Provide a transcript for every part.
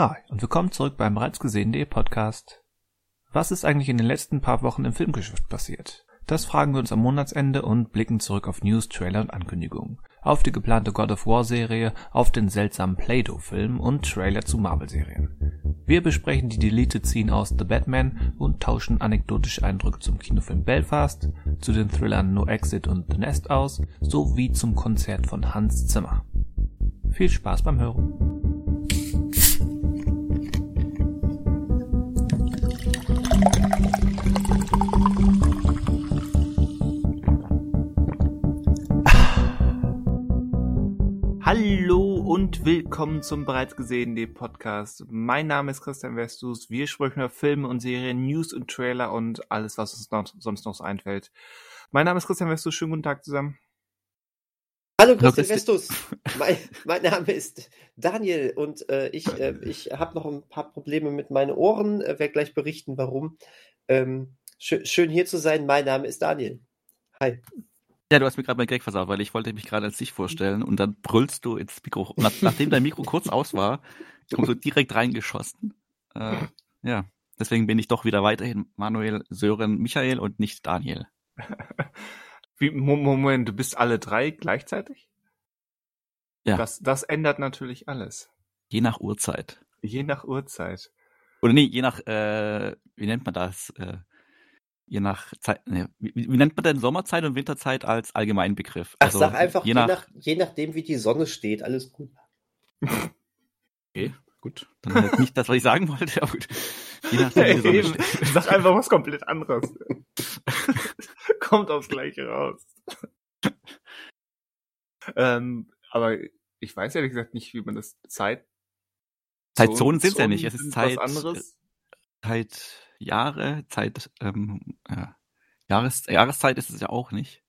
Hi und willkommen zurück beim bereits gesehenen.de Podcast. Was ist eigentlich in den letzten paar Wochen im Filmgeschäft passiert? Das fragen wir uns am Monatsende und blicken zurück auf News, Trailer und Ankündigungen. Auf die geplante God of War Serie, auf den seltsamen Play-Doh-Film und Trailer zu Marvel-Serien. Wir besprechen die Deleted Scene aus The Batman und tauschen anekdotische Eindrücke zum Kinofilm Belfast, zu den Thrillern No Exit und The Nest aus, sowie zum Konzert von Hans Zimmer. Viel Spaß beim Hören. Willkommen zum bereits gesehenen Podcast. Mein Name ist Christian Westus. Wir sprechen über Filme und Serien, News und Trailer und alles, was uns noch, sonst noch so einfällt. Mein Name ist Christian Westus. Schönen guten Tag zusammen. Hallo Christian Westus. mein, mein, Name ist Daniel und äh, ich, äh, ich habe noch ein paar Probleme mit meinen Ohren. Äh, werde gleich berichten, warum. Ähm, sch schön hier zu sein. Mein Name ist Daniel. Hi. Ja, du hast mir gerade mein Gag versaut, weil ich wollte mich gerade als dich vorstellen und dann brüllst du ins Mikro. Nach, nachdem dein Mikro kurz aus war, kommst du direkt reingeschossen. Äh, ja, deswegen bin ich doch wieder weiterhin Manuel, Sören, Michael und nicht Daniel. Wie, Moment, du bist alle drei gleichzeitig? Ja. Das, das ändert natürlich alles. Je nach Uhrzeit. Je nach Uhrzeit. Oder nee, je nach, äh, wie nennt man das? Äh, je nach Zeit, ne, wie, wie, nennt man denn Sommerzeit und Winterzeit als allgemeinen Begriff? Ach, also, sag einfach, je, nach, je, nach, je nachdem, wie die Sonne steht, alles gut. Okay, gut. Dann halt nicht das, was ich sagen wollte, aber gut. Je nachdem, wie die Sonne steht. Sag einfach was komplett anderes. Kommt aufs Gleiche raus. ähm, aber ich weiß ehrlich gesagt nicht, wie man das Zeit. Zeitzonen sind es ja nicht. Es ist Zeit. Was anderes. Zeit Jahre, Zeit, ähm, ja, Jahres, Jahreszeit ist es ja auch nicht.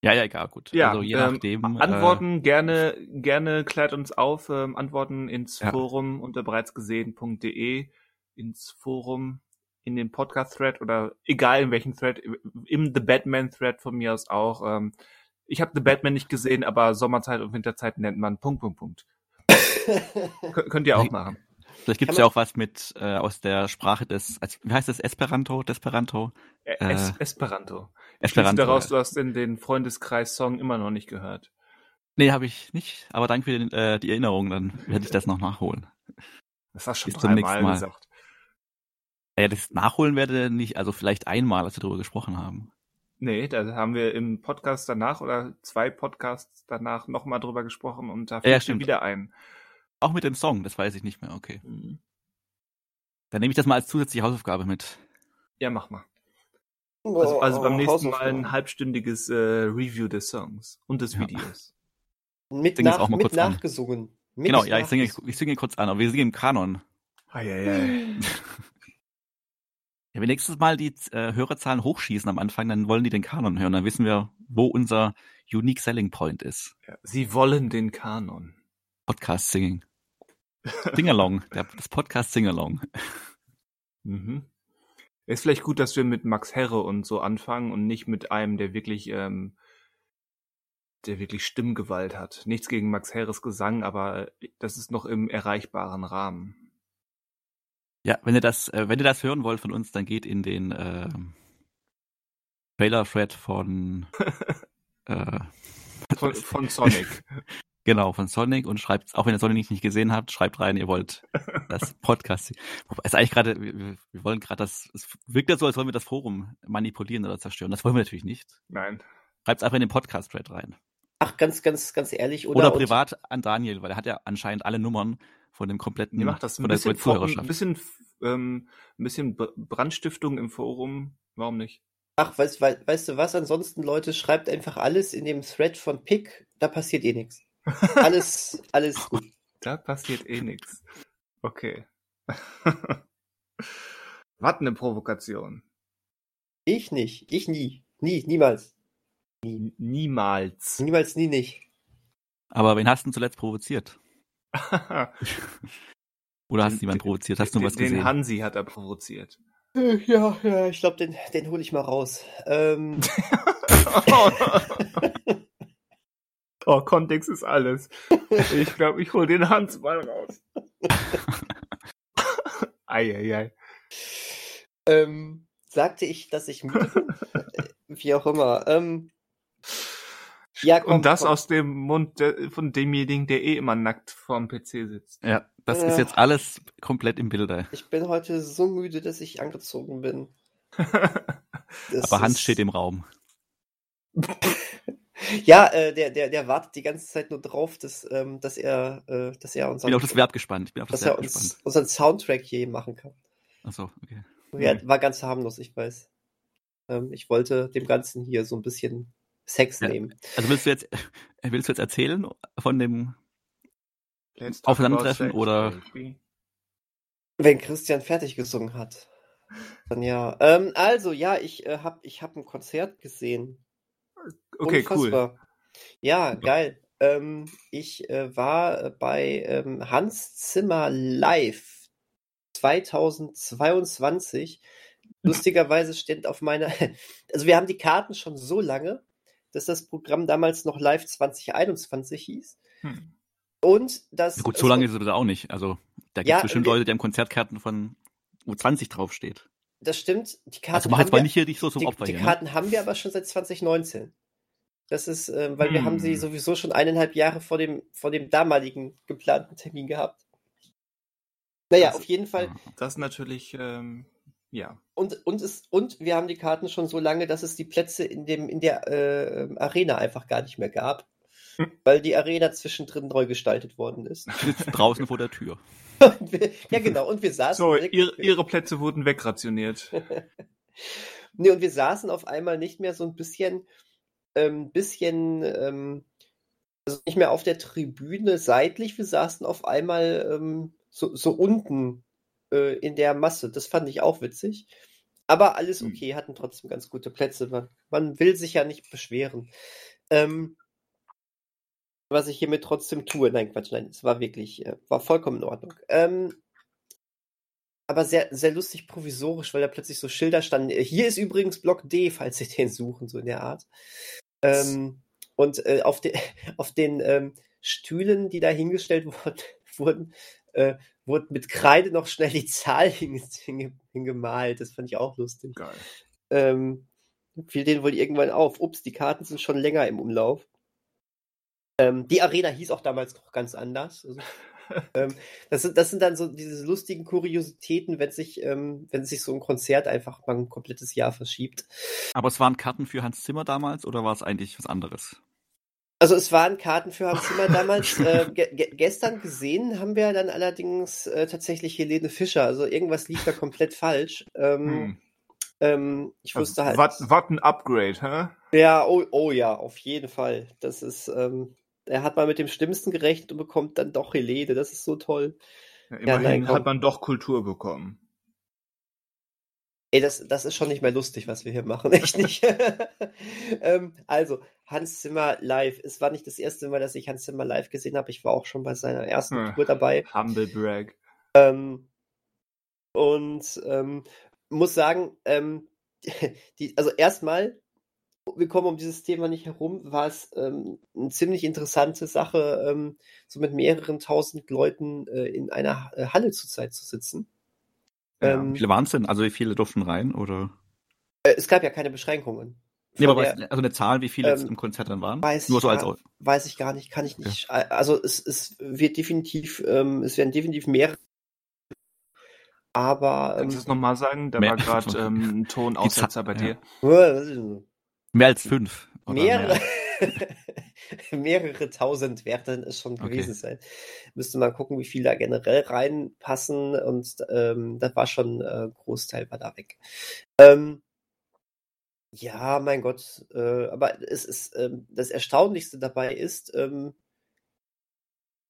Ja, ja, egal, gut. Ja, also je ähm, nachdem. Antworten äh, gerne, gerne klärt uns auf. Ähm, Antworten ins ja. Forum unter bereitsgesehen.de, ins Forum, in den Podcast-Thread oder egal in welchem Thread, im The Batman-Thread von mir aus auch. Ähm, ich habe The Batman nicht gesehen, aber Sommerzeit und Winterzeit nennt man Punkt, Punkt, Punkt. könnt ihr auch machen. Vielleicht gibt es ja auch was mit äh, aus der Sprache des, als, wie heißt das, Esperanto, Desperanto? Äh, es, Esperanto. Esperanto. daraus, du hast in den Freundeskreis-Song immer noch nicht gehört. Nee, habe ich nicht, aber danke für den, äh, die Erinnerung, dann werde ich das noch nachholen. Das hast du schon dreimal Mal gesagt. Ja, das Nachholen werde nicht, also vielleicht einmal, als wir darüber gesprochen haben. Nee, da haben wir im Podcast danach oder zwei Podcasts danach nochmal drüber gesprochen und da fällt ja, mir wieder ein. Auch mit dem Song, das weiß ich nicht mehr, okay. Mhm. Dann nehme ich das mal als zusätzliche Hausaufgabe mit. Ja, mach mal. Also, also beim nächsten Mal ein halbstündiges äh, Review des Songs und des ja. Videos. Mit, nach, auch mal mit nachgesungen. Mit genau, ja, ich singe, ich singe kurz an, aber wir singen im Kanon. Ei, ei, ei. ja, wenn nächstes Mal die äh, Hörerzahlen hochschießen am Anfang, dann wollen die den Kanon hören. Dann wissen wir, wo unser Unique Selling Point ist. Ja, sie wollen den Kanon. Podcast Singing. Singalong, das Podcast Singalong. Mhm. Ist vielleicht gut, dass wir mit Max Herre und so anfangen und nicht mit einem, der wirklich, ähm, der wirklich Stimmgewalt hat. Nichts gegen Max Herres Gesang, aber das ist noch im erreichbaren Rahmen. Ja, wenn ihr das, äh, wenn ihr das hören wollt von uns, dann geht in den äh, Trailer-Thread von, äh, von, von Sonic. Genau, von Sonic und schreibt, auch wenn ihr Sonic nicht gesehen habt, schreibt rein, ihr wollt das Podcast. Es eigentlich gerade, wir, wir, wollen gerade das, es wirkt ja so, als wollen wir das Forum manipulieren oder zerstören. Das wollen wir natürlich nicht. Nein. Schreibt es einfach in den Podcast-Thread rein. Ach, ganz, ganz, ganz ehrlich. Oder, oder privat an Daniel, weil er hat ja anscheinend alle Nummern von dem kompletten, macht das ein bisschen, Forum, ein bisschen, ähm, ein bisschen Brandstiftung im Forum. Warum nicht? Ach, weißt, weißt du was? Ansonsten, Leute, schreibt einfach alles in dem Thread von Pick, da passiert eh nichts. Alles, alles gut. Da passiert eh nichts. Okay. Was eine Provokation. Ich nicht. Ich nie. Nie. Niemals. Nie. Niemals. Niemals, nie nicht. Aber wen hast du zuletzt provoziert? Oder hast du jemanden provoziert? Hast du was gesehen? Den Hansi hat er provoziert. Äh, ja, ja, ich glaube, den, den hole ich mal raus. Ähm. Oh, Kontext ist alles. Ich glaube, ich hole den Hans mal raus. Eieiei. Ähm, sagte ich, dass ich müde bin? Wie auch immer. Ähm, ja, komm, Und das komm. aus dem Mund de, von demjenigen, der eh immer nackt vorm PC sitzt. Ja, das ja. ist jetzt alles komplett im Bilde. Ich bin heute so müde, dass ich angezogen bin. Aber Hans steht im Raum. Ja, äh, der, der, der wartet die ganze Zeit nur drauf, dass, ähm, dass er, äh, dass er unseren, Ich bin auf das Verb gespannt. Ich bin auf das dass Verb er uns, gespannt. unseren Soundtrack je machen kann. Achso, okay. Ja, war ganz harmlos, ich weiß. Ähm, ich wollte dem Ganzen hier so ein bisschen Sex ja. nehmen. Also willst du jetzt, willst du jetzt erzählen von dem Aufeinandertreffen oder? Wenn Christian fertig gesungen hat. Dann ja. Ähm, also, ja, ich äh, habe ich hab ein Konzert gesehen. Okay, Unfassbar. cool. Ja, geil. Ähm, ich äh, war bei ähm, Hans Zimmer Live 2022. Lustigerweise steht auf meiner, also wir haben die Karten schon so lange, dass das Programm damals noch Live 2021 hieß. Hm. Und das. Ja gut, so lange ist es auch nicht. Also da gibt es ja, bestimmt wir, Leute, die haben Konzertkarten von wo 20 draufsteht. Das stimmt. Die Karten also mach jetzt mal nicht hier nicht so zum die, Opfer Die hier, ne? Karten ne? haben wir aber schon seit 2019. Das ist, äh, weil hm. wir haben sie hm. sowieso schon eineinhalb Jahre vor dem, vor dem damaligen geplanten Termin gehabt. Naja, das, auf jeden Fall. Das ist natürlich, ähm, ja. Und, und, es, und wir haben die Karten schon so lange, dass es die Plätze in, dem, in der äh, Arena einfach gar nicht mehr gab. Hm. Weil die Arena zwischendrin neu gestaltet worden ist. Draußen vor der Tür. wir, ja, genau. Und wir saßen. So, ihre, ihre Plätze wurden wegrationiert. nee, und wir saßen auf einmal nicht mehr so ein bisschen, ähm, bisschen, ähm, also nicht mehr auf der Tribüne seitlich, wir saßen auf einmal ähm, so, so unten äh, in der Masse. Das fand ich auch witzig. Aber alles hm. okay, hatten trotzdem ganz gute Plätze. Man, man will sich ja nicht beschweren. Ähm, was ich hiermit trotzdem tue. Nein, Quatsch, nein, es war wirklich, äh, war vollkommen in Ordnung. Ähm, aber sehr, sehr lustig provisorisch, weil da plötzlich so Schilder standen. Hier ist übrigens Block D, falls Sie den suchen, so in der Art. Ähm, und äh, auf, de, auf den ähm, Stühlen, die da hingestellt wurden, wurden äh, wurde mit Kreide noch schnell die Zahl hingemalt. Das fand ich auch lustig. Geil. Ähm, fiel denen wohl irgendwann auf. Ups, die Karten sind schon länger im Umlauf. Ähm, die Arena hieß auch damals noch ganz anders. Also, ähm, das, sind, das sind dann so diese lustigen Kuriositäten, wenn sich, ähm, wenn sich so ein Konzert einfach mal ein komplettes Jahr verschiebt. Aber es waren Karten für Hans Zimmer damals oder war es eigentlich was anderes? Also es waren Karten für Hans Zimmer damals. äh, ge gestern gesehen haben wir dann allerdings äh, tatsächlich Helene Fischer. Also irgendwas lief da komplett falsch. Ähm, hm. ähm, ich also wusste halt. Was ein Upgrade, hä? Ja, oh, oh ja, auf jeden Fall. Das ist, ähm, er hat mal mit dem Schlimmsten gerechnet und bekommt dann doch Helene. Das ist so toll. Ja, immerhin ja, nein, hat man doch Kultur bekommen. Ey, das, das ist schon nicht mehr lustig, was wir hier machen, echt nicht. ähm, also, Hans Zimmer live. Es war nicht das erste Mal, dass ich Hans Zimmer live gesehen habe. Ich war auch schon bei seiner ersten hm. Tour dabei. Humble Brag. Ähm, und ähm, muss sagen, ähm, die, also erstmal wir kommen um dieses Thema nicht herum, war es ähm, eine ziemlich interessante Sache, ähm, so mit mehreren tausend Leuten äh, in einer äh, Halle zurzeit zu sitzen. Ja, ähm, wie viele waren es denn? Also wie viele durften rein? Oder? Äh, es gab ja keine Beschränkungen. Nee, aber der, weiß, also eine Zahl, wie viele jetzt ähm, im Konzert dann waren? Weiß Nur so als gar, Weiß ich gar nicht, kann ich nicht. Ja. Also es, es wird definitiv, ähm, es werden definitiv mehrere aber. Kannst du es nochmal sagen? Da war gerade ähm, ein Tonaussetzer bei dir. Ja. Mehr als fünf. Mehrere, mehr? mehrere tausend werden es schon okay. gewesen sein. Müsste man gucken, wie viele da generell reinpassen und ähm, das war schon äh, Großteil war da weg. Ähm, ja, mein Gott, äh, aber es ist ähm, das Erstaunlichste dabei ist, ähm,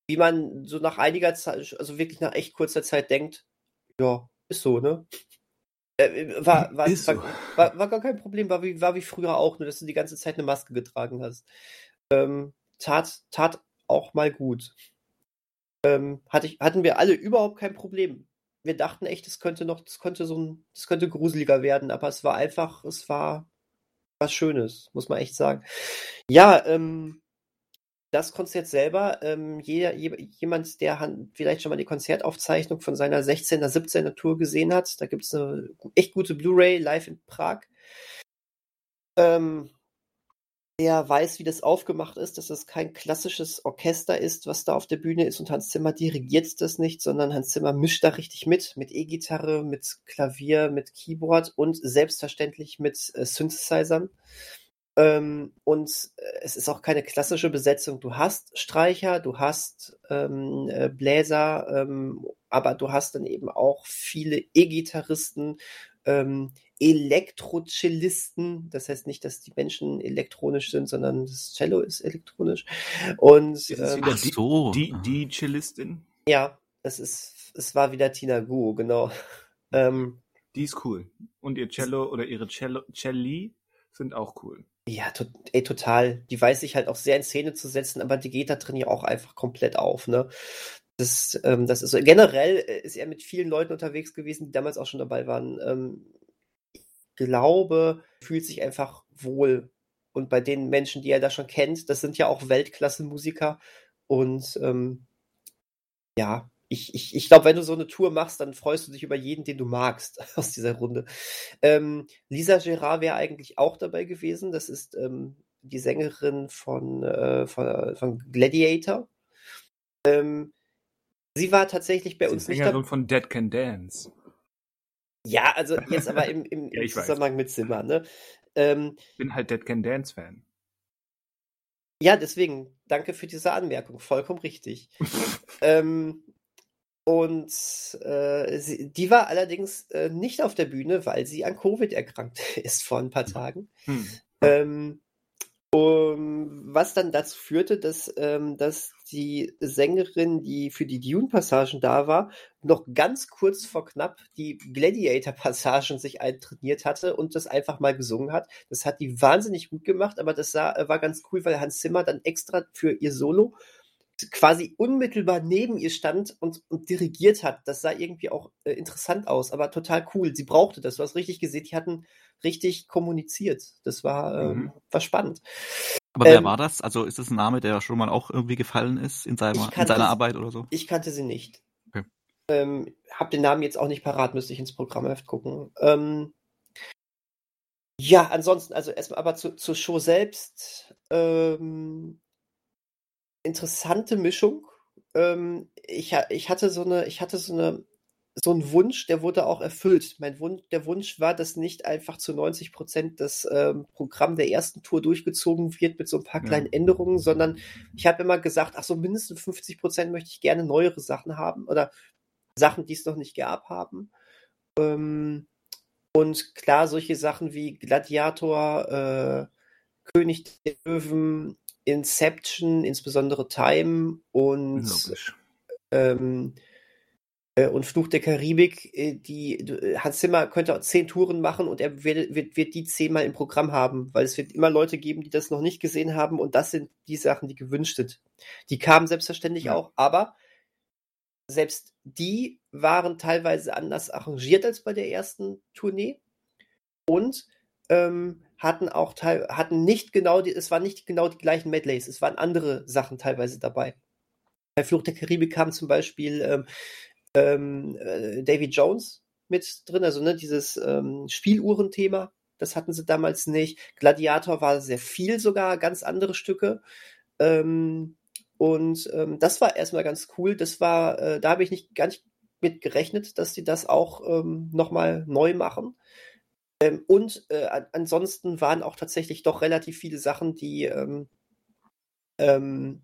wie man so nach einiger Zeit, also wirklich nach echt kurzer Zeit denkt, ja, ist so, ne? Äh, war, war, so. war, war, war, gar kein Problem, war wie, war wie früher auch, nur dass du die ganze Zeit eine Maske getragen hast. Ähm, tat, tat auch mal gut. Ähm, hatte ich, hatten wir alle überhaupt kein Problem. Wir dachten echt, es könnte noch, das könnte so ein, das könnte gruseliger werden, aber es war einfach, es war was Schönes, muss man echt sagen. Ja, ähm, das Konzert selber, ähm, jeder, jemand, der vielleicht schon mal die Konzertaufzeichnung von seiner 16er, 17er Tour gesehen hat, da gibt es eine echt gute Blu-ray live in Prag. Ähm, der weiß, wie das aufgemacht ist, dass es kein klassisches Orchester ist, was da auf der Bühne ist und Hans Zimmer dirigiert das nicht, sondern Hans Zimmer mischt da richtig mit, mit E-Gitarre, mit Klavier, mit Keyboard und selbstverständlich mit äh, Synthesizern. Ähm, und äh, es ist auch keine klassische Besetzung. Du hast Streicher, du hast ähm, äh, Bläser, ähm, aber du hast dann eben auch viele E-Gitarristen, ähm, Elektrocellisten. Das heißt nicht, dass die Menschen elektronisch sind, sondern das Cello ist elektronisch. Und ist ähm, Ach so. die, die, die Cellistin? Ja, es ist, es war wieder Tina Guo, genau. Ähm, die ist cool. Und ihr Cello oder ihre Cello, Celli sind auch cool. Ja, to ey, total. Die weiß sich halt auch sehr in Szene zu setzen, aber die geht da drin ja auch einfach komplett auf, ne? Das, ähm, das ist so. Generell äh, ist er mit vielen Leuten unterwegs gewesen, die damals auch schon dabei waren. Ähm, glaube, fühlt sich einfach wohl. Und bei den Menschen, die er da schon kennt, das sind ja auch Weltklasse-Musiker. Und ähm, ja, ich, ich, ich glaube, wenn du so eine Tour machst, dann freust du dich über jeden, den du magst aus dieser Runde. Ähm, Lisa Gerard wäre eigentlich auch dabei gewesen. Das ist ähm, die Sängerin von, äh, von, von Gladiator. Ähm, sie war tatsächlich bei die uns Sängerin nicht. Von Dead Can Dance. Ja, also jetzt aber im, im, ja, Zusammenhang weiß. mit Zimmer, ne? Ähm, bin halt Dead Can Dance Fan. Ja, deswegen, danke für diese Anmerkung, vollkommen richtig. ähm, und äh, sie, die war allerdings äh, nicht auf der Bühne, weil sie an Covid erkrankt ist vor ein paar Tagen. Hm. Ähm, um, was dann dazu führte, dass, ähm, dass die Sängerin, die für die Dune-Passagen da war, noch ganz kurz vor knapp die Gladiator-Passagen sich eintrainiert hatte und das einfach mal gesungen hat. Das hat die wahnsinnig gut gemacht, aber das sah, war ganz cool, weil Hans Zimmer dann extra für ihr Solo quasi unmittelbar neben ihr stand und, und dirigiert hat. Das sah irgendwie auch äh, interessant aus, aber total cool. Sie brauchte das. Du hast richtig gesehen, die hatten richtig kommuniziert. Das war, ähm, mhm. war spannend. Aber wer ähm, war das? Also ist das ein Name, der schon mal auch irgendwie gefallen ist in, seiner, in seiner Arbeit oder so? Ich kannte sie nicht. Okay. Ähm, hab den Namen jetzt auch nicht parat, müsste ich ins Programmheft gucken. Ähm, ja, ansonsten, also erstmal aber zu, zur Show selbst. Ähm, interessante Mischung. Ähm, ich, ich hatte so eine, ich hatte so eine, so ein Wunsch, der wurde auch erfüllt. Mein Wunsch, der Wunsch war, dass nicht einfach zu 90 Prozent das ähm, Programm der ersten Tour durchgezogen wird mit so ein paar kleinen ja. Änderungen, sondern ich habe immer gesagt, ach so mindestens 50 Prozent möchte ich gerne neuere Sachen haben oder Sachen, die es noch nicht gab haben. Ähm, und klar, solche Sachen wie Gladiator, äh, König der Löwen, Inception, insbesondere Time und, ähm, äh, und Fluch der Karibik, äh, die Hans Zimmer könnte auch zehn Touren machen und er wird, wird, wird die zehnmal im Programm haben, weil es wird immer Leute geben, die das noch nicht gesehen haben und das sind die Sachen, die gewünscht sind. Die kamen selbstverständlich ja. auch, aber selbst die waren teilweise anders arrangiert als bei der ersten Tournee und ähm, hatten auch teil hatten nicht genau die, es waren nicht genau die gleichen Medleys, es waren andere Sachen teilweise dabei. Bei Fluch der Karibik kam zum Beispiel ähm, ähm, äh, David Jones mit drin, also ne, dieses ähm, Spieluhren-Thema, das hatten sie damals nicht. Gladiator war sehr viel sogar, ganz andere Stücke. Ähm, und ähm, das war erstmal ganz cool. Das war, äh, da habe ich nicht gar nicht mit gerechnet, dass sie das auch ähm, nochmal neu machen. Ähm, und äh, ansonsten waren auch tatsächlich doch relativ viele Sachen, die ähm, ähm,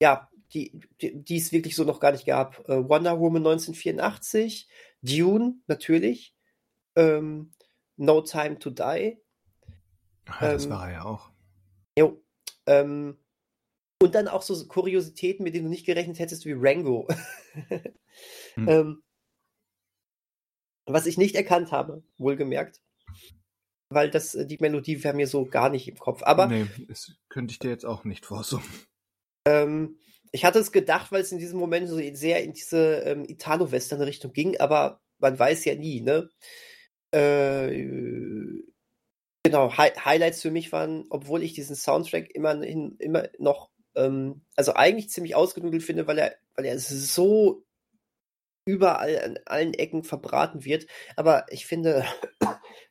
ja, die, die, die es wirklich so noch gar nicht gab. Äh, Wonder Woman 1984, Dune natürlich, ähm, No Time to Die. Ach, das ähm, war er ja auch. Jo. Ähm, und dann auch so Kuriositäten, mit denen du nicht gerechnet hättest, wie Rango. hm. was ich nicht erkannt habe, wohlgemerkt weil das äh, die Melodie wäre mir so gar nicht im Kopf. Aber nee, das könnte ich dir jetzt auch nicht vorsummen. Ähm, ich hatte es gedacht, weil es in diesem Moment so sehr in diese ähm, Italo-Western-Richtung ging, aber man weiß ja nie, ne? Äh, genau, Hi Highlights für mich waren, obwohl ich diesen Soundtrack immerhin immer noch ähm, also eigentlich ziemlich ausgenudelt finde, weil er, weil er so überall an allen Ecken verbraten wird. Aber ich finde,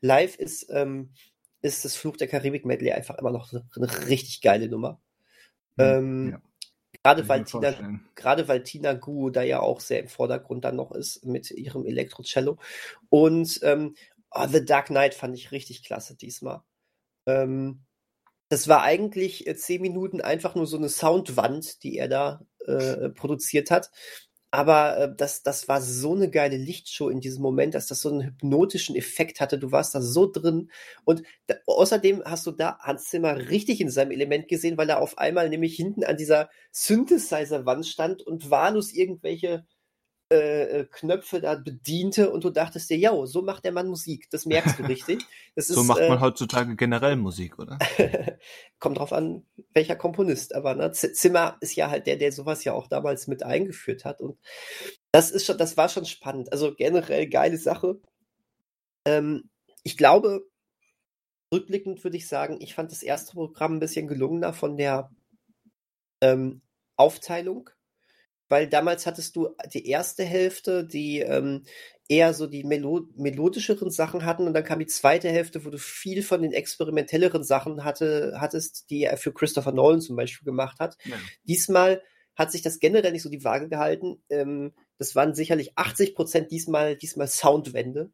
live ist, ähm, ist das Fluch der Karibik Medley einfach immer noch eine richtig geile Nummer. Mhm, ähm, ja. Gerade weil, Tina, gerade weil Tina Gu da ja auch sehr im Vordergrund dann noch ist mit ihrem Elektrocello. Und ähm, oh, The Dark Knight fand ich richtig klasse diesmal. Ähm, das war eigentlich äh, zehn Minuten einfach nur so eine Soundwand, die er da äh, produziert hat. Aber äh, das, das war so eine geile Lichtshow in diesem Moment, dass das so einen hypnotischen Effekt hatte. Du warst da so drin. Und da, außerdem hast du da Hans Zimmer richtig in seinem Element gesehen, weil er auf einmal nämlich hinten an dieser Synthesizer-Wand stand und wahllos irgendwelche äh, äh, Knöpfe da bediente und du dachtest dir, ja, so macht der Mann Musik. Das merkst du richtig. Das so ist, macht man äh, heutzutage generell Musik, oder? kommt drauf an, welcher Komponist. Aber ne, Zimmer ist ja halt der, der sowas ja auch damals mit eingeführt hat. Und das ist schon, das war schon spannend. Also generell geile Sache. Ähm, ich glaube, rückblickend würde ich sagen, ich fand das erste Programm ein bisschen gelungener von der ähm, Aufteilung weil damals hattest du die erste Hälfte, die ähm, eher so die melo melodischeren Sachen hatten und dann kam die zweite Hälfte, wo du viel von den experimentelleren Sachen hatte, hattest, die er für Christopher Nolan zum Beispiel gemacht hat. Ja. Diesmal hat sich das generell nicht so die Waage gehalten. Ähm, das waren sicherlich 80 Prozent diesmal, diesmal Soundwände,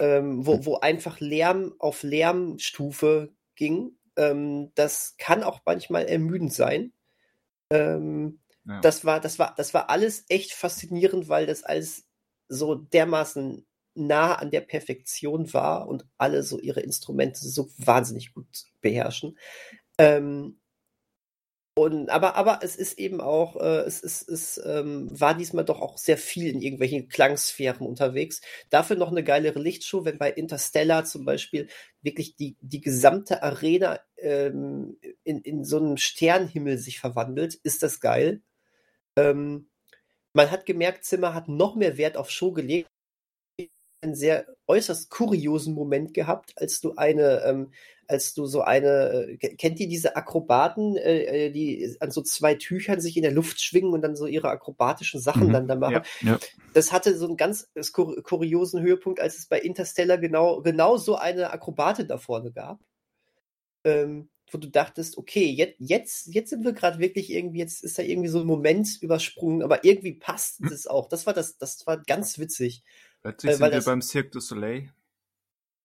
ähm, wo, wo einfach Lärm auf Lärmstufe ging. Ähm, das kann auch manchmal ermüdend sein. Ähm, das war, das war, das war alles echt faszinierend, weil das alles so dermaßen nah an der Perfektion war und alle so ihre Instrumente so wahnsinnig gut beherrschen. Ähm, und, aber, aber es ist eben auch, äh, es, ist, es ähm, war diesmal doch auch sehr viel in irgendwelchen Klangsphären unterwegs. Dafür noch eine geilere Lichtshow, wenn bei Interstellar zum Beispiel wirklich die, die gesamte Arena ähm, in, in so einem Sternhimmel sich verwandelt, ist das geil. Ähm, man hat gemerkt, Zimmer hat noch mehr Wert auf Show gelegt. Einen sehr äußerst kuriosen Moment gehabt, als du eine, ähm, als du so eine, äh, kennt ihr diese Akrobaten, äh, äh, die an so zwei Tüchern sich in der Luft schwingen und dann so ihre akrobatischen Sachen mhm, dann da machen? Ja, ja. Das hatte so einen ganz kur kuriosen Höhepunkt, als es bei Interstellar genau, genau so eine Akrobate da vorne gab. Ähm, wo du dachtest, okay, jetzt, jetzt, jetzt sind wir gerade wirklich irgendwie, jetzt ist da irgendwie so ein Moment übersprungen, aber irgendwie passt hm. es auch. Das war das, das war ganz witzig. Plötzlich äh, sind wir das, beim Cirque du Soleil.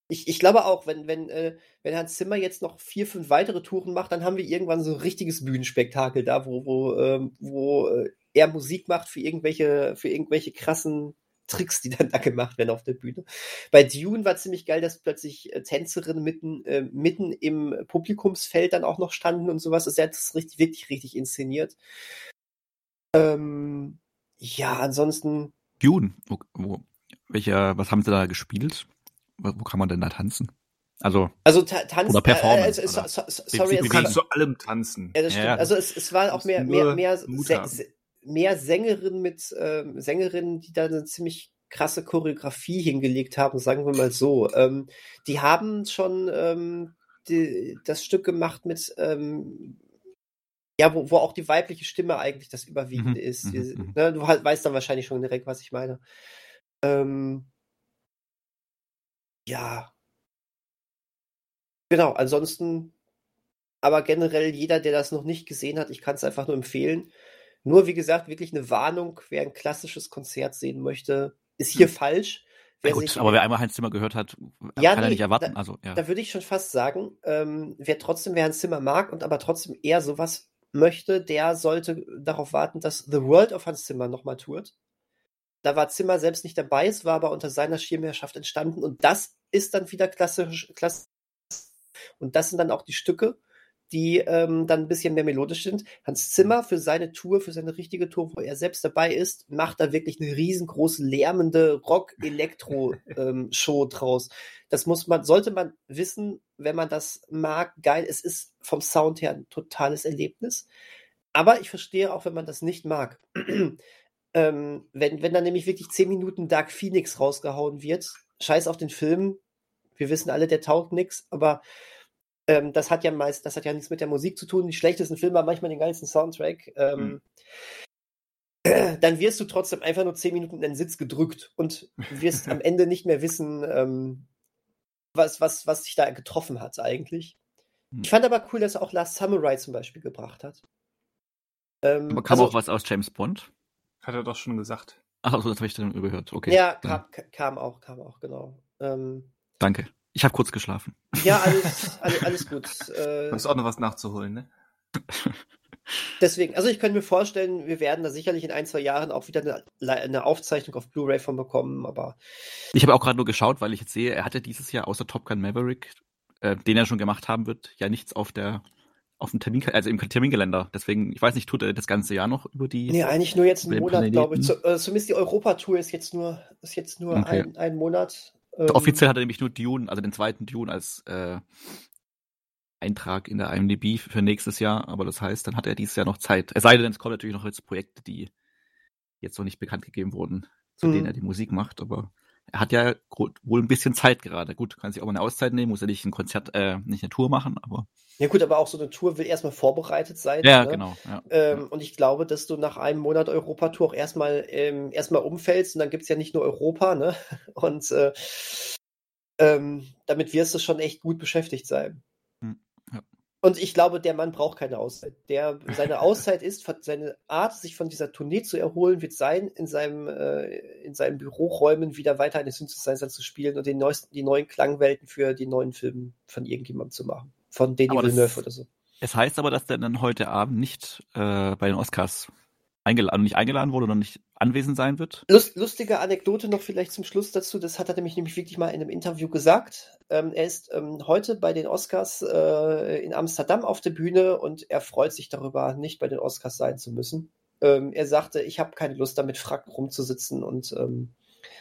Ich, ich glaube auch, wenn, wenn, äh, wenn Hans Zimmer jetzt noch vier, fünf weitere Touren macht, dann haben wir irgendwann so ein richtiges Bühnenspektakel da, wo, wo, ähm, wo äh, er Musik macht für irgendwelche, für irgendwelche krassen Tricks, die dann da gemacht werden auf der Bühne. Bei Dune war ziemlich geil, dass plötzlich äh, Tänzerinnen mitten, äh, mitten im Publikumsfeld dann auch noch standen und sowas. Also er hat das richtig, wirklich richtig inszeniert. Ähm, ja, ansonsten. Dune, wo, wo, welcher, was haben sie da gespielt? Wo, wo kann man denn da tanzen? Also, also ta tanzen, oder Performance. Äh, äh, so, so, sorry, du kannst zu allem tanzen. Ja, das stimmt. Ja. Also es, es war auch mehr, mehr, mehr, mehr Sängerinnen mit ähm, Sängerinnen, die da eine ziemlich krasse Choreografie hingelegt haben, sagen wir mal so. Ähm, die haben schon ähm, die, das Stück gemacht mit ähm, ja, wo, wo auch die weibliche Stimme eigentlich das Überwiegende mhm, ist. Mhm, die, mhm. ne, du weißt dann wahrscheinlich schon direkt, was ich meine. Ähm, ja. Genau, ansonsten, aber generell jeder, der das noch nicht gesehen hat, ich kann es einfach nur empfehlen. Nur, wie gesagt, wirklich eine Warnung, wer ein klassisches Konzert sehen möchte, ist hier hm. falsch. Wer gut, sich, aber wer einmal Hans Zimmer gehört hat, ja, kann nee, er nicht erwarten. Da, also, ja. da würde ich schon fast sagen, ähm, wer trotzdem, wer Hans Zimmer mag und aber trotzdem eher sowas möchte, der sollte darauf warten, dass The World of Hans Zimmer nochmal tourt. Da war Zimmer selbst nicht dabei, es war aber unter seiner Schirmherrschaft entstanden und das ist dann wieder klassisch, klassisch. Und das sind dann auch die Stücke, die ähm, dann ein bisschen mehr melodisch sind. Hans Zimmer für seine Tour, für seine richtige Tour, wo er selbst dabei ist, macht da wirklich eine riesengroße, lärmende Rock-Elektro-Show ähm, draus. Das muss man, sollte man wissen, wenn man das mag. Geil, es ist vom Sound her ein totales Erlebnis. Aber ich verstehe auch, wenn man das nicht mag. ähm, wenn, wenn dann nämlich wirklich zehn Minuten Dark Phoenix rausgehauen wird, scheiß auf den Film. Wir wissen alle, der taugt nix, aber Ähm, das hat ja meist, das hat ja nichts mit der Musik zu tun. Die schlechtesten Filme haben manchmal den geilsten Soundtrack. Ähm, mhm. Dann wirst du trotzdem einfach nur zehn Minuten in den Sitz gedrückt und wirst am Ende nicht mehr wissen, ähm, was, was, was dich da getroffen hat eigentlich. Mhm. Ich fand aber cool, dass er auch Last Samurai zum Beispiel gebracht hat. Ähm, aber kam also, auch was aus James Bond? Hat er doch schon gesagt. Ach, also, das habe ich dann überhört. Okay. Ja, kam, kam auch, kam auch, genau. Ähm, Danke. Ich habe kurz geschlafen. Ja, alles, alles, alles gut. Äh, ist auch noch was nachzuholen, ne? Deswegen, also ich könnte mir vorstellen, wir werden da sicherlich in ein, zwei Jahren auch wieder eine, eine Aufzeichnung auf Blu-ray von bekommen, aber. Ich habe auch gerade nur geschaut, weil ich jetzt sehe, er hatte dieses Jahr außer Top Gun Maverick, äh, den er schon gemacht haben wird, ja nichts auf der auf dem Termin, also im Terminkalender. Deswegen, ich weiß nicht, tut er das ganze Jahr noch über die. Nee, eigentlich nur jetzt einen Monat, glaube ich. Zu, äh, zumindest die Europatour ist jetzt nur, ist jetzt nur okay. ein, ein Monat. Ähm, Offiziell hat er nämlich nur Dune, also den zweiten Dune als äh, Eintrag in der IMDb für nächstes Jahr, aber das heißt, dann hat er dieses Jahr noch Zeit. Es sei denn, es kommen natürlich noch jetzt Projekte, die jetzt noch nicht bekannt gegeben wurden, zu mhm. denen er die Musik macht, aber er hat ja wohl ein bisschen Zeit gerade. Gut, kann sich auch mal eine Auszeit nehmen, muss er nicht ein Konzert, äh, nicht eine Tour machen, aber. Ja gut, aber auch so eine Tour will erstmal vorbereitet sein. Ja, ne? genau. Ja. Ähm, und ich glaube, dass du nach einem Monat Europatour auch erstmal ähm, erstmal umfällst und dann gibt's ja nicht nur Europa, ne? Und äh, ähm, damit wirst du schon echt gut beschäftigt sein. Und ich glaube, der Mann braucht keine Auszeit. Der, seine Auszeit ist, seine Art, sich von dieser Tournee zu erholen, wird sein, in seinem, äh, in seinen Büroräumen wieder weiter eine Synthesizer zu spielen und den neuesten, die neuen Klangwelten für die neuen Filme von irgendjemandem zu machen. Von Denis Villeneuve oder so. Es heißt aber, dass der dann heute Abend nicht äh, bei den Oscars eingeladen, nicht eingeladen wurde oder nicht anwesend sein wird. Lust, lustige Anekdote noch vielleicht zum Schluss dazu. Das hat er nämlich, nämlich wirklich mal in einem Interview gesagt. Ähm, er ist ähm, heute bei den Oscars äh, in Amsterdam auf der Bühne und er freut sich darüber, nicht bei den Oscars sein zu müssen. Ähm, er sagte, ich habe keine Lust damit Frack rumzusitzen und ähm,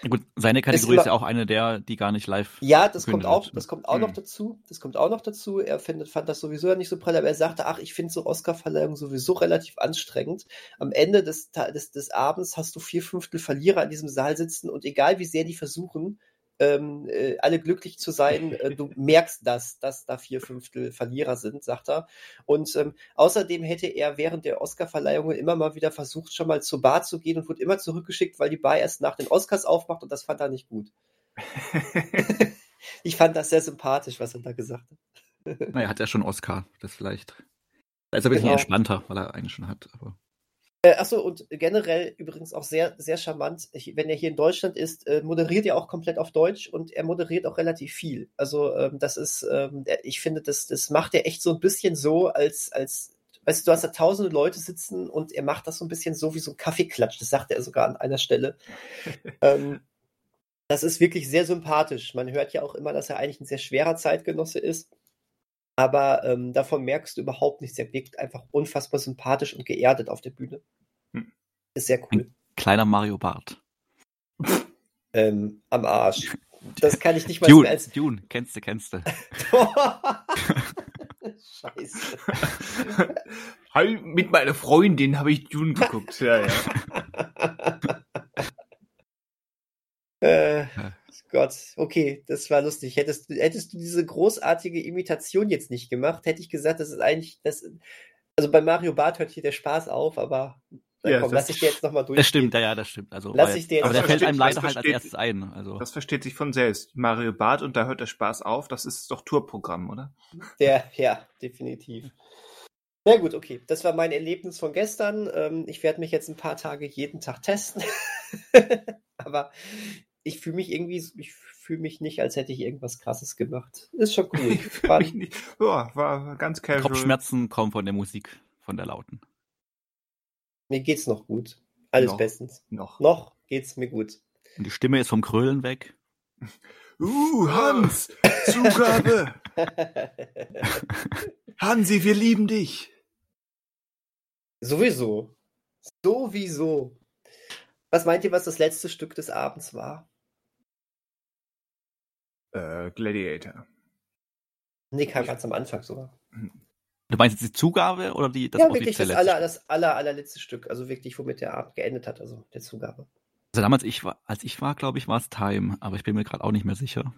Gut, seine Kategorie ist ja auch eine der, die gar nicht live. Ja, das kommt auch, das kommt auch hm. noch dazu. Das kommt auch noch dazu. Er findet, fand das sowieso nicht so prall, aber er sagte, ach, ich finde so Oscar-Verleihung sowieso relativ anstrengend. Am Ende des, des, des Abends hast du vier Fünftel Verlierer in diesem Saal sitzen und egal wie sehr die versuchen, ähm, äh, alle glücklich zu sein. Äh, du merkst das, dass da vier Fünftel Verlierer sind, sagt er. Und ähm, außerdem hätte er während der Oscarverleihungen immer mal wieder versucht, schon mal zur Bar zu gehen und wurde immer zurückgeschickt, weil die Bar erst nach den Oscars aufmacht und das fand er nicht gut. ich fand das sehr sympathisch, was er da gesagt hat. naja, hat er schon Oscar, das vielleicht. Da ist er ein bisschen genau. entspannter, weil er eigentlich schon hat, aber. Äh, achso, und generell übrigens auch sehr, sehr charmant. Wenn er hier in Deutschland ist, äh, moderiert er auch komplett auf Deutsch und er moderiert auch relativ viel. Also, ähm, das ist, ähm, ich finde, das, das macht er echt so ein bisschen so, als, als, weißt du, du hast da tausende Leute sitzen und er macht das so ein bisschen so wie so ein Kaffeeklatsch. Das sagte er sogar an einer Stelle. ähm, das ist wirklich sehr sympathisch. Man hört ja auch immer, dass er eigentlich ein sehr schwerer Zeitgenosse ist. Aber ähm, davon merkst du überhaupt nichts. Er wirkt einfach unfassbar sympathisch und geerdet auf der Bühne. Ist sehr cool. Ein kleiner Mario Bart. ähm, am Arsch. Das kann ich nicht mal Dune, als Dune, kennst du, kennst du. Scheiße. mit meiner Freundin habe ich Dune geguckt. ja, ja. äh, Gott, okay, das war lustig. Hättest, hättest du diese großartige Imitation jetzt nicht gemacht, hätte ich gesagt, das ist eigentlich, das, also bei Mario Bart hört hier der Spaß auf, aber ja, komm, lass ich dir jetzt nochmal durch. Das stimmt, ja, ja, das stimmt. Also, lass ich dir jetzt aber der fällt einem leider halt als erstes ein. Also. Das versteht sich von selbst. Mario Bart und da hört der Spaß auf, das ist doch Tourprogramm, oder? Der, ja, definitiv. Na gut, okay. Das war mein Erlebnis von gestern. Ähm, ich werde mich jetzt ein paar Tage jeden Tag testen. aber ich fühle mich irgendwie, ich fühle mich nicht, als hätte ich irgendwas krasses gemacht. Ist schon cool. Ich war, mich nicht. Ja, war ganz casual. Kopfschmerzen kommen von der Musik, von der lauten. Mir geht's noch gut. Alles noch, bestens. Noch. Noch geht's mir gut. Und die Stimme ist vom Krölen weg. Uh, Hans, Zugabe. Hansi, wir lieben dich. Sowieso. Sowieso. Was meint ihr, was das letzte Stück des Abends war? Äh, Gladiator. Nee, kam ganz am Anfang sogar. Du meinst jetzt die Zugabe oder die, das ja, wirklich das, aller, das aller, allerletzte Stück. Also wirklich, womit der Abend geendet hat, also der Zugabe. Also damals, ich war, als ich war, glaube ich, war es Time, aber ich bin mir gerade auch nicht mehr sicher.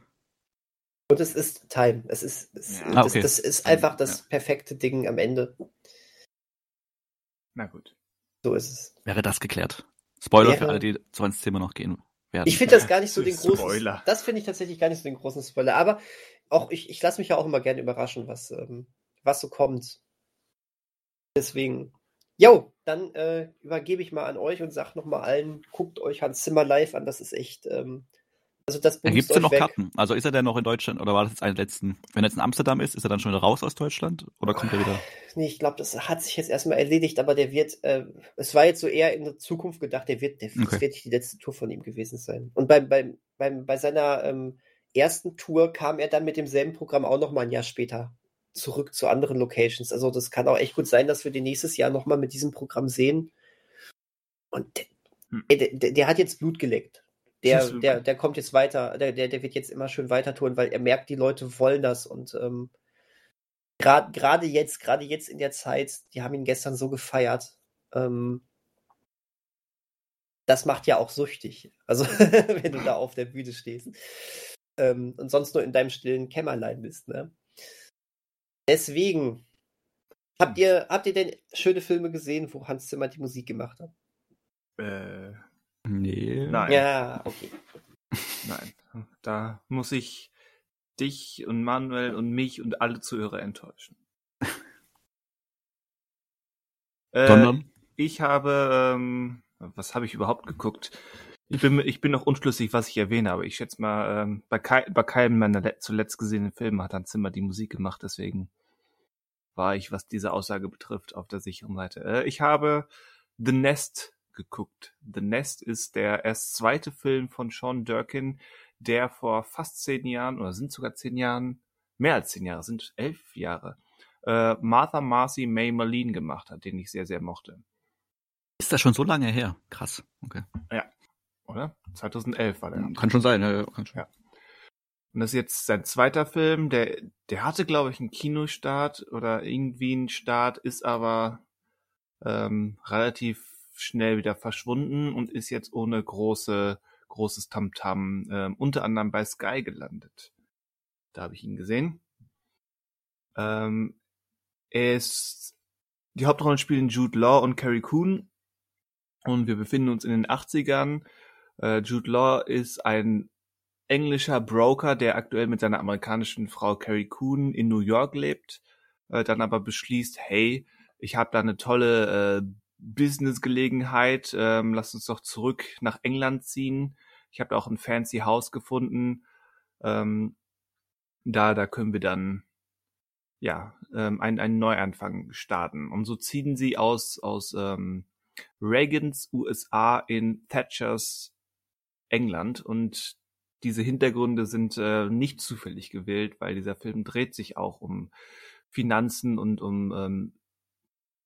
Und es ist Time. Es ist, es, ja. das, okay. das, ist einfach das ja. perfekte Ding am Ende. Na gut. So ist es. Wäre das geklärt. Spoiler Wäre... für alle, die so ins Thema noch gehen werden. Ich finde das gar nicht so den großen Spoiler. Das finde ich tatsächlich gar nicht so den großen Spoiler. Aber auch ich, ich lasse mich ja auch immer gerne überraschen, was, ähm, was so kommt. Deswegen. Jo, dann äh, übergebe ich mal an euch und sag nochmal allen, guckt euch Hans Zimmer live an, das ist echt. Ähm, also das Gibt es denn noch weg. Karten? Also ist er denn noch in Deutschland oder war das jetzt ein letzten? Wenn er jetzt in Amsterdam ist, ist er dann schon raus aus Deutschland oder kommt er wieder? Nee, ich glaube, das hat sich jetzt erstmal erledigt, aber der wird, äh, es war jetzt so eher in der Zukunft gedacht, der wird, der, okay. das wird nicht die letzte Tour von ihm gewesen sein. Und beim, beim, beim, bei seiner ähm, ersten Tour kam er dann mit demselben Programm auch nochmal ein Jahr später zurück zu anderen Locations. Also das kann auch echt gut sein, dass wir den nächstes Jahr nochmal mit diesem Programm sehen. Und der, hm. der, der, hat jetzt Blut geleckt. Der, der, der kommt jetzt weiter, der, der, der wird jetzt immer schön weiter tun, weil er merkt, die Leute wollen das und ähm, gerade jetzt, gerade jetzt in der Zeit, die haben ihn gestern so gefeiert. Ähm, das macht ja auch süchtig. Also, wenn du da auf der Bühne stehst. Ähm, und sonst nur in deinem stillen Kämmerlein bist, ne? Deswegen, habt ihr, habt ihr denn schöne Filme gesehen, wo Hans Zimmer die Musik gemacht hat? Äh, Nee. Nein. Ja, okay. Nein. Da muss ich dich und Manuel und mich und alle Zuhörer enttäuschen. äh, ich habe, ähm, was habe ich überhaupt geguckt? Ich bin, ich bin noch unschlüssig, was ich erwähne, aber ich schätze mal, ähm, bei, Kai, bei keinem meiner zuletzt gesehenen Filme hat Hans Zimmer die Musik gemacht, deswegen war ich, was diese Aussage betrifft, auf der sicheren Seite. Äh, ich habe The Nest geguckt. The Nest ist der erst zweite Film von Sean Durkin, der vor fast zehn Jahren, oder sind sogar zehn Jahren, mehr als zehn Jahre, sind elf Jahre, äh, Martha Marcy May Marlene gemacht hat, den ich sehr, sehr mochte. Ist das schon so lange her? Krass. Okay. Ja. Oder? 2011 war der. Kann schon sein, ja, kann schon. Ja. Und das ist jetzt sein zweiter Film. Der, der hatte, glaube ich, einen Kinostart oder irgendwie einen Start, ist aber ähm, relativ schnell wieder verschwunden und ist jetzt ohne große, großes Tamtam -Tam, äh, unter anderem bei Sky gelandet. Da habe ich ihn gesehen. Ähm, er ist, die Hauptrollen spielen Jude Law und Carrie Coon und wir befinden uns in den 80ern. Äh, Jude Law ist ein englischer Broker, der aktuell mit seiner amerikanischen Frau Carrie Coon in New York lebt, äh, dann aber beschließt, hey, ich habe da eine tolle äh, Business-Gelegenheit. Ähm, lass uns doch zurück nach England ziehen. Ich habe auch ein fancy Haus gefunden. Ähm, da, da können wir dann ja ähm, einen, einen Neuanfang starten. Und so ziehen sie aus aus ähm, Reagans USA in Thatchers England und diese Hintergründe sind äh, nicht zufällig gewählt, weil dieser Film dreht sich auch um Finanzen und um ähm,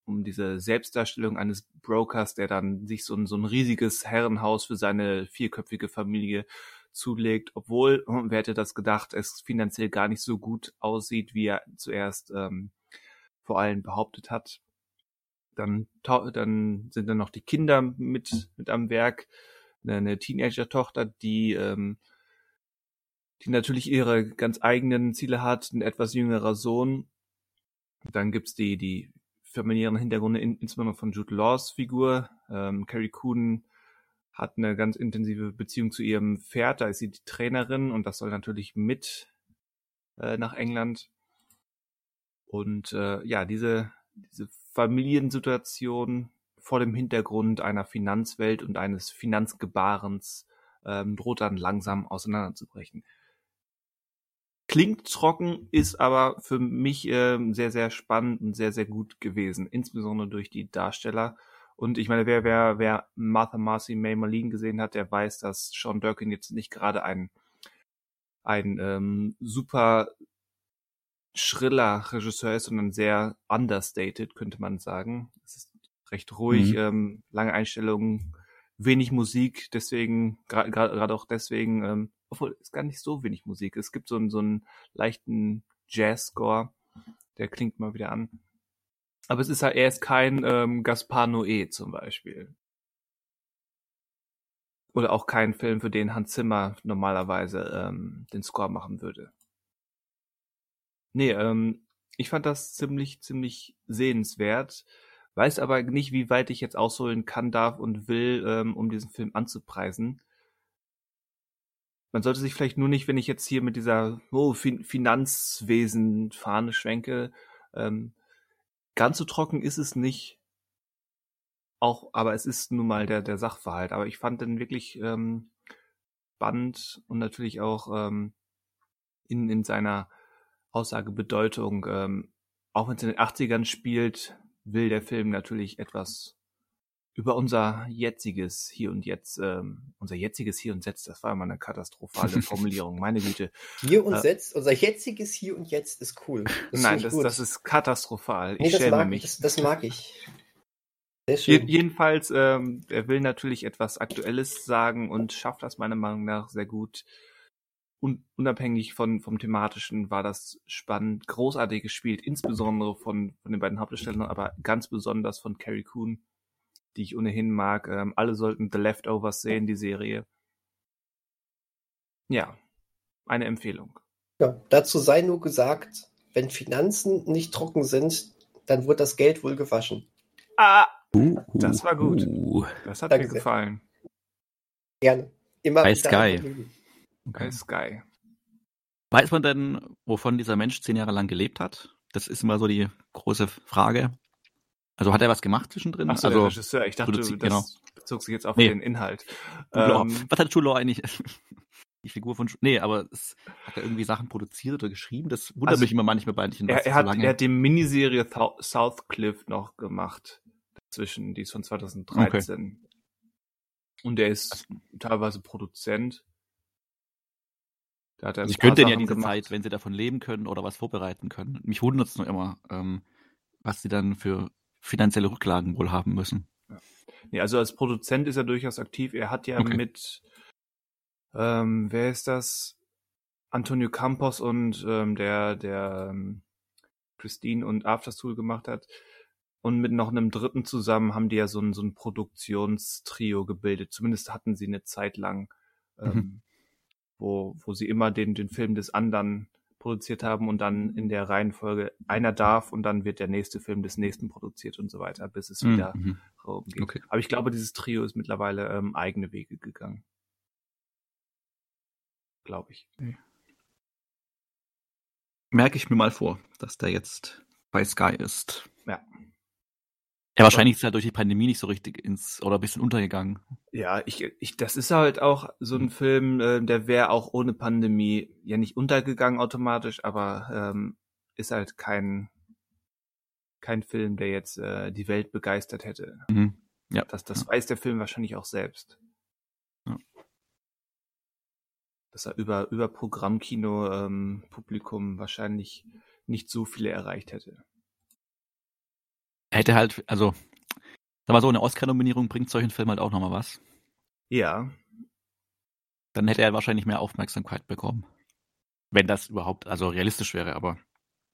um diese Selbstdarstellung eines Brokers, der dann sich so ein, so ein riesiges Herrenhaus für seine vierköpfige Familie zulegt, obwohl, hm, wer hätte das gedacht, es finanziell gar nicht so gut aussieht, wie er zuerst ähm, vor allem behauptet hat. Dann, dann sind dann noch die Kinder mit, mit am Werk, eine Teenager-Tochter, die, ähm, die natürlich ihre ganz eigenen Ziele hat, ein etwas jüngerer Sohn. Dann gibt's die, die familiären Hintergründe, in, insbesondere von Jude Laws Figur. Ähm, Carrie Coon hat eine ganz intensive Beziehung zu ihrem Pferd, da ist sie die Trainerin und das soll natürlich mit äh, nach England. Und äh, ja, diese, diese Familiensituation vor dem Hintergrund einer Finanzwelt und eines Finanzgebarens ähm, droht dann langsam auseinanderzubrechen. Klingt trocken, ist aber für mich äh, sehr, sehr spannend und sehr, sehr gut gewesen, insbesondere durch die Darsteller. Und ich meine, wer, wer, wer Martha Marcy May Marlene gesehen hat, der weiß, dass Sean Durkin jetzt nicht gerade ein, ein ähm, super schriller Regisseur ist, sondern sehr understated, könnte man sagen. Es ist recht ruhig, mhm. ähm, lange Einstellungen, wenig Musik, deswegen, gerade auch deswegen, ähm, obwohl es gar nicht so wenig Musik. Es gibt so einen, so einen leichten Jazz-Score, der klingt mal wieder an. Aber es ist halt, er ist kein ähm, Gaspar Noé zum Beispiel. Oder auch kein Film, für den Hans Zimmer normalerweise ähm, den Score machen würde. Nee, ähm, ich fand das ziemlich, ziemlich sehenswert. Weiß aber nicht, wie weit ich jetzt ausholen kann, darf und will, ähm, um diesen Film anzupreisen. Man sollte sich vielleicht nur nicht, wenn ich jetzt hier mit dieser oh, fin Finanzwesen-Fahne schwenke, ähm, ganz so trocken ist es nicht. Auch, aber es ist nun mal der, der Sachverhalt. Aber ich fand den wirklich ähm, spannend und natürlich auch ähm, in, in seiner Aussagebedeutung. Ähm, auch wenn es in den 80ern spielt, will der Film natürlich etwas über unser jetziges Hier und Jetzt, ähm, unser jetziges Hier und Jetzt, das war immer eine katastrophale Formulierung, meine Güte. Hier und äh, Jetzt, unser jetziges Hier und Jetzt ist cool. Das nein, das, das ist katastrophal. Nee, ich schäme mich. Das, das mag ich. Jedenfalls, ähm, er will natürlich etwas Aktuelles sagen und schafft das meiner Meinung nach sehr gut. Un unabhängig von, vom thematischen war das spannend, großartig gespielt, insbesondere von, von den beiden Hauptdarstellern, aber ganz besonders von Carrie Coon die ich ohnehin mag. Ähm, alle sollten The Leftovers sehen, die Serie. Ja, eine Empfehlung. Ja, dazu sei nur gesagt, wenn Finanzen nicht trocken sind, dann wird das Geld wohl gewaschen. Ah, das war gut. Uh. Das hat Danke mir gefallen. Gerne. Immer Bei Sky. Bei Sky. Weiß man denn, wovon dieser Mensch zehn Jahre lang gelebt hat? Das ist immer so die große Frage. Also hat er was gemacht zwischendrin? Ach so, also, der Regisseur. Ich dachte, das genau. bezog sich jetzt auf nee. den Inhalt. Ähm, was hat True eigentlich? Die Figur von Nee, aber es, hat er irgendwie Sachen produziert oder geschrieben? Das wundert also, mich immer manchmal bei manchen. Er, er, hat, er hat die Miniserie Southcliff noch gemacht. Dazwischen, die ist von 2013. Okay. Und der ist also, teilweise Produzent. Da hat er also ich könnte ja diese gemacht. Zeit, wenn sie davon leben können oder was vorbereiten können. Mich wundert es nur immer, ähm, was sie dann für finanzielle Rücklagen wohl haben müssen. Ja. Nee, also als Produzent ist er durchaus aktiv. Er hat ja okay. mit, ähm, wer ist das? Antonio Campos und ähm, der, der ähm, Christine und Afterstool gemacht hat. Und mit noch einem dritten zusammen haben die ja so ein, so ein Produktionstrio gebildet. Zumindest hatten sie eine Zeit lang, ähm, mhm. wo, wo sie immer den, den Film des anderen produziert haben und dann in der Reihenfolge einer darf und dann wird der nächste Film des nächsten produziert und so weiter, bis es mhm. wieder mhm. geht. Okay. Aber ich glaube, dieses Trio ist mittlerweile ähm, eigene Wege gegangen. Glaube ich. Okay. Merke ich mir mal vor, dass der jetzt bei Sky ist. Ja. Ja, wahrscheinlich ist er durch die Pandemie nicht so richtig ins oder ein bisschen untergegangen. Ja, ich, ich, das ist halt auch so ein Film, äh, der wäre auch ohne Pandemie ja nicht untergegangen automatisch, aber ähm, ist halt kein kein Film, der jetzt äh, die Welt begeistert hätte. Mhm. Ja. Das, das ja. weiß der Film wahrscheinlich auch selbst. Ja. Dass er über, über Programmkino ähm, Publikum wahrscheinlich nicht so viele erreicht hätte hätte halt, also, sag mal so, eine Oscar-Nominierung bringt solchen Film halt auch nochmal was. Ja. Dann hätte er wahrscheinlich mehr Aufmerksamkeit bekommen. Wenn das überhaupt, also realistisch wäre, aber.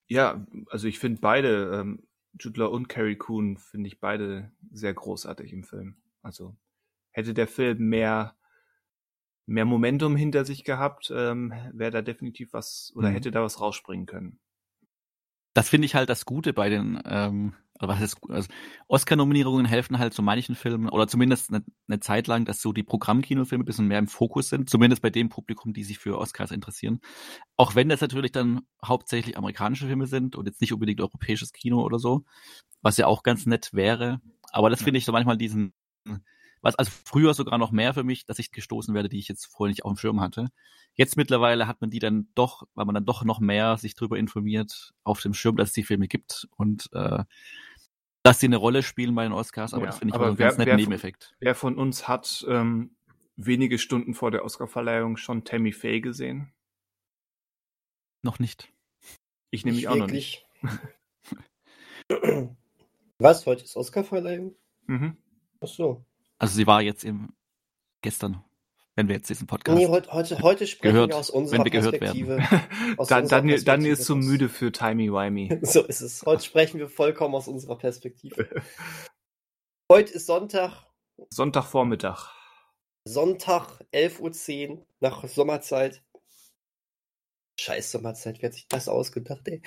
Ja, also ich finde beide, ähm, Jude und Carrie Coon, finde ich beide sehr großartig im Film. Also hätte der Film mehr mehr Momentum hinter sich gehabt, ähm, wäre da definitiv was oder mhm. hätte da was rausspringen können das finde ich halt das Gute bei den, ähm, was ist, also Oscar-Nominierungen helfen halt so manchen Filmen oder zumindest eine, eine Zeit lang, dass so die Programmkinofilme ein bisschen mehr im Fokus sind, zumindest bei dem Publikum, die sich für Oscars interessieren. Auch wenn das natürlich dann hauptsächlich amerikanische Filme sind und jetzt nicht unbedingt europäisches Kino oder so, was ja auch ganz nett wäre. Aber das finde ich so manchmal diesen, was also früher sogar noch mehr für mich, dass ich gestoßen werde, die ich jetzt vorher nicht auf dem Schirm hatte. Jetzt mittlerweile hat man die dann doch, weil man dann doch noch mehr sich darüber informiert, auf dem Schirm, dass es die Filme gibt und äh, dass sie eine Rolle spielen bei den Oscars, aber ja, das finde ich aber einen wer, ganz netten wer Nebeneffekt. wer von uns hat ähm, wenige Stunden vor der Oscarverleihung schon Tammy Faye gesehen? Noch nicht. Ich nehme mich auch wirklich. noch nicht. Was? Heute ist Oscarverleihung? Mhm. Ach so. Also sie war jetzt im gestern, wenn wir jetzt diesen Podcast. Nee, heute, heute, heute sprechen gehört, wir aus unserer wir Perspektive. Aus dann, Daniel, Daniel ist so müde für Timey Wimey. so ist es. Heute sprechen wir vollkommen aus unserer Perspektive. heute ist Sonntag. Sonntagvormittag. Sonntag, 11.10 Uhr nach Sommerzeit. Scheiß Sommerzeit, wer hat sich das ausgedacht, ey?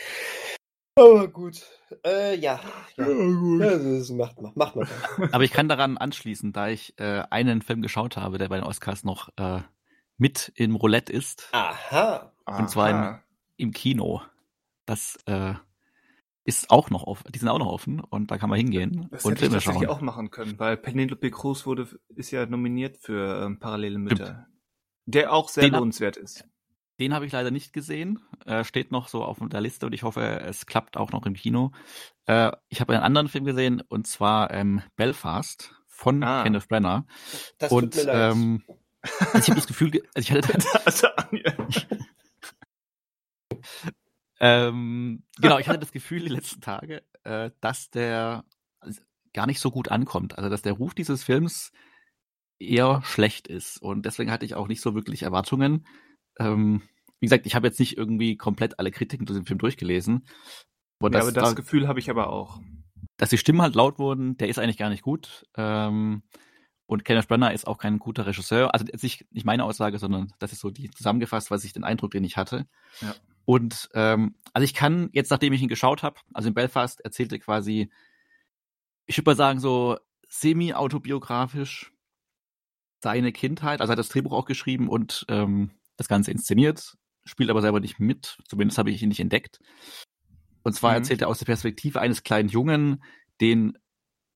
Aber gut. Äh, ja. Ja, gut. Ja, das macht man. Macht man Aber ich kann daran anschließen, da ich äh, einen Film geschaut habe, der bei den Oscars noch äh, mit im Roulette ist. Aha. Und zwar im, im Kino. Das äh, ist auch noch offen. Die sind auch noch offen und da kann man hingehen das und hätte Filme ich schauen. auch machen können, weil Penelope Cruz wurde ist ja nominiert für ähm, Parallele Mütter. Stimmt. Der auch sehr den lohnenswert ist. Den habe ich leider nicht gesehen. Äh, steht noch so auf der Liste und ich hoffe, es klappt auch noch im Kino. Äh, ich habe einen anderen Film gesehen und zwar ähm, Belfast von ah. Kenneth Brenner. Das und, tut mir leid. Ähm, also ich habe das Gefühl, also ich hatte also, ähm, genau, ich hatte das Gefühl die letzten Tage, äh, dass der gar nicht so gut ankommt. Also dass der Ruf dieses Films eher schlecht ist. Und deswegen hatte ich auch nicht so wirklich Erwartungen. Ähm, wie gesagt, ich habe jetzt nicht irgendwie komplett alle Kritiken zu dem Film durchgelesen. Aber, ja, aber das da, Gefühl habe ich aber auch. Dass die Stimmen halt laut wurden, der ist eigentlich gar nicht gut. Ähm, und Kenneth Brenner ist auch kein guter Regisseur. Also nicht, nicht meine Aussage, sondern das ist so die zusammengefasst, was ich den Eindruck, den ich hatte. Ja. Und ähm, also ich kann jetzt, nachdem ich ihn geschaut habe, also in Belfast erzählte quasi, ich würde mal sagen, so semi-autobiografisch seine Kindheit. Also er hat das Drehbuch auch geschrieben und ähm, das Ganze inszeniert spielt aber selber nicht mit. Zumindest habe ich ihn nicht entdeckt. Und zwar mhm. erzählt er aus der Perspektive eines kleinen Jungen den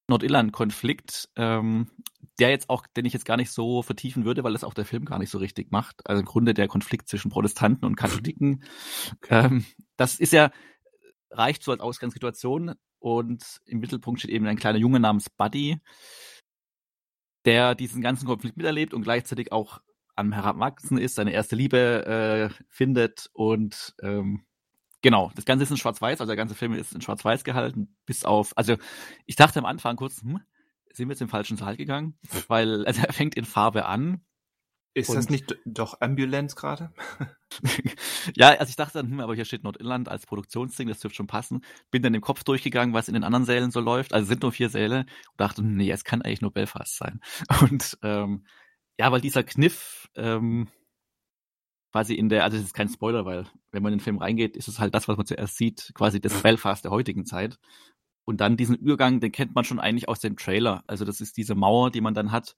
Nordirland-Konflikt, ähm, der jetzt auch, den ich jetzt gar nicht so vertiefen würde, weil das auch der Film gar nicht so richtig macht. Also im Grunde der Konflikt zwischen Protestanten und Katholiken. Okay. Ähm, das ist ja, reicht so als Ausgangssituation und im Mittelpunkt steht eben ein kleiner Junge namens Buddy, der diesen ganzen Konflikt miterlebt und gleichzeitig auch am Heranwachsen ist, seine erste Liebe äh, findet und ähm, genau, das Ganze ist in Schwarz-Weiß, also der ganze Film ist in Schwarz-Weiß gehalten, bis auf, also ich dachte am Anfang kurz, hm, sind wir jetzt im falschen Saal gegangen? Weil, also er fängt in Farbe an. Ist das nicht doch Ambulance gerade? ja, also ich dachte dann, hm, aber hier steht Nordirland als Produktionsding, das dürfte schon passen. Bin dann im Kopf durchgegangen, was in den anderen Sälen so läuft. Also sind nur vier Säle und dachte, nee, es kann eigentlich nur Belfast sein. Und ähm, ja, weil dieser Kniff ähm, quasi in der, also das ist kein Spoiler, weil wenn man in den Film reingeht, ist es halt das, was man zuerst sieht, quasi das Belfast der heutigen Zeit. Und dann diesen Übergang, den kennt man schon eigentlich aus dem Trailer. Also das ist diese Mauer, die man dann hat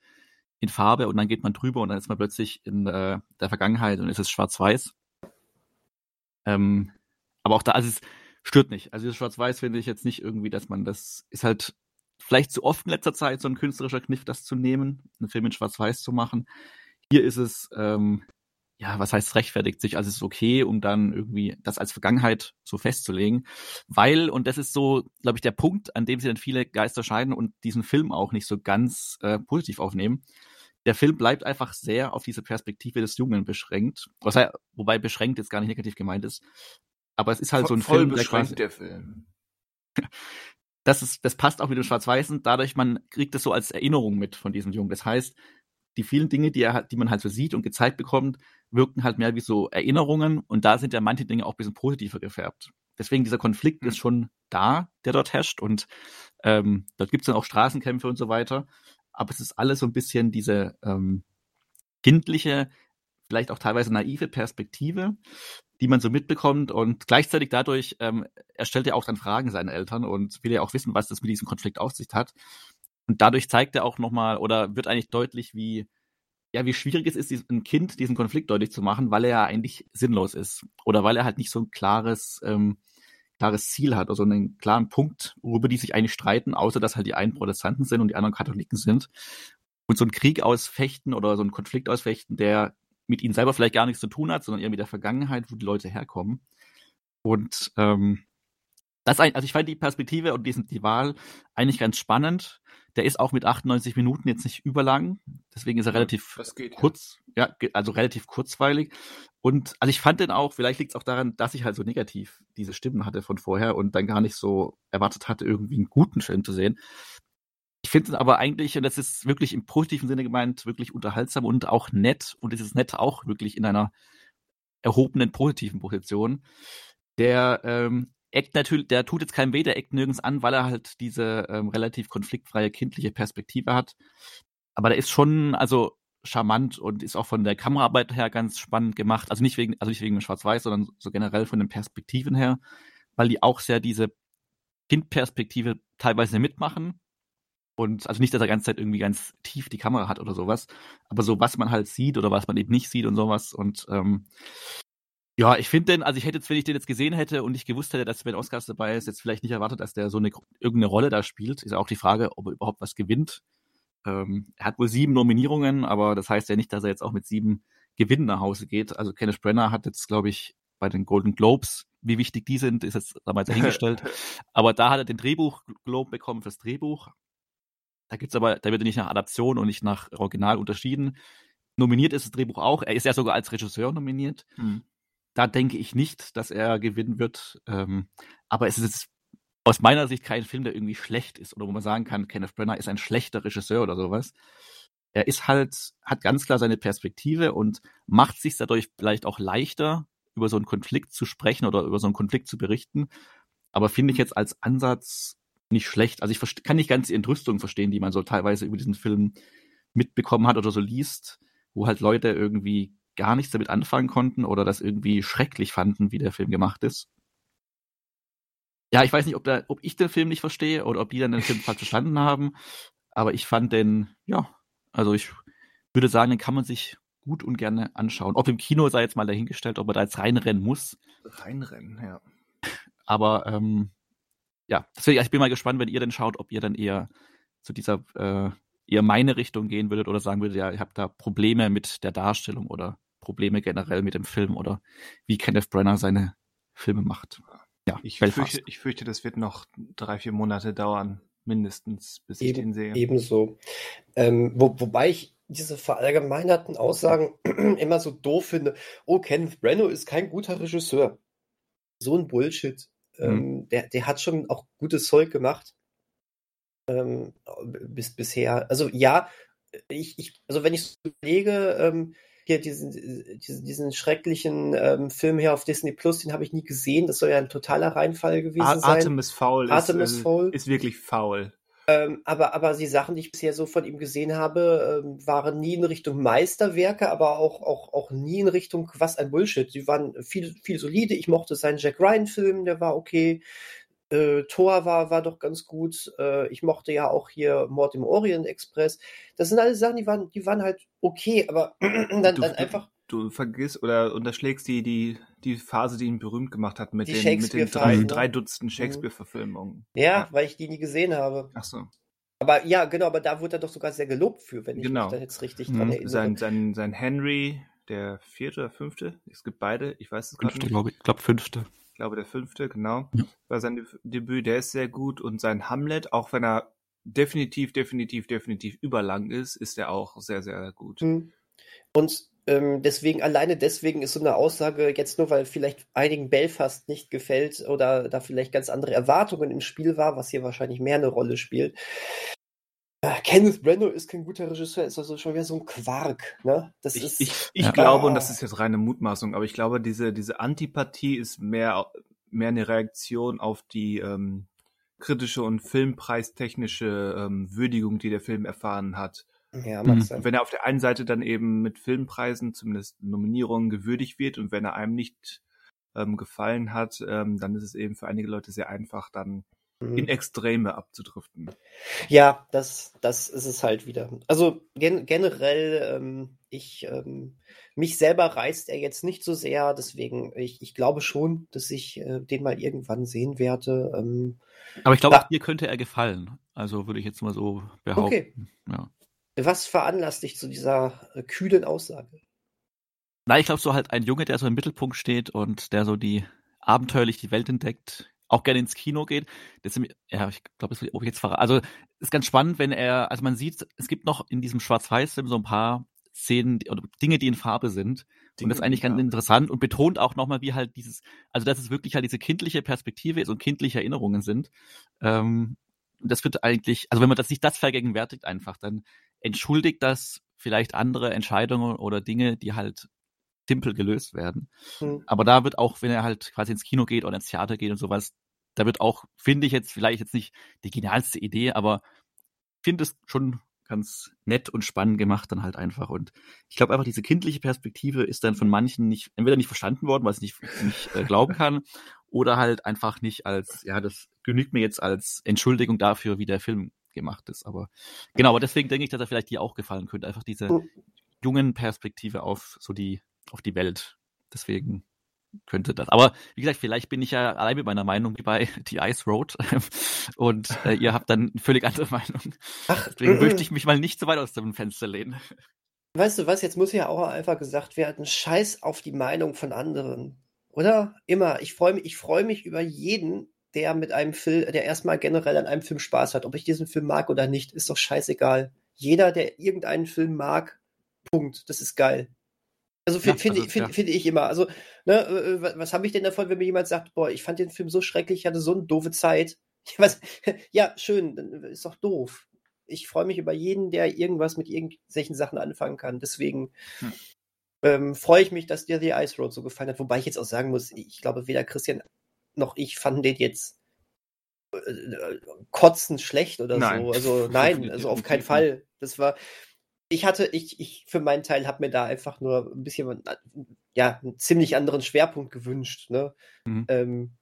in Farbe und dann geht man drüber und dann ist man plötzlich in äh, der Vergangenheit und ist es schwarz-weiß. Ähm, aber auch da, also es stört nicht. Also das Schwarz-Weiß finde ich jetzt nicht irgendwie, dass man das ist halt vielleicht zu oft in letzter Zeit so ein künstlerischer Kniff, das zu nehmen, einen Film in Schwarz-Weiß zu machen. Hier ist es, ähm, ja, was heißt rechtfertigt sich? Also es ist okay, um dann irgendwie das als Vergangenheit so festzulegen, weil und das ist so, glaube ich, der Punkt, an dem sich dann viele Geister scheiden und diesen Film auch nicht so ganz äh, positiv aufnehmen. Der Film bleibt einfach sehr auf diese Perspektive des Jungen beschränkt, was wobei beschränkt jetzt gar nicht negativ gemeint ist. Aber es ist halt voll, so ein voll Film, beschränkt der, quasi, der Film das ist, das passt auch mit dem Schwarz-Weißen, dadurch man kriegt das so als Erinnerung mit von diesem Jungen. Das heißt, die vielen Dinge, die er, die man halt so sieht und gezeigt bekommt, wirken halt mehr wie so Erinnerungen und da sind ja manche Dinge auch ein bisschen positiver gefärbt. Deswegen dieser Konflikt mhm. ist schon da, der dort herrscht und ähm, dort gibt es dann auch Straßenkämpfe und so weiter. Aber es ist alles so ein bisschen diese ähm, kindliche, vielleicht auch teilweise naive Perspektive, die man so mitbekommt und gleichzeitig dadurch ähm, er stellt ja auch dann Fragen seinen Eltern und will ja auch wissen, was das mit diesem Konflikt auf sich hat. Und dadurch zeigt er auch nochmal oder wird eigentlich deutlich, wie ja, wie schwierig es ist, ein Kind diesen Konflikt deutlich zu machen, weil er ja eigentlich sinnlos ist oder weil er halt nicht so ein klares ähm, klares Ziel hat, also einen klaren Punkt, worüber die sich eigentlich streiten, außer dass halt die einen Protestanten sind und die anderen Katholiken sind. Und so ein Krieg ausfechten oder so ein Konflikt ausfechten, der mit ihnen selber vielleicht gar nichts zu tun hat, sondern eher mit der Vergangenheit, wo die Leute herkommen. Und ähm, das, also ich fand die Perspektive und diesen, die Wahl eigentlich ganz spannend. Der ist auch mit 98 Minuten jetzt nicht überlang, deswegen ist er relativ geht, kurz, ja. ja, also relativ kurzweilig. Und also ich fand den auch, vielleicht liegt es auch daran, dass ich halt so negativ diese Stimmen hatte von vorher und dann gar nicht so erwartet hatte, irgendwie einen guten Film zu sehen. Ich finde es aber eigentlich, und das ist wirklich im positiven Sinne gemeint, wirklich unterhaltsam und auch nett. Und es ist nett auch wirklich in einer erhobenen positiven Position. Der ähm, eckt natürlich, der tut jetzt keinem weh, der eckt nirgends an, weil er halt diese ähm, relativ konfliktfreie kindliche Perspektive hat. Aber der ist schon, also charmant und ist auch von der Kameraarbeit her ganz spannend gemacht. Also nicht wegen, also nicht wegen dem Schwarz-Weiß, sondern so generell von den Perspektiven her, weil die auch sehr diese Kindperspektive teilweise mitmachen. Und also nicht, dass er die ganze Zeit irgendwie ganz tief die Kamera hat oder sowas, aber so was man halt sieht oder was man eben nicht sieht und sowas. Und ähm, ja, ich finde den, also ich hätte jetzt, wenn ich den jetzt gesehen hätte und ich gewusst hätte, dass Ben Oscars dabei ist, jetzt vielleicht nicht erwartet, dass der so eine irgendeine Rolle da spielt. Ist ja auch die Frage, ob er überhaupt was gewinnt. Ähm, er hat wohl sieben Nominierungen, aber das heißt ja nicht, dass er jetzt auch mit sieben Gewinnen nach Hause geht. Also Kenneth Brenner hat jetzt, glaube ich, bei den Golden Globes, wie wichtig die sind, ist jetzt damals dahingestellt. aber da hat er den Drehbuch Globe bekommen fürs Drehbuch. Da gibt's aber, da wird er nicht nach Adaption und nicht nach Original unterschieden. Nominiert ist das Drehbuch auch. Er ist ja sogar als Regisseur nominiert. Hm. Da denke ich nicht, dass er gewinnen wird. Ähm, aber es ist aus meiner Sicht kein Film, der irgendwie schlecht ist oder wo man sagen kann, Kenneth Brenner ist ein schlechter Regisseur oder sowas. Er ist halt, hat ganz klar seine Perspektive und macht sich dadurch vielleicht auch leichter, über so einen Konflikt zu sprechen oder über so einen Konflikt zu berichten. Aber finde ich jetzt als Ansatz nicht schlecht. Also ich kann nicht ganz die Entrüstung verstehen, die man so teilweise über diesen Film mitbekommen hat oder so liest, wo halt Leute irgendwie gar nichts damit anfangen konnten oder das irgendwie schrecklich fanden, wie der Film gemacht ist. Ja, ich weiß nicht, ob, da, ob ich den Film nicht verstehe oder ob die dann den Film falsch verstanden haben, aber ich fand den, ja, also ich würde sagen, den kann man sich gut und gerne anschauen. Ob im Kino sei jetzt mal dahingestellt, ob er da jetzt reinrennen muss. Reinrennen, ja. Aber ähm, ja, deswegen, ich bin mal gespannt, wenn ihr denn schaut, ob ihr dann eher zu dieser, äh, eher meine Richtung gehen würdet oder sagen würdet, ja, ihr habt da Probleme mit der Darstellung oder Probleme generell mit dem Film oder wie Kenneth Brenner seine Filme macht. Ja, ich fürchte, ich fürchte, das wird noch drei, vier Monate dauern, mindestens, bis Eben, ich den sehe. Ebenso. Ähm, wo, wobei ich diese verallgemeinerten Aussagen immer so doof finde. Oh, Kenneth Brenner ist kein guter Regisseur. So ein Bullshit. Mhm. Ähm, der, der hat schon auch gutes Zeug gemacht. Ähm, bis bisher. Also ja, ich, ich, also wenn ich so überlege, ähm, hier diesen, diesen, diesen schrecklichen ähm, Film hier auf Disney Plus, den habe ich nie gesehen. Das soll ja ein totaler Reinfall gewesen A sein. Artemis Foul, Artemis ist, Foul. ist wirklich faul. Ähm, aber, aber die Sachen, die ich bisher so von ihm gesehen habe, ähm, waren nie in Richtung Meisterwerke, aber auch, auch, auch nie in Richtung was ein Bullshit. Die waren viel, viel solide. Ich mochte seinen Jack Ryan-Film, der war okay. Äh, Thor war, war doch ganz gut. Äh, ich mochte ja auch hier Mord im Orient Express. Das sind alles Sachen, die waren, die waren halt okay, aber dann, dann einfach du vergisst oder unterschlägst die, die, die Phase, die ihn berühmt gemacht hat mit, den, mit den drei, ne? drei Dutzend mhm. Shakespeare-Verfilmungen. Ja, ja, weil ich die nie gesehen habe. Ach so. Aber ja, genau, aber da wurde er doch sogar sehr gelobt für, wenn ich genau. mich da jetzt richtig dran mhm. erinnere. Sein, sein, sein Henry, der vierte oder fünfte, es gibt beide, ich weiß es gerade nicht. Glaube ich, glaube fünfte. Ich glaube der fünfte, genau. Ja. War sein Debüt, der ist sehr gut und sein Hamlet, auch wenn er definitiv, definitiv, definitiv überlang ist, ist er auch sehr, sehr gut. Mhm. Und ähm, deswegen, alleine deswegen ist so eine Aussage jetzt nur, weil vielleicht einigen Belfast nicht gefällt oder da vielleicht ganz andere Erwartungen im Spiel war, was hier wahrscheinlich mehr eine Rolle spielt. Äh, Kenneth Branagh ist kein guter Regisseur, ist also schon wieder so ein Quark. Ne? Das ich ist, ich, ich ja. glaube, und das ist jetzt reine Mutmaßung, aber ich glaube, diese, diese Antipathie ist mehr, mehr eine Reaktion auf die ähm, kritische und filmpreistechnische ähm, Würdigung, die der Film erfahren hat. Ja, mag mhm. sein. Wenn er auf der einen Seite dann eben mit Filmpreisen, zumindest Nominierungen, gewürdigt wird und wenn er einem nicht ähm, gefallen hat, ähm, dann ist es eben für einige Leute sehr einfach, dann mhm. in Extreme abzudriften. Ja, das, das ist es halt wieder. Also gen generell, ähm, ich, ähm, mich selber reißt er jetzt nicht so sehr, deswegen, ich, ich glaube schon, dass ich äh, den mal irgendwann sehen werde. Ähm, Aber ich glaube, dir könnte er gefallen. Also würde ich jetzt mal so behaupten. Okay. Ja. Was veranlasst dich zu dieser äh, kühlen Aussage? Na, ich glaube, so halt ein Junge, der so im Mittelpunkt steht und der so die abenteuerlich die Welt entdeckt, auch gerne ins Kino geht. Das, ja, ich glaube, das will ich jetzt verraten. Also ist ganz spannend, wenn er, also man sieht, es gibt noch in diesem Schwarz-Weiß-Film so ein paar Szenen oder Dinge, die in Farbe sind. Dinge, und das ist eigentlich ganz ja. interessant und betont auch nochmal, wie halt dieses, also dass es wirklich halt diese kindliche Perspektive ist und kindliche Erinnerungen sind. Ähm, das wird eigentlich, also wenn man das sich das vergegenwärtigt einfach, dann entschuldigt das vielleicht andere Entscheidungen oder Dinge, die halt simpel gelöst werden. Mhm. Aber da wird auch, wenn er halt quasi ins Kino geht oder ins Theater geht und sowas, da wird auch, finde ich jetzt vielleicht jetzt nicht die genialste Idee, aber finde es schon ganz nett und spannend gemacht dann halt einfach. Und ich glaube einfach, diese kindliche Perspektive ist dann von manchen nicht, entweder nicht verstanden worden, weil es nicht, nicht äh, glauben kann, oder halt einfach nicht als, ja, das genügt mir jetzt als Entschuldigung dafür, wie der Film gemacht ist. Aber genau, aber deswegen denke ich, dass er vielleicht dir auch gefallen könnte. Einfach diese hm. jungen Perspektive auf so die, auf die Welt. Deswegen könnte das. Aber wie gesagt, vielleicht bin ich ja allein mit meiner Meinung wie bei The Ice Road und äh, ihr habt dann eine völlig andere Meinung. Ach, Deswegen möchte ich mich mal nicht so weit aus dem Fenster lehnen. Weißt du was, jetzt muss ja auch einfach gesagt werden, scheiß auf die Meinung von anderen. Oder? Immer. Ich freue mich, ich freue mich über jeden, der mit einem Film, der erstmal generell an einem Film Spaß hat. Ob ich diesen Film mag oder nicht, ist doch scheißegal. Jeder, der irgendeinen Film mag, Punkt. Das ist geil. Also, ja, finde also, find, ja. find ich immer. Also, ne, äh, was, was habe ich denn davon, wenn mir jemand sagt, boah, ich fand den Film so schrecklich, ich hatte so eine doofe Zeit. Was, ja, schön, dann ist doch doof. Ich freue mich über jeden, der irgendwas mit irgendwelchen Sachen anfangen kann. Deswegen hm. ähm, freue ich mich, dass dir The Ice Road so gefallen hat. Wobei ich jetzt auch sagen muss, ich glaube, weder Christian noch ich fanden den jetzt äh, äh kotzen schlecht oder nein. so. Also nein, also auf keinen Fall. Das war, ich hatte, ich, ich für meinen Teil habe mir da einfach nur ein bisschen, ja, einen ziemlich anderen Schwerpunkt gewünscht. Ne? Mhm. Ähm,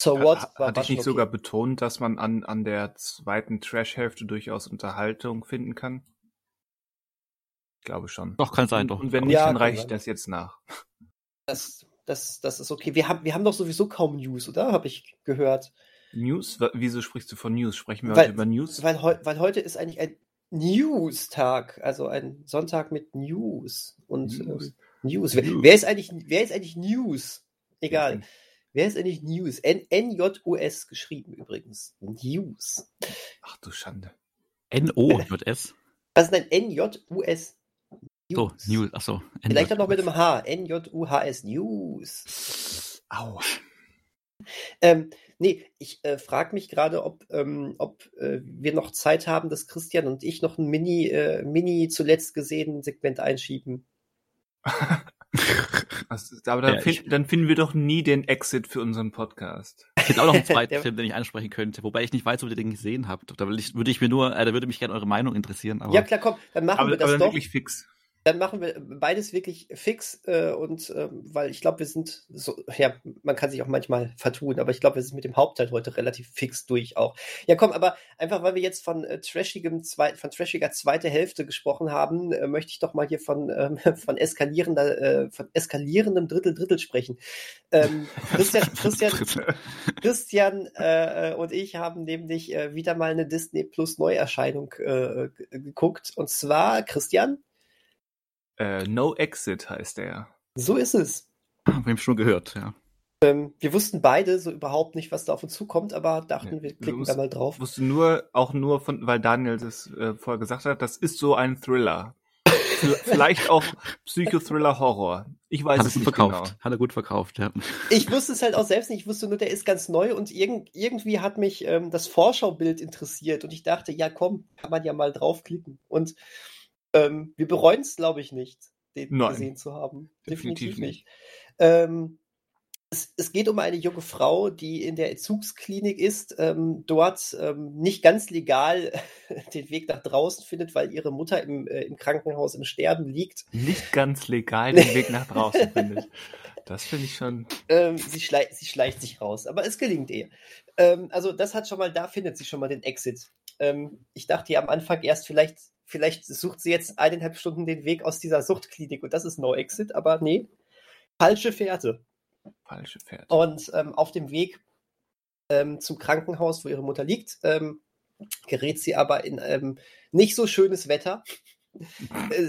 so what? War, Hatte ich nicht okay. sogar betont, dass man an, an der zweiten Trash-Hälfte durchaus Unterhaltung finden kann? Ich glaube schon. Doch, kann sein, doch. Und wenn nicht, ja, dann reiche ich das jetzt nach. Das, das, das ist okay. Wir haben, wir haben doch sowieso kaum News, oder? Habe ich gehört. News? Wieso sprichst du von News? Sprechen wir weil, heute über News? Weil, weil heute ist eigentlich ein News-Tag, also ein Sonntag mit News. Und News. Ähm, News. Wer, wer, ist eigentlich, wer ist eigentlich News? Egal. Wer ist eigentlich News? N-J-U-S geschrieben übrigens. News. Ach du Schande. N-O-J-S? Was ist denn N-J-U-S? So, News, achso. Vielleicht auch noch mit dem H. N-J-U-H-S. News. Au. Ähm, nee, ich äh, frage mich gerade, ob, ähm, ob äh, wir noch Zeit haben, dass Christian und ich noch ein Mini, äh, Mini zuletzt gesehen Segment einschieben. also, aber dann, ja, find, dann, finden wir doch nie den Exit für unseren Podcast. Ich hätte auch noch einen zweiten Film, den ich ansprechen könnte, wobei ich nicht weiß, ob ihr den gesehen habt. Da würde ich, würde ich mir nur, äh, da würde mich gerne eure Meinung interessieren. Aber... Ja klar, komm, dann machen aber, wir das aber doch. wirklich fix dann machen wir beides wirklich fix äh, und äh, weil ich glaube, wir sind so, ja, man kann sich auch manchmal vertun, aber ich glaube, wir sind mit dem Hauptteil heute relativ fix durch auch. Ja, komm, aber einfach, weil wir jetzt von äh, trashigem zwei, von trashiger zweite Hälfte gesprochen haben, äh, möchte ich doch mal hier von ähm, von eskalierender, äh, von eskalierendem Drittel Drittel sprechen. Ähm, Christian, Christian, Christian äh, und ich haben nämlich äh, wieder mal eine Disney Plus Neuerscheinung äh, geguckt und zwar Christian äh, no Exit heißt er. So ist es. Wir haben schon gehört, ja. Ähm, wir wussten beide so überhaupt nicht, was da auf uns zukommt, aber dachten, ja, wir klicken wussten, da mal drauf. Wusste nur, auch nur von, weil Daniel das äh, vorher gesagt hat, das ist so ein Thriller. Vielleicht auch Psychothriller-Horror. Ich weiß Hat es nicht verkauft. genau. Hat er gut verkauft, ja. Ich wusste es halt auch selbst nicht. Ich wusste nur, der ist ganz neu und irg irgendwie hat mich ähm, das Vorschaubild interessiert und ich dachte, ja komm, kann man ja mal draufklicken. Und ähm, wir bereuen es, glaube ich, nicht, den Nein, gesehen zu haben. Definitiv, definitiv nicht. nicht. Ähm, es, es, geht um eine junge Frau, die in der Entzugsklinik ist, ähm, dort ähm, nicht ganz legal den Weg nach draußen findet, weil ihre Mutter im, äh, im Krankenhaus im Sterben liegt. Nicht ganz legal den Weg nach draußen findet. Das finde ich schon. Ähm, sie, schlei sie, schleicht sich raus, aber es gelingt ihr. Ähm, also das hat schon mal, da findet sie schon mal den Exit. Ähm, ich dachte ja am Anfang erst, vielleicht vielleicht sucht sie jetzt eineinhalb Stunden den Weg aus dieser Suchtklinik und das ist No Exit, aber nee, falsche Fährte. Falsche Fährte. Und ähm, auf dem Weg ähm, zum Krankenhaus, wo ihre Mutter liegt, ähm, gerät sie aber in ähm, nicht so schönes Wetter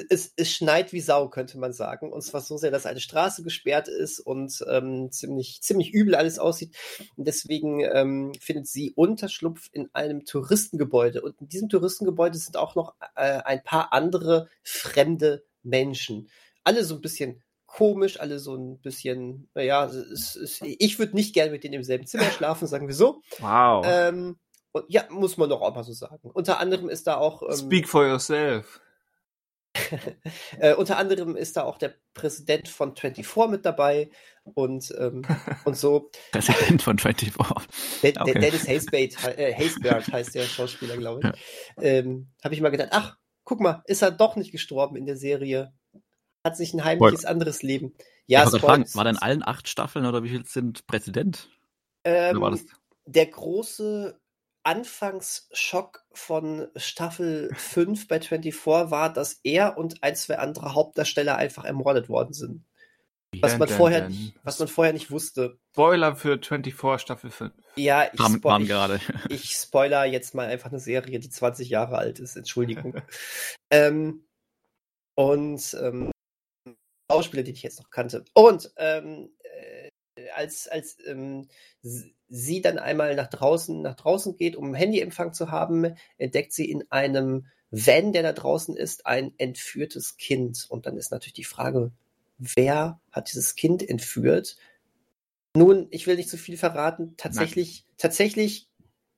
es, es, schneit wie Sau, könnte man sagen. Und zwar so sehr, dass eine Straße gesperrt ist und ähm, ziemlich, ziemlich übel alles aussieht. Und deswegen ähm, findet sie Unterschlupf in einem Touristengebäude. Und in diesem Touristengebäude sind auch noch äh, ein paar andere fremde Menschen. Alle so ein bisschen komisch, alle so ein bisschen, naja, es, es, ich würde nicht gerne mit denen im selben Zimmer schlafen, sagen wir so. Wow. Ähm, und ja, muss man doch auch mal so sagen. Unter anderem ist da auch. Ähm, Speak for yourself. äh, unter anderem ist da auch der Präsident von 24 mit dabei und, ähm, und so. Präsident von 24. De okay. Dennis Haysbert, äh, Haysbert heißt der Schauspieler, glaube ich. Ja. Ähm, Habe ich mal gedacht, ach, guck mal, ist er doch nicht gestorben in der Serie. Hat sich ein heimliches Spoiler. anderes Leben. Ja, fragen, war denn allen acht Staffeln oder wie viel sind Präsident? Ähm, der große Anfangsschock von Staffel 5 bei 24 war, dass er und ein, zwei andere Hauptdarsteller einfach ermordet worden sind. Was man, vorher nicht, was man vorher nicht wusste. Spoiler für 24 Staffel 5. Ja, ich, spo ich, gerade. ich spoiler jetzt mal einfach eine Serie, die 20 Jahre alt ist. Entschuldigung. ähm, und ähm, Schauspieler, die ich jetzt noch kannte. Und ähm, äh, als, als ähm, sie dann einmal nach draußen, nach draußen geht, um Handyempfang zu haben, entdeckt sie in einem Van, der da draußen ist, ein entführtes Kind. Und dann ist natürlich die Frage, wer hat dieses Kind entführt? Nun, ich will nicht zu viel verraten. Tatsächlich, Nein. tatsächlich,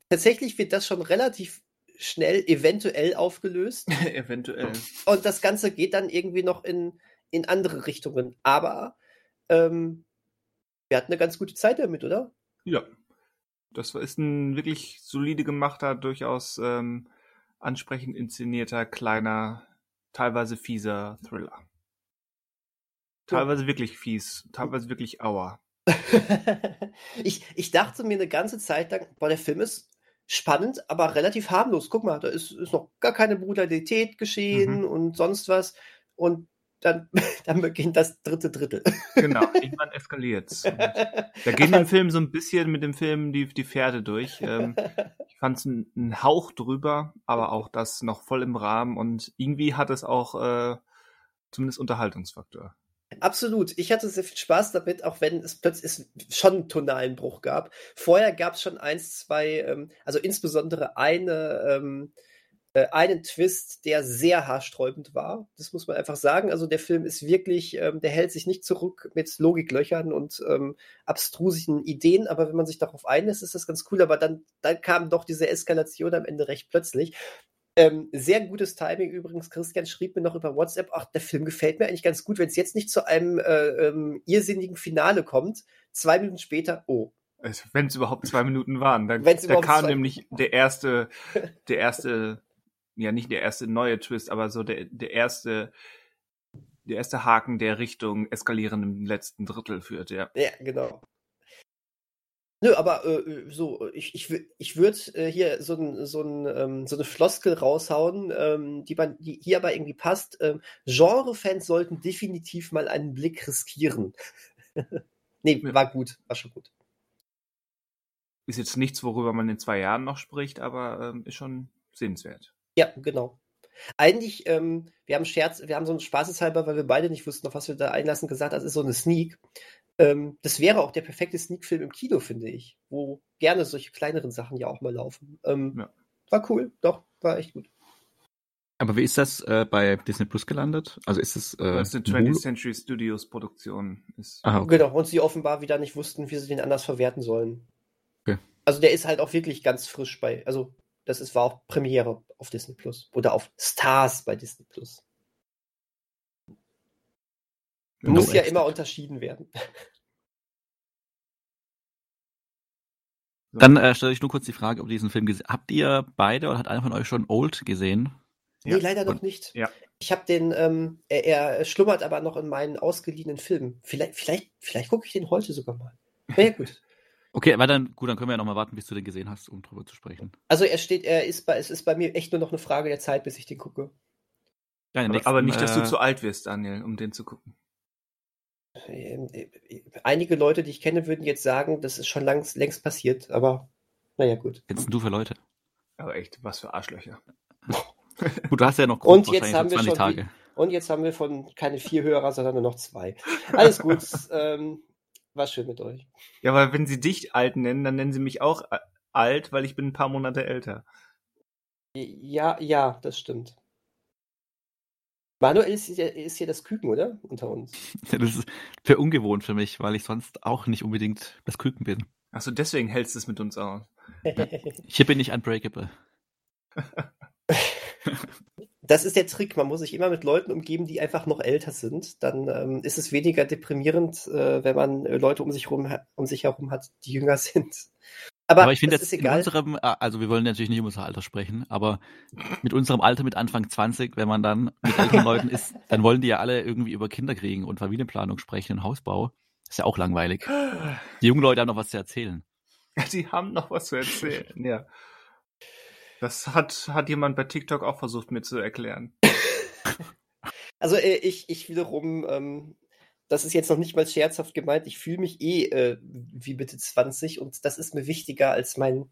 tatsächlich wird das schon relativ schnell eventuell aufgelöst. eventuell. Und das Ganze geht dann irgendwie noch in, in andere Richtungen. Aber ähm, wir hatten eine ganz gute Zeit damit, oder? Ja. Das ist ein wirklich solide gemachter, durchaus ähm, ansprechend inszenierter, kleiner, teilweise fieser Thriller. Teilweise ja. wirklich fies, teilweise wirklich auer. ich, ich dachte mir eine ganze Zeit lang, boah, der Film ist spannend, aber relativ harmlos. Guck mal, da ist, ist noch gar keine Brutalität geschehen mhm. und sonst was. Und dann, dann beginnt das dritte Drittel. Genau, irgendwann eskaliert's. da gehen im Film so ein bisschen mit dem Film die, die Pferde durch. Ähm, ich fand es einen Hauch drüber, aber auch das noch voll im Rahmen und irgendwie hat es auch äh, zumindest Unterhaltungsfaktor. Absolut. Ich hatte sehr viel Spaß damit, auch wenn es plötzlich schon einen tonalen Bruch gab. Vorher gab es schon eins, zwei, ähm, also insbesondere eine, ähm, äh, einen Twist, der sehr haarsträubend war. Das muss man einfach sagen. Also der Film ist wirklich, ähm, der hält sich nicht zurück mit Logiklöchern und ähm, abstrusigen Ideen, aber wenn man sich darauf einlässt, ist das ganz cool. Aber dann, dann kam doch diese Eskalation am Ende recht plötzlich. Ähm, sehr gutes Timing übrigens. Christian schrieb mir noch über WhatsApp, ach, der Film gefällt mir eigentlich ganz gut, wenn es jetzt nicht zu einem äh, ähm, irrsinnigen Finale kommt. Zwei Minuten später, oh. Wenn es überhaupt zwei Minuten waren. Da, da kam nämlich der erste, der erste, ja nicht der erste neue Twist, aber so der, der erste, der erste Haken, der Richtung Eskalieren im letzten Drittel führt, ja. Ja, genau. Nö, aber äh, so, ich, ich, ich würde äh, hier so, ein, so, ein, ähm, so eine Floskel raushauen, ähm, die, man, die hier aber irgendwie passt. Ähm, Genre-Fans sollten definitiv mal einen Blick riskieren. nee, war gut, war schon gut. Ist jetzt nichts, worüber man in zwei Jahren noch spricht, aber ähm, ist schon sehenswert. Ja, genau. Eigentlich, ähm, wir haben Scherz, wir haben so einen Spaßeshalber, weil wir beide nicht wussten, auf was wir da einlassen, gesagt, das ist so eine Sneak. Ähm, das wäre auch der perfekte Sneak-Film im Kino, finde ich, wo gerne solche kleineren Sachen ja auch mal laufen. Ähm, ja. War cool, doch, war echt gut. Aber wie ist das äh, bei Disney Plus gelandet? Also ist es. Äh, das ist eine 20th Century Studios Produktion. Ist. Aha, okay. Genau, und sie offenbar wieder nicht wussten, wie sie den anders verwerten sollen. Okay. Also der ist halt auch wirklich ganz frisch bei. Also, das ist, war auch Premiere auf Disney Plus. Oder auf Stars bei Disney Plus. No Muss ja immer unterschieden werden. Dann äh, stelle ich nur kurz die Frage, ob ihr diesen Film gesehen habt. ihr beide oder hat einer von euch schon Old gesehen? Nee, ja. leider noch nicht. Ja. Ich habe den, ähm, er, er, schlummert aber noch in meinen ausgeliehenen Filmen. Vielleicht, vielleicht, vielleicht gucke ich den heute sogar mal. Ja, gut. Okay, aber dann, gut, dann können wir ja noch mal warten, bis du den gesehen hast, um drüber zu sprechen. Also er steht, er ist bei, es ist bei mir echt nur noch eine Frage der Zeit, bis ich den gucke. Ja, aber, nächsten, aber, nicht, dass du äh, zu alt wirst, Daniel, um den zu gucken. Ähm, einige Leute, die ich kenne, würden jetzt sagen, das ist schon langs, längst passiert, aber naja, gut. Kennst du für Leute? Aber echt, was für Arschlöcher. gut, du hast ja noch und jetzt haben wir schon Tage. Die, und jetzt haben wir von keine vier Hörer, sondern nur noch zwei. Alles gut. ähm, war schön mit euch. Ja, weil wenn sie dich alt nennen, dann nennen sie mich auch alt, weil ich bin ein paar Monate älter. Ja, ja, das stimmt. Manuel ist hier, ist hier das Küken, oder? Unter uns. Ja, das ist sehr ungewohnt für mich, weil ich sonst auch nicht unbedingt das Küken bin. Achso, deswegen hältst du es mit uns aus. Hier bin ich unbreakable. das ist der Trick. Man muss sich immer mit Leuten umgeben, die einfach noch älter sind. Dann ähm, ist es weniger deprimierend, äh, wenn man äh, Leute um sich, rum, um sich herum hat, die jünger sind. Aber, aber ich finde jetzt in unserem, äh, also wir wollen natürlich nicht über unser Alter sprechen, aber mit unserem Alter mit Anfang 20, wenn man dann mit älteren Leuten ist, dann wollen die ja alle irgendwie über Kinder kriegen und Familienplanung sprechen und Hausbau. ist ja auch langweilig. Die jungen Leute haben noch was zu erzählen. Die haben noch was zu erzählen, ja. Das hat, hat jemand bei TikTok auch versucht mir zu erklären. Also äh, ich, ich wiederum, ähm, das ist jetzt noch nicht mal scherzhaft gemeint, ich fühle mich eh äh, wie Mitte 20 und das ist mir wichtiger als mein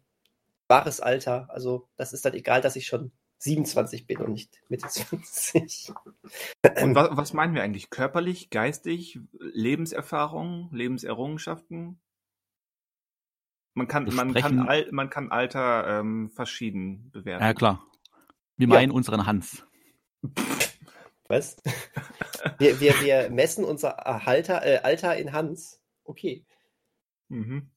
wahres Alter. Also das ist dann egal, dass ich schon 27 bin und nicht Mitte 20. Und was, was meinen wir eigentlich? Körperlich, geistig, Lebenserfahrung, Lebenserrungenschaften? Man kann, man kann, Al man kann Alter ähm, verschieden bewerten. Ja, klar. Wir meinen ja. unseren Hans. Was? wir, wir, wir messen unser Halter, äh, Alter in Hans. Okay. Mhm.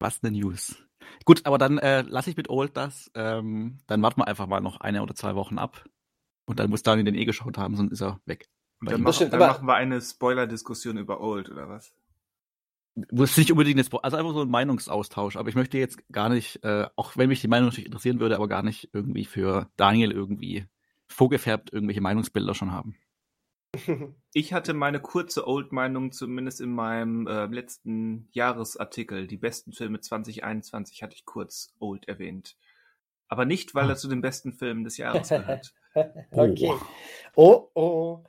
Was eine News. Gut, aber dann äh, lasse ich mit Old das. Ähm, dann warten wir einfach mal noch eine oder zwei Wochen ab. Und dann muss Daniel den eh geschaut haben, sonst ist er weg. Und dann, mach, dann machen wir eine Spoiler-Diskussion über Old, oder was? Muss nicht unbedingt jetzt, also einfach so ein Meinungsaustausch, aber ich möchte jetzt gar nicht, äh, auch wenn mich die Meinung natürlich interessieren würde, aber gar nicht irgendwie für Daniel irgendwie vorgefärbt irgendwelche Meinungsbilder schon haben. Ich hatte meine kurze Old-Meinung zumindest in meinem äh, letzten Jahresartikel. Die besten Filme 2021 hatte ich kurz Old erwähnt. Aber nicht, weil ah. er zu den besten Filmen des Jahres gehört. okay. Oh, oh.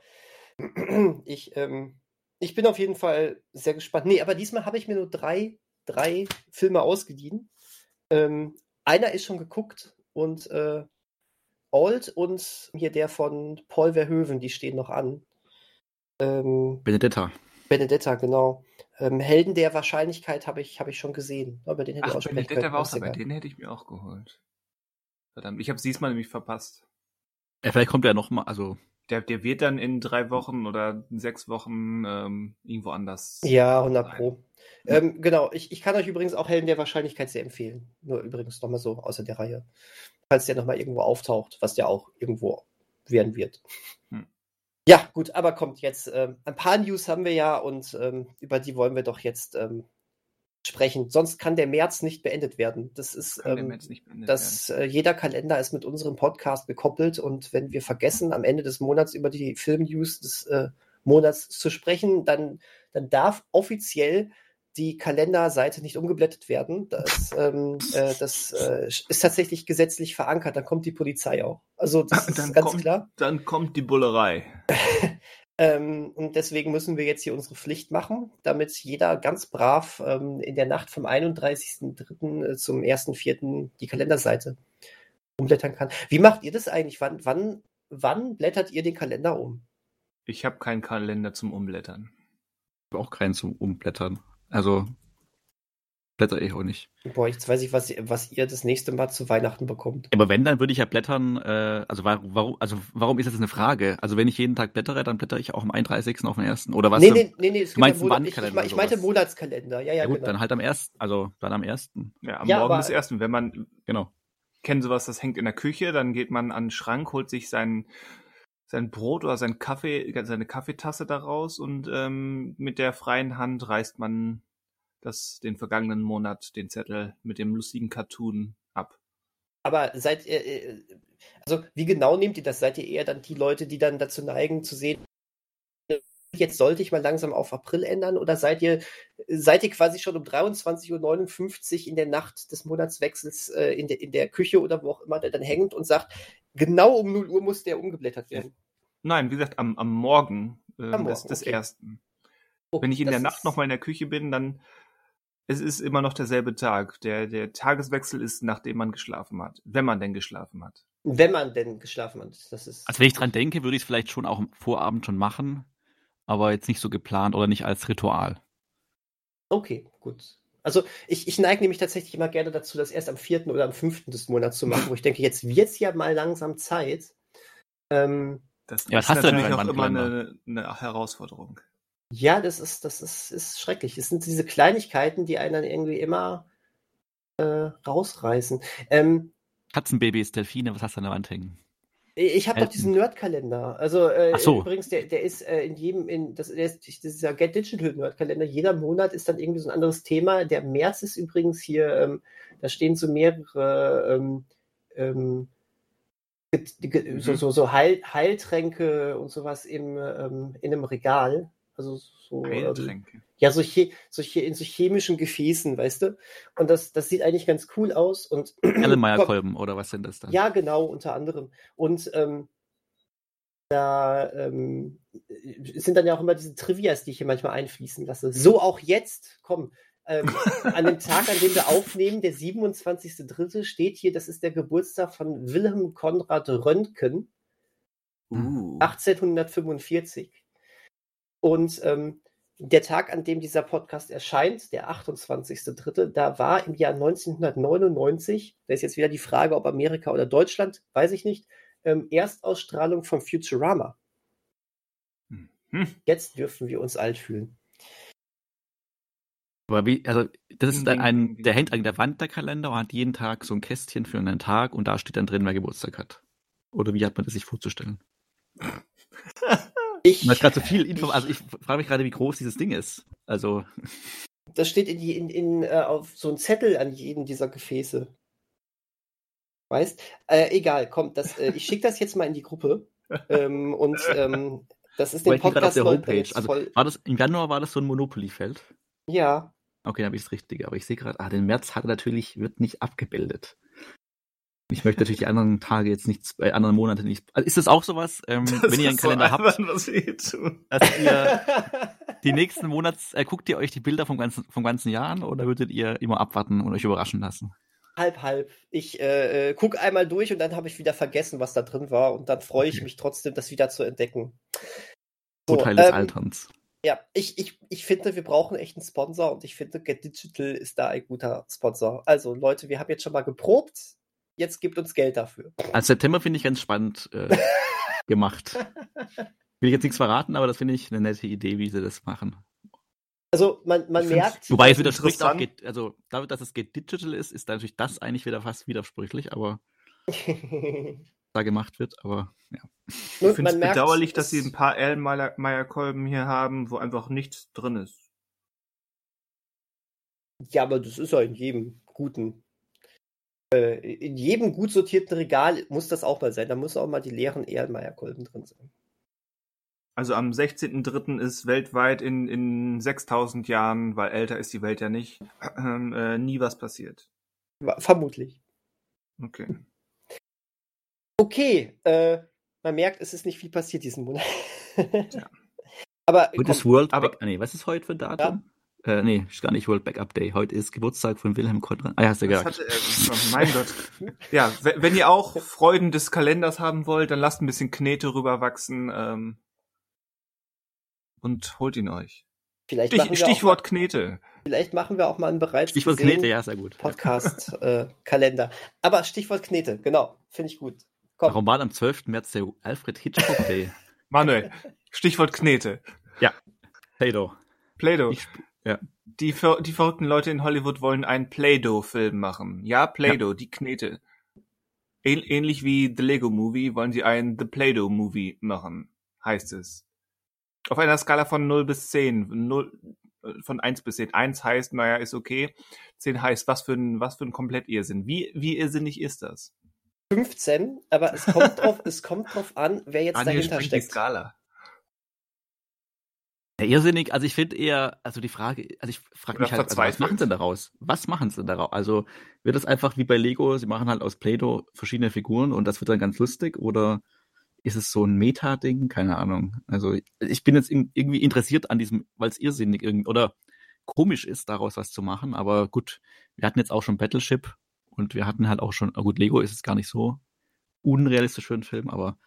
Ich, ähm, ich bin auf jeden Fall sehr gespannt. Nee, aber diesmal habe ich mir nur drei, drei Filme ausgeliehen. Ähm, einer ist schon geguckt und äh, Old und hier der von Paul Verhoeven, die stehen noch an. Ähm, Benedetta. Benedetta, genau. Ähm, Helden der Wahrscheinlichkeit habe ich, hab ich schon gesehen. Aber den hätte Ach, ich auch Benedetta war auch dabei, den hätte ich mir auch geholt. Verdammt, ich habe es diesmal nämlich verpasst. Ja, vielleicht kommt er noch mal, also der, der wird dann in drei Wochen oder sechs Wochen ähm, irgendwo anders. Ja, 100 sein. Pro. Ähm, genau, ich, ich kann euch übrigens auch Helden der Wahrscheinlichkeit sehr empfehlen. Nur übrigens nochmal so außer der Reihe. Falls der nochmal irgendwo auftaucht, was der auch irgendwo werden wird. Hm. Ja, gut, aber kommt jetzt. Ähm, ein paar News haben wir ja und ähm, über die wollen wir doch jetzt ähm, sprechen. Sonst kann der März nicht beendet werden. Das ist, ähm, dass äh, jeder Kalender ist mit unserem Podcast gekoppelt und wenn wir vergessen, am Ende des Monats über die Film-News des äh, Monats zu sprechen, dann, dann darf offiziell die Kalenderseite nicht umgeblättert werden. Das, ähm, äh, das äh, ist tatsächlich gesetzlich verankert. Dann kommt die Polizei auch. Also das ist ganz kommt, klar. Dann kommt die Bullerei. Ähm, und deswegen müssen wir jetzt hier unsere Pflicht machen, damit jeder ganz brav ähm, in der Nacht vom 31.03. Äh, zum 1.04. die Kalenderseite umblättern kann. Wie macht ihr das eigentlich? Wann, wann, wann blättert ihr den Kalender um? Ich habe keinen Kalender zum Umblättern. Auch keinen zum Umblättern. Also blätter ich auch nicht. Boah, jetzt weiß ich, was, was ihr das nächste Mal zu Weihnachten bekommt. Aber wenn, dann würde ich ja blättern, äh, also warum, also warum ist das eine Frage? Also wenn ich jeden Tag blättere, dann blättere ich auch am 31. auf den 1. Oder was? Nee, nee, nee, nee es meinst ja Monat, ich, ich, ich meinte Monatskalender, ja, ja, ja gut, genau. dann halt am 1., also dann am 1. Ja, am ja, Morgen aber, des 1., wenn man, genau, kennen sowas, das hängt in der Küche, dann geht man an den Schrank, holt sich sein sein Brot oder sein Kaffee, seine Kaffeetasse daraus und ähm, mit der freien Hand reißt man das, den vergangenen Monat den Zettel mit dem lustigen Cartoon ab. Aber seid ihr, äh, also wie genau nehmt ihr das? Seid ihr eher dann die Leute, die dann dazu neigen zu sehen, jetzt sollte ich mal langsam auf April ändern oder seid ihr, seid ihr quasi schon um 23.59 Uhr in der Nacht des Monatswechsels äh, in, der, in der Küche oder wo auch immer der dann hängt und sagt, genau um 0 Uhr muss der umgeblättert werden? Nein, wie gesagt, am, am Morgen, äh, am Morgen des, des okay. ersten. Oh, Wenn ich in der Nacht nochmal in der Küche bin, dann es ist immer noch derselbe Tag. Der, der Tageswechsel ist, nachdem man geschlafen hat. Wenn man denn geschlafen hat. Wenn man denn geschlafen hat. Das ist also wenn ich dran denke, würde ich es vielleicht schon auch am Vorabend schon machen, aber jetzt nicht so geplant oder nicht als Ritual. Okay, gut. Also ich, ich neige nämlich tatsächlich immer gerne dazu, das erst am vierten oder am fünften des Monats zu machen, wo ich denke, jetzt wird es ja mal langsam Zeit. Ähm, das ja, ist natürlich auch immer eine, eine Herausforderung. Ja, das ist, das ist, ist schrecklich. Es sind diese Kleinigkeiten, die einen dann irgendwie immer äh, rausreißen. Ähm, Katzenbabys, Delfine, was hast du an der Wand hängen? Ich habe doch diesen Nerdkalender. Also äh, so. übrigens, der, der ist äh, in jedem, in das, der ist, das ist ja Get Digital Nerdkalender. Jeder Monat ist dann irgendwie so ein anderes Thema. Der März ist übrigens hier, ähm, da stehen so mehrere ähm, ähm, mhm. so, so, so Heil, Heiltränke und sowas im, ähm, in einem Regal. Also so. Ähm, Heiltränke. Ja, so, so in so chemischen Gefäßen, weißt du? Und das, das sieht eigentlich ganz cool aus. Und Erlenmeyer-Kolben oder was sind das dann? Ja, genau, unter anderem. Und ähm, da ähm, sind dann ja auch immer diese Trivias, die ich hier manchmal einfließen lasse. So auch jetzt, komm, ähm, an dem Tag, an dem wir aufnehmen, der 27.3., steht hier, das ist der Geburtstag von Wilhelm Konrad Röntgen, uh. 1845. Und ähm, der Tag, an dem dieser Podcast erscheint, der 28.3., da war im Jahr 1999, da ist jetzt wieder die Frage, ob Amerika oder Deutschland, weiß ich nicht, ähm, Erstausstrahlung von Futurama. Hm. Jetzt dürfen wir uns alt fühlen. Aber wie, also, das ist dann ein, der hängt an der Wand der Kalender und hat jeden Tag so ein Kästchen für einen Tag und da steht dann drin, wer Geburtstag hat. Oder wie hat man das sich vorzustellen? Ich. Das gerade so viel Info. Also ich frage mich gerade, wie groß dieses Ding ist. Also. Das steht in, in, in, äh, auf so ein Zettel an jedem dieser Gefäße. Weißt? Äh, egal, komm, das, äh, ich schicke das jetzt mal in die Gruppe. ähm, und ähm, das ist der Podcast auf der Homepage. Also war das, im Januar war das so ein Monopoly-Feld? Ja. Okay, dann habe ich es richtig. Aber ich sehe gerade, ah, den März hat natürlich, wird nicht abgebildet. Ich möchte natürlich die anderen Tage jetzt nicht, äh, anderen Monate nicht. Also ist das auch sowas, ähm, wenn ihr einen Kalender so habt, was wir tun. dass ihr die nächsten Monats, äh, guckt ihr euch die Bilder vom ganzen, vom ganzen Jahr an oder würdet ihr immer abwarten und euch überraschen lassen? Halb, halb. Ich äh, äh gucke einmal durch und dann habe ich wieder vergessen, was da drin war und dann freue ich okay. mich trotzdem, das wieder zu entdecken. So, Teil des ähm, Alterns. Ja, ich, ich, ich finde, wir brauchen echt einen Sponsor und ich finde, Get Digital ist da ein guter Sponsor. Also Leute, wir haben jetzt schon mal geprobt jetzt gibt uns Geld dafür. Als September finde ich ganz spannend äh, gemacht. Will ich jetzt nichts verraten, aber das finde ich eine nette Idee, wie sie das machen. Also man, man merkt. Wobei es widerspricht auch, geht, also dadurch, dass es geht digital ist, ist natürlich das eigentlich wieder fast widersprüchlich, aber da gemacht wird, aber ja. Ich finde es bedauerlich, dass sie ein paar Erlenmeyer-Kolben hier haben, wo einfach nichts drin ist. Ja, aber das ist ja in jedem guten äh, in jedem gut sortierten Regal muss das auch mal sein. Da muss auch mal die leeren Erlenmeyer-Kolben drin sein. Also am 16.03. ist weltweit in, in 6000 Jahren, weil älter ist die Welt ja nicht, äh, nie was passiert. Vermutlich. Okay. Okay, äh, man merkt, es ist nicht viel passiert diesen Monat. ja. Aber heute ist World aber, Back, nee, was ist heute für ein Datum? Ja. Äh, nee, ist gar nicht World Backup Day. Heute ist Geburtstag von Wilhelm Konrad. Ah, ja, hast du gesagt. Hatte, äh, mein Gott. Ja, wenn ihr auch Freuden des Kalenders haben wollt, dann lasst ein bisschen Knete rüberwachsen ähm, und holt ihn euch. Vielleicht Stich, Stichwort mal, Knete. Vielleicht machen wir auch mal einen bereits Stichwort Knete, ja, sehr gut. Podcast-Kalender. Äh, Aber Stichwort Knete, genau, finde ich gut. Komm. Warum war am 12. März der Alfred Hitchcock Day? Manuel, Stichwort Knete. Ja, Play-Doh. Play-Doh. Ja. Die, die verrückten Leute in Hollywood wollen einen Play-Doh-Film machen. Ja, Play-Doh, ja. die Knete. Ähnlich wie The Lego Movie wollen sie einen The Play-Doh Movie machen, heißt es. Auf einer Skala von 0 bis 10. 0, von 1 bis 10. 1 heißt, naja, ist okay. 10 heißt, was für ein, was für ein komplett Irrsinn. Wie, wie irrsinnig ist das? 15, aber es kommt drauf, es kommt drauf an, wer jetzt Daniel dahinter steckt. Die Skala. Ja, irrsinnig, also ich finde eher, also die Frage, also ich frage mich halt, also was machen sie daraus? Was machen sie daraus? Also wird das einfach wie bei Lego, sie machen halt aus Play-Doh verschiedene Figuren und das wird dann ganz lustig oder ist es so ein Meta-Ding? Keine Ahnung. Also ich bin jetzt irgendwie interessiert an diesem, weil es irrsinnig irgendwie oder komisch ist, daraus was zu machen, aber gut, wir hatten jetzt auch schon Battleship und wir hatten halt auch schon, gut, Lego ist es gar nicht so unrealistisch für einen Film, aber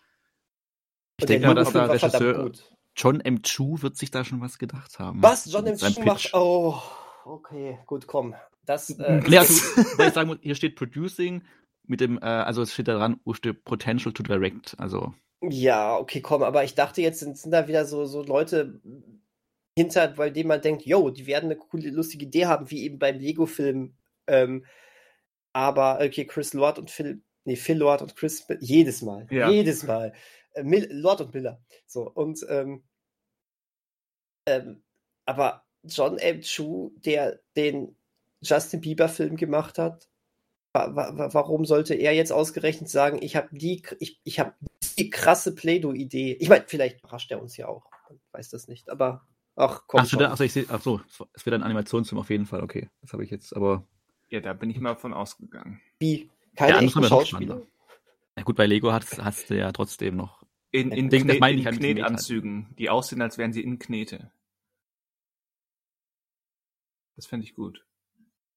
ich denke mal, dass da Regisseur, John M. Chu wird sich da schon was gedacht haben. Was? John M. Chu macht. Oh, okay, gut, komm. Das. Äh, ja, ich sagen muss, hier steht Producing mit dem, äh, also es steht da dran, Potential to Direct. Also. Ja, okay, komm, aber ich dachte jetzt sind, sind da wieder so, so Leute hinter, bei denen man denkt, yo, die werden eine coole, lustige Idee haben, wie eben beim Lego-Film. Ähm, aber, okay, Chris Lord und Phil nee, Phil Lord und Chris, jedes Mal, ja. jedes Mal. Äh, Lord und Miller. So, und, ähm, ähm, aber John M. Chu, der den Justin Bieber-Film gemacht hat, wa wa warum sollte er jetzt ausgerechnet sagen, ich habe die, ich, ich habe die krasse Play-Doh-Idee? Ich meine, vielleicht überrascht er uns ja auch. Ich weiß das nicht, aber ach komm. Ach, da, ach, ich seh, ach so, es wird ein Animationsfilm auf jeden Fall, okay. Das habe ich jetzt, aber. Ja, da bin ich mal von ausgegangen. Wie? Keine echten Schauspieler? Ja gut, bei Lego hast, hast du ja trotzdem noch. In, in, Ding, Knet, in Knetanzügen, die aussehen, als wären sie in Knete. Das fände ich gut.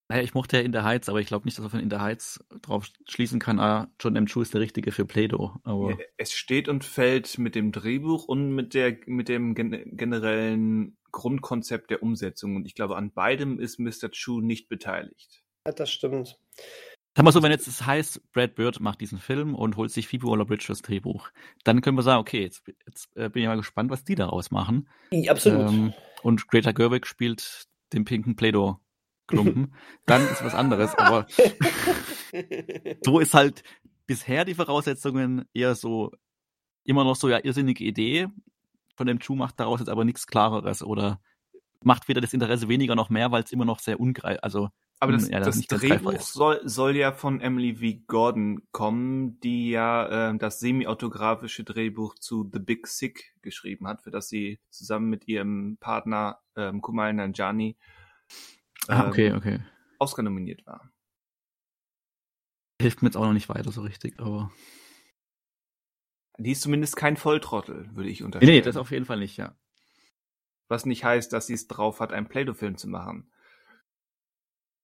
Naja, ich mochte ja In der Heights, aber ich glaube nicht, dass man von In der Heights drauf schließen kann, ah, John M. Chu ist der Richtige für Play-Doh. Ja, es steht und fällt mit dem Drehbuch und mit, der, mit dem gen generellen Grundkonzept der Umsetzung. Und ich glaube, an beidem ist Mr. Chu nicht beteiligt. Ja, das stimmt. Sag mal so, wenn jetzt es heißt, Brad Bird macht diesen Film und holt sich Phoebe Waller-Bridge fürs Drehbuch, dann können wir sagen, okay, jetzt, jetzt äh, bin ich mal gespannt, was die daraus machen. Ja, absolut. Ähm, und Greta Gerwig spielt den pinken Play-Doh Klumpen, dann ist was anderes. Aber so ist halt bisher die Voraussetzungen eher so, immer noch so, ja, irrsinnige Idee. Von dem Chu macht daraus jetzt aber nichts Klareres oder macht weder das Interesse weniger noch mehr, weil es immer noch sehr ungreif, also aber das, ja, das, das Drehbuch soll, soll ja von Emily V. Gordon kommen, die ja äh, das semi-autografische Drehbuch zu The Big Sick geschrieben hat, für das sie zusammen mit ihrem Partner ähm, Kumail Nanjiani Ah, okay, ähm, okay. Oscar nominiert war. Hilft mir jetzt auch noch nicht weiter so richtig, aber. Die ist zumindest kein Volltrottel, würde ich unterstellen. Nee, das auf jeden Fall nicht, ja. Was nicht heißt, dass sie es drauf hat, einen Play-Doh-Film zu machen.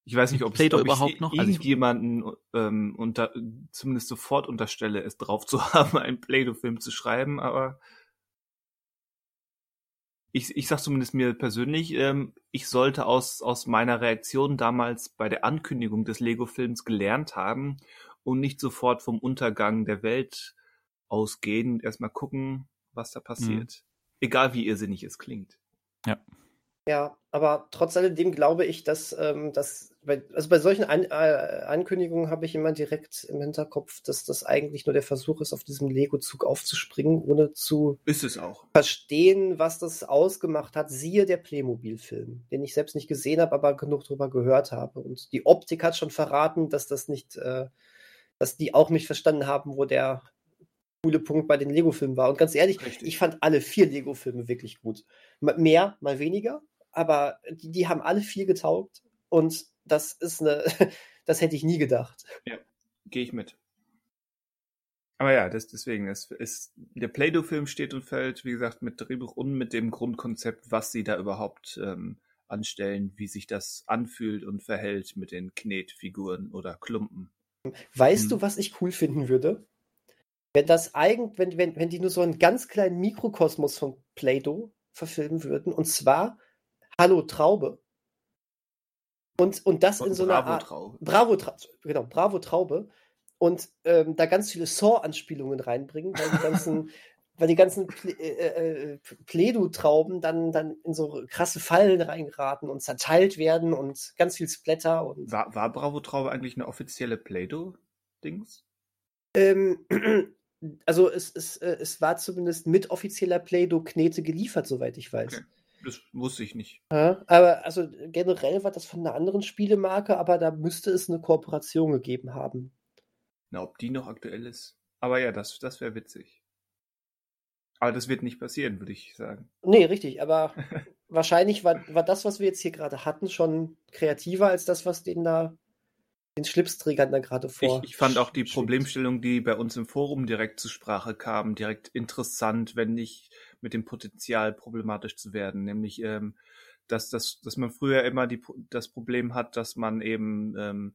Ich weiß nicht, ob es überhaupt noch also irgendjemanden ähm, unter, zumindest sofort unterstelle, es drauf zu haben, einen Play-Doh-Film zu schreiben, aber ich, ich sag zumindest mir persönlich, ähm, ich sollte aus, aus meiner Reaktion damals bei der Ankündigung des Lego-Films gelernt haben und nicht sofort vom Untergang der Welt ausgehen und erstmal gucken, was da passiert. Mhm. Egal wie irrsinnig es klingt. Ja. Ja, aber trotz alledem glaube ich, dass, ähm, dass bei, also bei solchen An äh, Ankündigungen habe ich immer direkt im Hinterkopf, dass das eigentlich nur der Versuch ist, auf diesem Lego-Zug aufzuspringen, ohne zu verstehen, was das ausgemacht hat. Siehe der Playmobil-Film, den ich selbst nicht gesehen habe, aber genug darüber gehört habe. Und die Optik hat schon verraten, dass das nicht, äh, dass die auch nicht verstanden haben, wo der coole Punkt bei den Lego-Filmen war. Und ganz ehrlich, Richtig. ich fand alle vier Lego-Filme wirklich gut. Mehr, mal weniger, aber die, die haben alle viel getaugt und das ist eine, das hätte ich nie gedacht. Ja, gehe ich mit. Aber ja, das, deswegen, es ist, der Play-Doh-Film steht und fällt, wie gesagt, mit Drehbuch und mit dem Grundkonzept, was sie da überhaupt ähm, anstellen, wie sich das anfühlt und verhält mit den Knetfiguren oder Klumpen. Weißt hm. du, was ich cool finden würde? Wenn das eigentlich, wenn, wenn, wenn die nur so einen ganz kleinen Mikrokosmos von Play-Doh verfilmen würden, und zwar Hallo Traube. Und, und das in so einer Bravo Traube. Bravo Traube, genau, Bravo Traube. Und ähm, da ganz viele Saw-Anspielungen reinbringen, weil die ganzen, weil die ganzen Ple äh, äh, Pledu-Trauben dann, dann in so krasse Fallen reingeraten und zerteilt werden und ganz viel Splatter. Und war, war Bravo Traube eigentlich eine offizielle Play-Doh-Dings? Ähm, also es, es, äh, es war zumindest mit offizieller Play-Doh-Knete geliefert, soweit ich weiß. Okay. Das wusste ich nicht. Ja, aber also generell war das von einer anderen Spielemarke, aber da müsste es eine Kooperation gegeben haben. Na, ob die noch aktuell ist. Aber ja, das, das wäre witzig. Aber das wird nicht passieren, würde ich sagen. Nee, richtig, aber wahrscheinlich war, war das, was wir jetzt hier gerade hatten, schon kreativer als das, was denen da den Schlipsträgern da gerade vor. Ich, ich fand auch die Problemstellung, die bei uns im Forum direkt zur Sprache kam, direkt interessant, wenn nicht mit dem Potenzial problematisch zu werden, nämlich ähm, dass, dass, dass man früher immer die, das Problem hat, dass man eben ähm,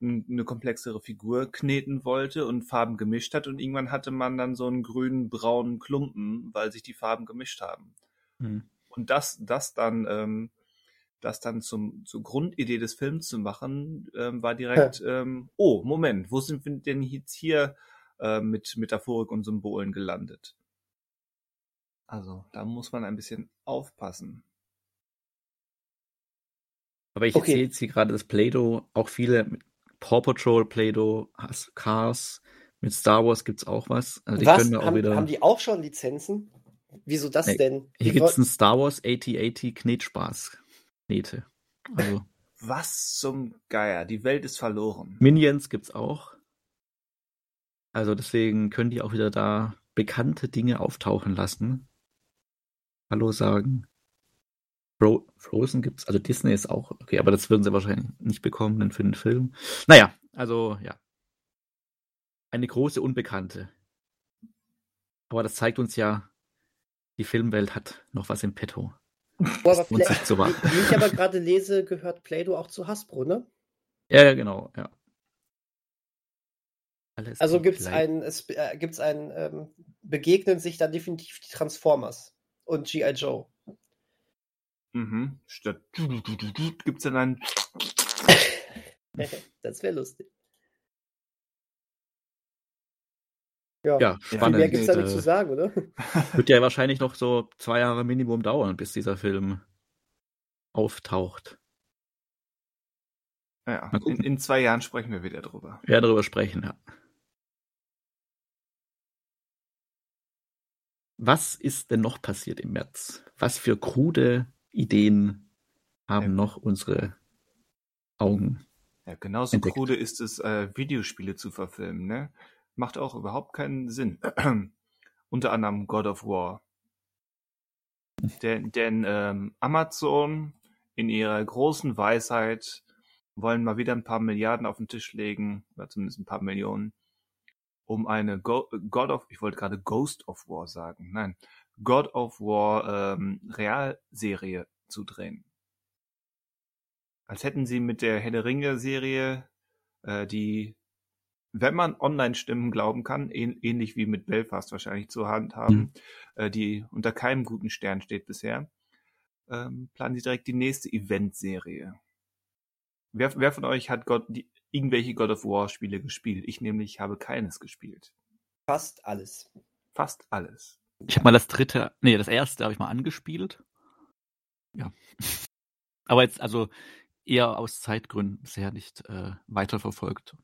eine komplexere Figur kneten wollte und Farben gemischt hat und irgendwann hatte man dann so einen grünen, braunen Klumpen, weil sich die Farben gemischt haben. Mhm. Und das, das dann, ähm, das dann zum, zur Grundidee des Films zu machen, ähm, war direkt, ja. ähm, oh, Moment, wo sind wir denn jetzt hier äh, mit Metaphorik und Symbolen gelandet? Also, da muss man ein bisschen aufpassen. Aber ich okay. sehe jetzt hier gerade, dass Play-Doh auch viele Paw Patrol, Play-Doh, Cars. Mit Star Wars gibt's auch was. Also die was? können auch haben, wieder... haben die auch schon Lizenzen? Wieso das nee. denn? Hier gibt es einen Star Wars 8080 Knetspaß. Knete. Also. Was zum Geier? Die Welt ist verloren. Minions gibt's auch. Also deswegen können die auch wieder da bekannte Dinge auftauchen lassen. Hallo sagen. Fro Frozen gibt's, also Disney ist auch okay, aber das würden sie wahrscheinlich nicht bekommen denn für den Film. Naja, also ja. Eine große Unbekannte. Aber das zeigt uns ja, die Filmwelt hat noch was im Petto. Oh, aber Play so wie ich aber gerade lese, gehört Play-Doh auch zu Hasbro, ne? Ja, ja, genau, ja. Alles also gibt es ein, es äh, gibt's ein ähm, begegnen sich dann definitiv die Transformers und G.I. Joe. Mhm. Statt gibt es dann ein. das wäre lustig. Ja, ja spannend. Mehr gibt es da nicht zu sagen, oder? Wird ja wahrscheinlich noch so zwei Jahre Minimum dauern, bis dieser Film auftaucht. Ja, in, in, zwei Jahren sprechen wir wieder drüber. Ja, darüber sprechen, ja. Was ist denn noch passiert im März? Was für krude Ideen haben ja. noch unsere Augen? Ja, genauso entdeckt. krude ist es, äh, Videospiele zu verfilmen, ne? Macht auch überhaupt keinen Sinn. Unter anderem God of War. Denn, denn ähm, Amazon in ihrer großen Weisheit wollen mal wieder ein paar Milliarden auf den Tisch legen, oder zumindest ein paar Millionen, um eine Go God of, ich wollte gerade Ghost of War sagen, nein, God of War ähm, Realserie zu drehen. Als hätten sie mit der Herr der Ringe Serie, äh, die wenn man Online-Stimmen glauben kann, ähnlich wie mit Belfast wahrscheinlich zur Hand haben, mhm. äh, die unter keinem guten Stern steht bisher, ähm, planen sie direkt die nächste Event-Serie. Wer, wer von euch hat Gott, die, irgendwelche God of War Spiele gespielt? Ich nämlich habe keines gespielt. Fast alles. Fast alles. Ich habe mal das dritte, nee, das erste habe ich mal angespielt. Ja. Aber jetzt also eher aus Zeitgründen bisher nicht äh, weiterverfolgt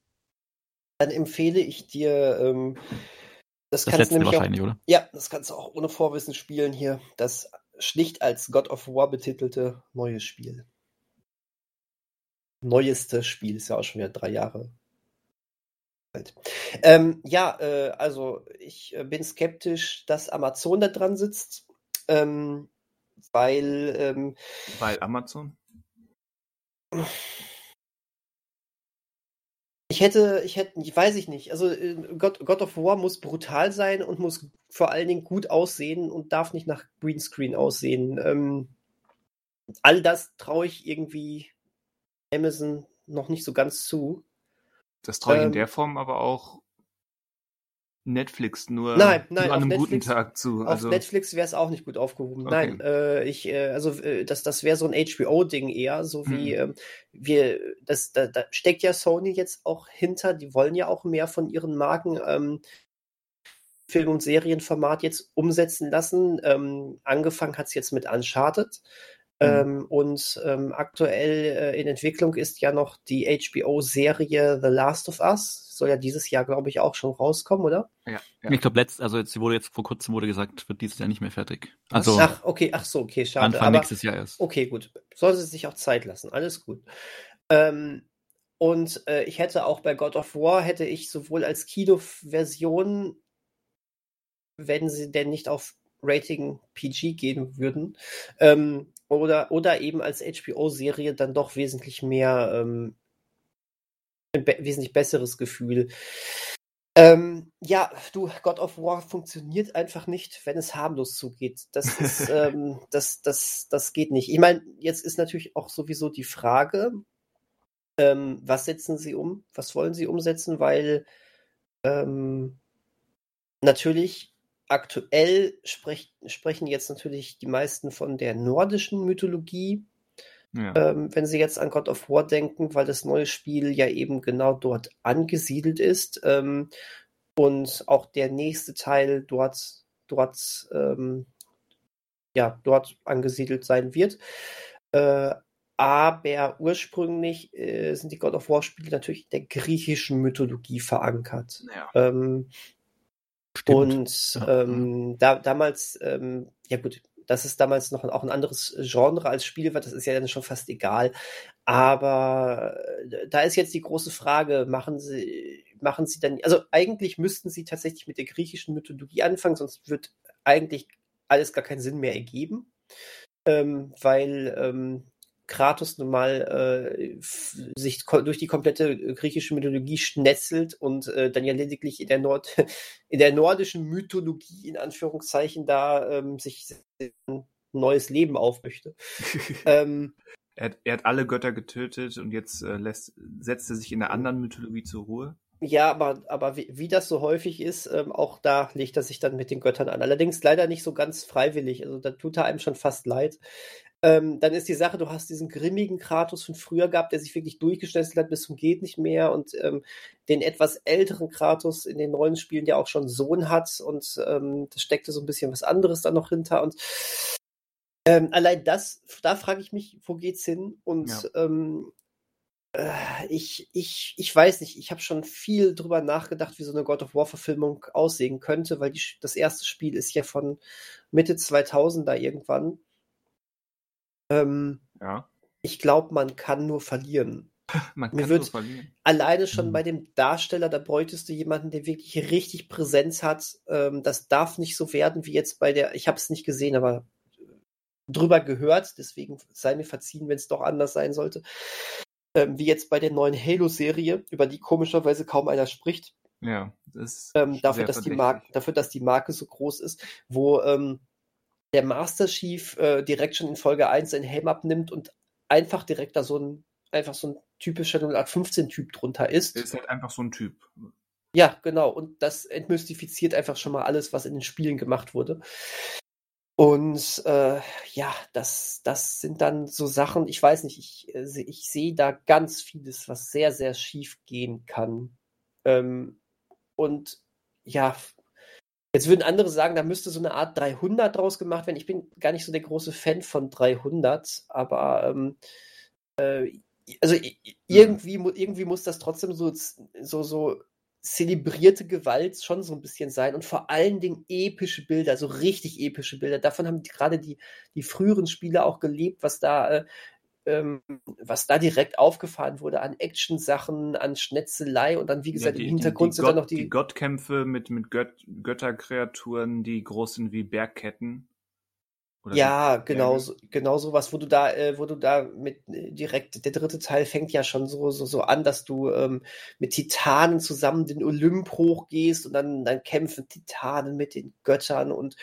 dann empfehle ich dir, ähm, das, das kannst du nämlich auch, oder? Ja, das kannst du auch ohne Vorwissen spielen hier. Das schlicht als God of War betitelte neue Spiel. Neueste Spiel, ist ja auch schon wieder drei Jahre alt. Ähm, ja, äh, also ich äh, bin skeptisch, dass Amazon da dran sitzt, ähm, weil. Ähm, weil Amazon? Ich hätte, ich hätte, ich weiß ich nicht. Also äh, God, God of War muss brutal sein und muss vor allen Dingen gut aussehen und darf nicht nach Greenscreen aussehen. Ähm, all das traue ich irgendwie Amazon noch nicht so ganz zu. Das traue ich ähm, in der Form aber auch Netflix nur, nein, nein, nur an einem Netflix, guten Tag zu. Also, auf Netflix wäre es auch nicht gut aufgehoben. Okay. Nein, äh, ich, äh, also äh, das, das wäre so ein HBO-Ding eher, so wie hm. ähm, wir, das, da, da steckt ja Sony jetzt auch hinter, die wollen ja auch mehr von ihren Marken ähm, Film- und Serienformat jetzt umsetzen lassen. Ähm, angefangen hat es jetzt mit Uncharted. Mhm. Ähm, und ähm, aktuell äh, in Entwicklung ist ja noch die HBO-Serie The Last of Us. Soll ja dieses Jahr, glaube ich, auch schon rauskommen, oder? Ja. ja. Ich glaube, letzt, also jetzt wurde jetzt vor kurzem wurde gesagt, wird dieses Jahr nicht mehr fertig. Also ach, okay, ach so, okay, schade. Anfang Aber, nächstes Jahr erst. Okay, gut. Soll sie sich auch Zeit lassen. Alles gut. Ähm, und äh, ich hätte auch bei God of War hätte ich sowohl als Kino-Version, wenn sie denn nicht auf Rating PG gehen würden, ähm, oder, oder eben als HBO-Serie dann doch wesentlich mehr, ähm, ein be wesentlich besseres Gefühl. Ähm, ja, du, God of War funktioniert einfach nicht, wenn es harmlos zugeht. Das ist, ähm, das, das, das geht nicht. Ich meine, jetzt ist natürlich auch sowieso die Frage, ähm, was setzen sie um? Was wollen sie umsetzen? Weil ähm, natürlich aktuell sprech, sprechen jetzt natürlich die meisten von der nordischen Mythologie. Ja. Ähm, wenn Sie jetzt an God of War denken, weil das neue Spiel ja eben genau dort angesiedelt ist ähm, und auch der nächste Teil dort, dort, ähm, ja, dort angesiedelt sein wird. Äh, aber ursprünglich äh, sind die God of War Spiele natürlich in der griechischen Mythologie verankert. Ja. Ähm, und ja. ähm, da, damals, ähm, ja gut, dass es damals noch auch ein anderes Genre als Spiel war, das ist ja dann schon fast egal. Aber äh, da ist jetzt die große Frage, machen sie, machen sie dann, also eigentlich müssten sie tatsächlich mit der griechischen Mythologie anfangen, sonst wird eigentlich alles gar keinen Sinn mehr ergeben. Ähm, weil ähm, Kratos nun mal äh, sich durch die komplette griechische Mythologie schnetzelt und äh, dann ja lediglich in der, Nord in der nordischen Mythologie in Anführungszeichen da ähm, sich ein neues Leben aufmöchte. ähm, er, hat, er, hat, alle Götter getötet und jetzt äh, lässt, setzt er sich in der anderen Mythologie zur Ruhe. Ja, aber, aber wie, wie das so häufig ist, ähm, auch da legt er sich dann mit den Göttern an. Allerdings leider nicht so ganz freiwillig. Also da tut er einem schon fast leid. Ähm, dann ist die Sache, du hast diesen grimmigen Kratos von früher gehabt, der sich wirklich durchgeschnetzelt hat bis zum geht nicht mehr und ähm, den etwas älteren Kratos in den neuen Spielen, der auch schon Sohn hat und ähm, da steckte so ein bisschen was anderes da noch hinter und ähm, allein das, da frage ich mich, wo geht's hin? Und ja. ähm, äh, ich, ich, ich weiß nicht, ich habe schon viel drüber nachgedacht, wie so eine God of War-Verfilmung aussehen könnte, weil die, das erste Spiel ist ja von Mitte 2000 da irgendwann. Ähm, ja. Ich glaube, man kann nur verlieren. man kann nur verlieren. Alleine schon mhm. bei dem Darsteller, da bräuchtest du jemanden, der wirklich richtig Präsenz hat. Ähm, das darf nicht so werden wie jetzt bei der, ich habe es nicht gesehen, aber drüber gehört, deswegen sei mir verziehen, wenn es doch anders sein sollte. Ähm, wie jetzt bei der neuen Halo-Serie, über die komischerweise kaum einer spricht. Ja, das ähm, dafür, dass die Marke, dafür, dass die Marke so groß ist, wo ähm, der Master Chief äh, direkt schon in Folge 1 seinen Helm abnimmt und einfach direkt da so ein, einfach so ein typischer 0815-Typ drunter ist. Er ist halt einfach so ein Typ. Ja, genau. Und das entmystifiziert einfach schon mal alles, was in den Spielen gemacht wurde. Und äh, ja, das, das sind dann so Sachen, ich weiß nicht, ich, äh, ich sehe da ganz vieles, was sehr, sehr schief gehen kann. Ähm, und ja, Jetzt würden andere sagen, da müsste so eine Art 300 draus gemacht werden. Ich bin gar nicht so der große Fan von 300, aber ähm, äh, also irgendwie, irgendwie muss das trotzdem so, so, so zelebrierte Gewalt schon so ein bisschen sein und vor allen Dingen epische Bilder, so richtig epische Bilder. Davon haben gerade die, die früheren Spiele auch gelebt, was da äh, ähm, was da direkt aufgefahren wurde an Action-Sachen, an Schnetzelei und dann, wie gesagt, ja, die, im Hintergrund die, die sind Gott, dann noch die. Die Gottkämpfe mit, mit Gött Götterkreaturen, die groß sind wie Bergketten. Oder ja, genau, so, genau sowas, wo du da, äh, wo du da mit äh, direkt, der dritte Teil fängt ja schon so, so, so an, dass du ähm, mit Titanen zusammen den Olymp hochgehst und dann, dann kämpfen Titanen mit den Göttern und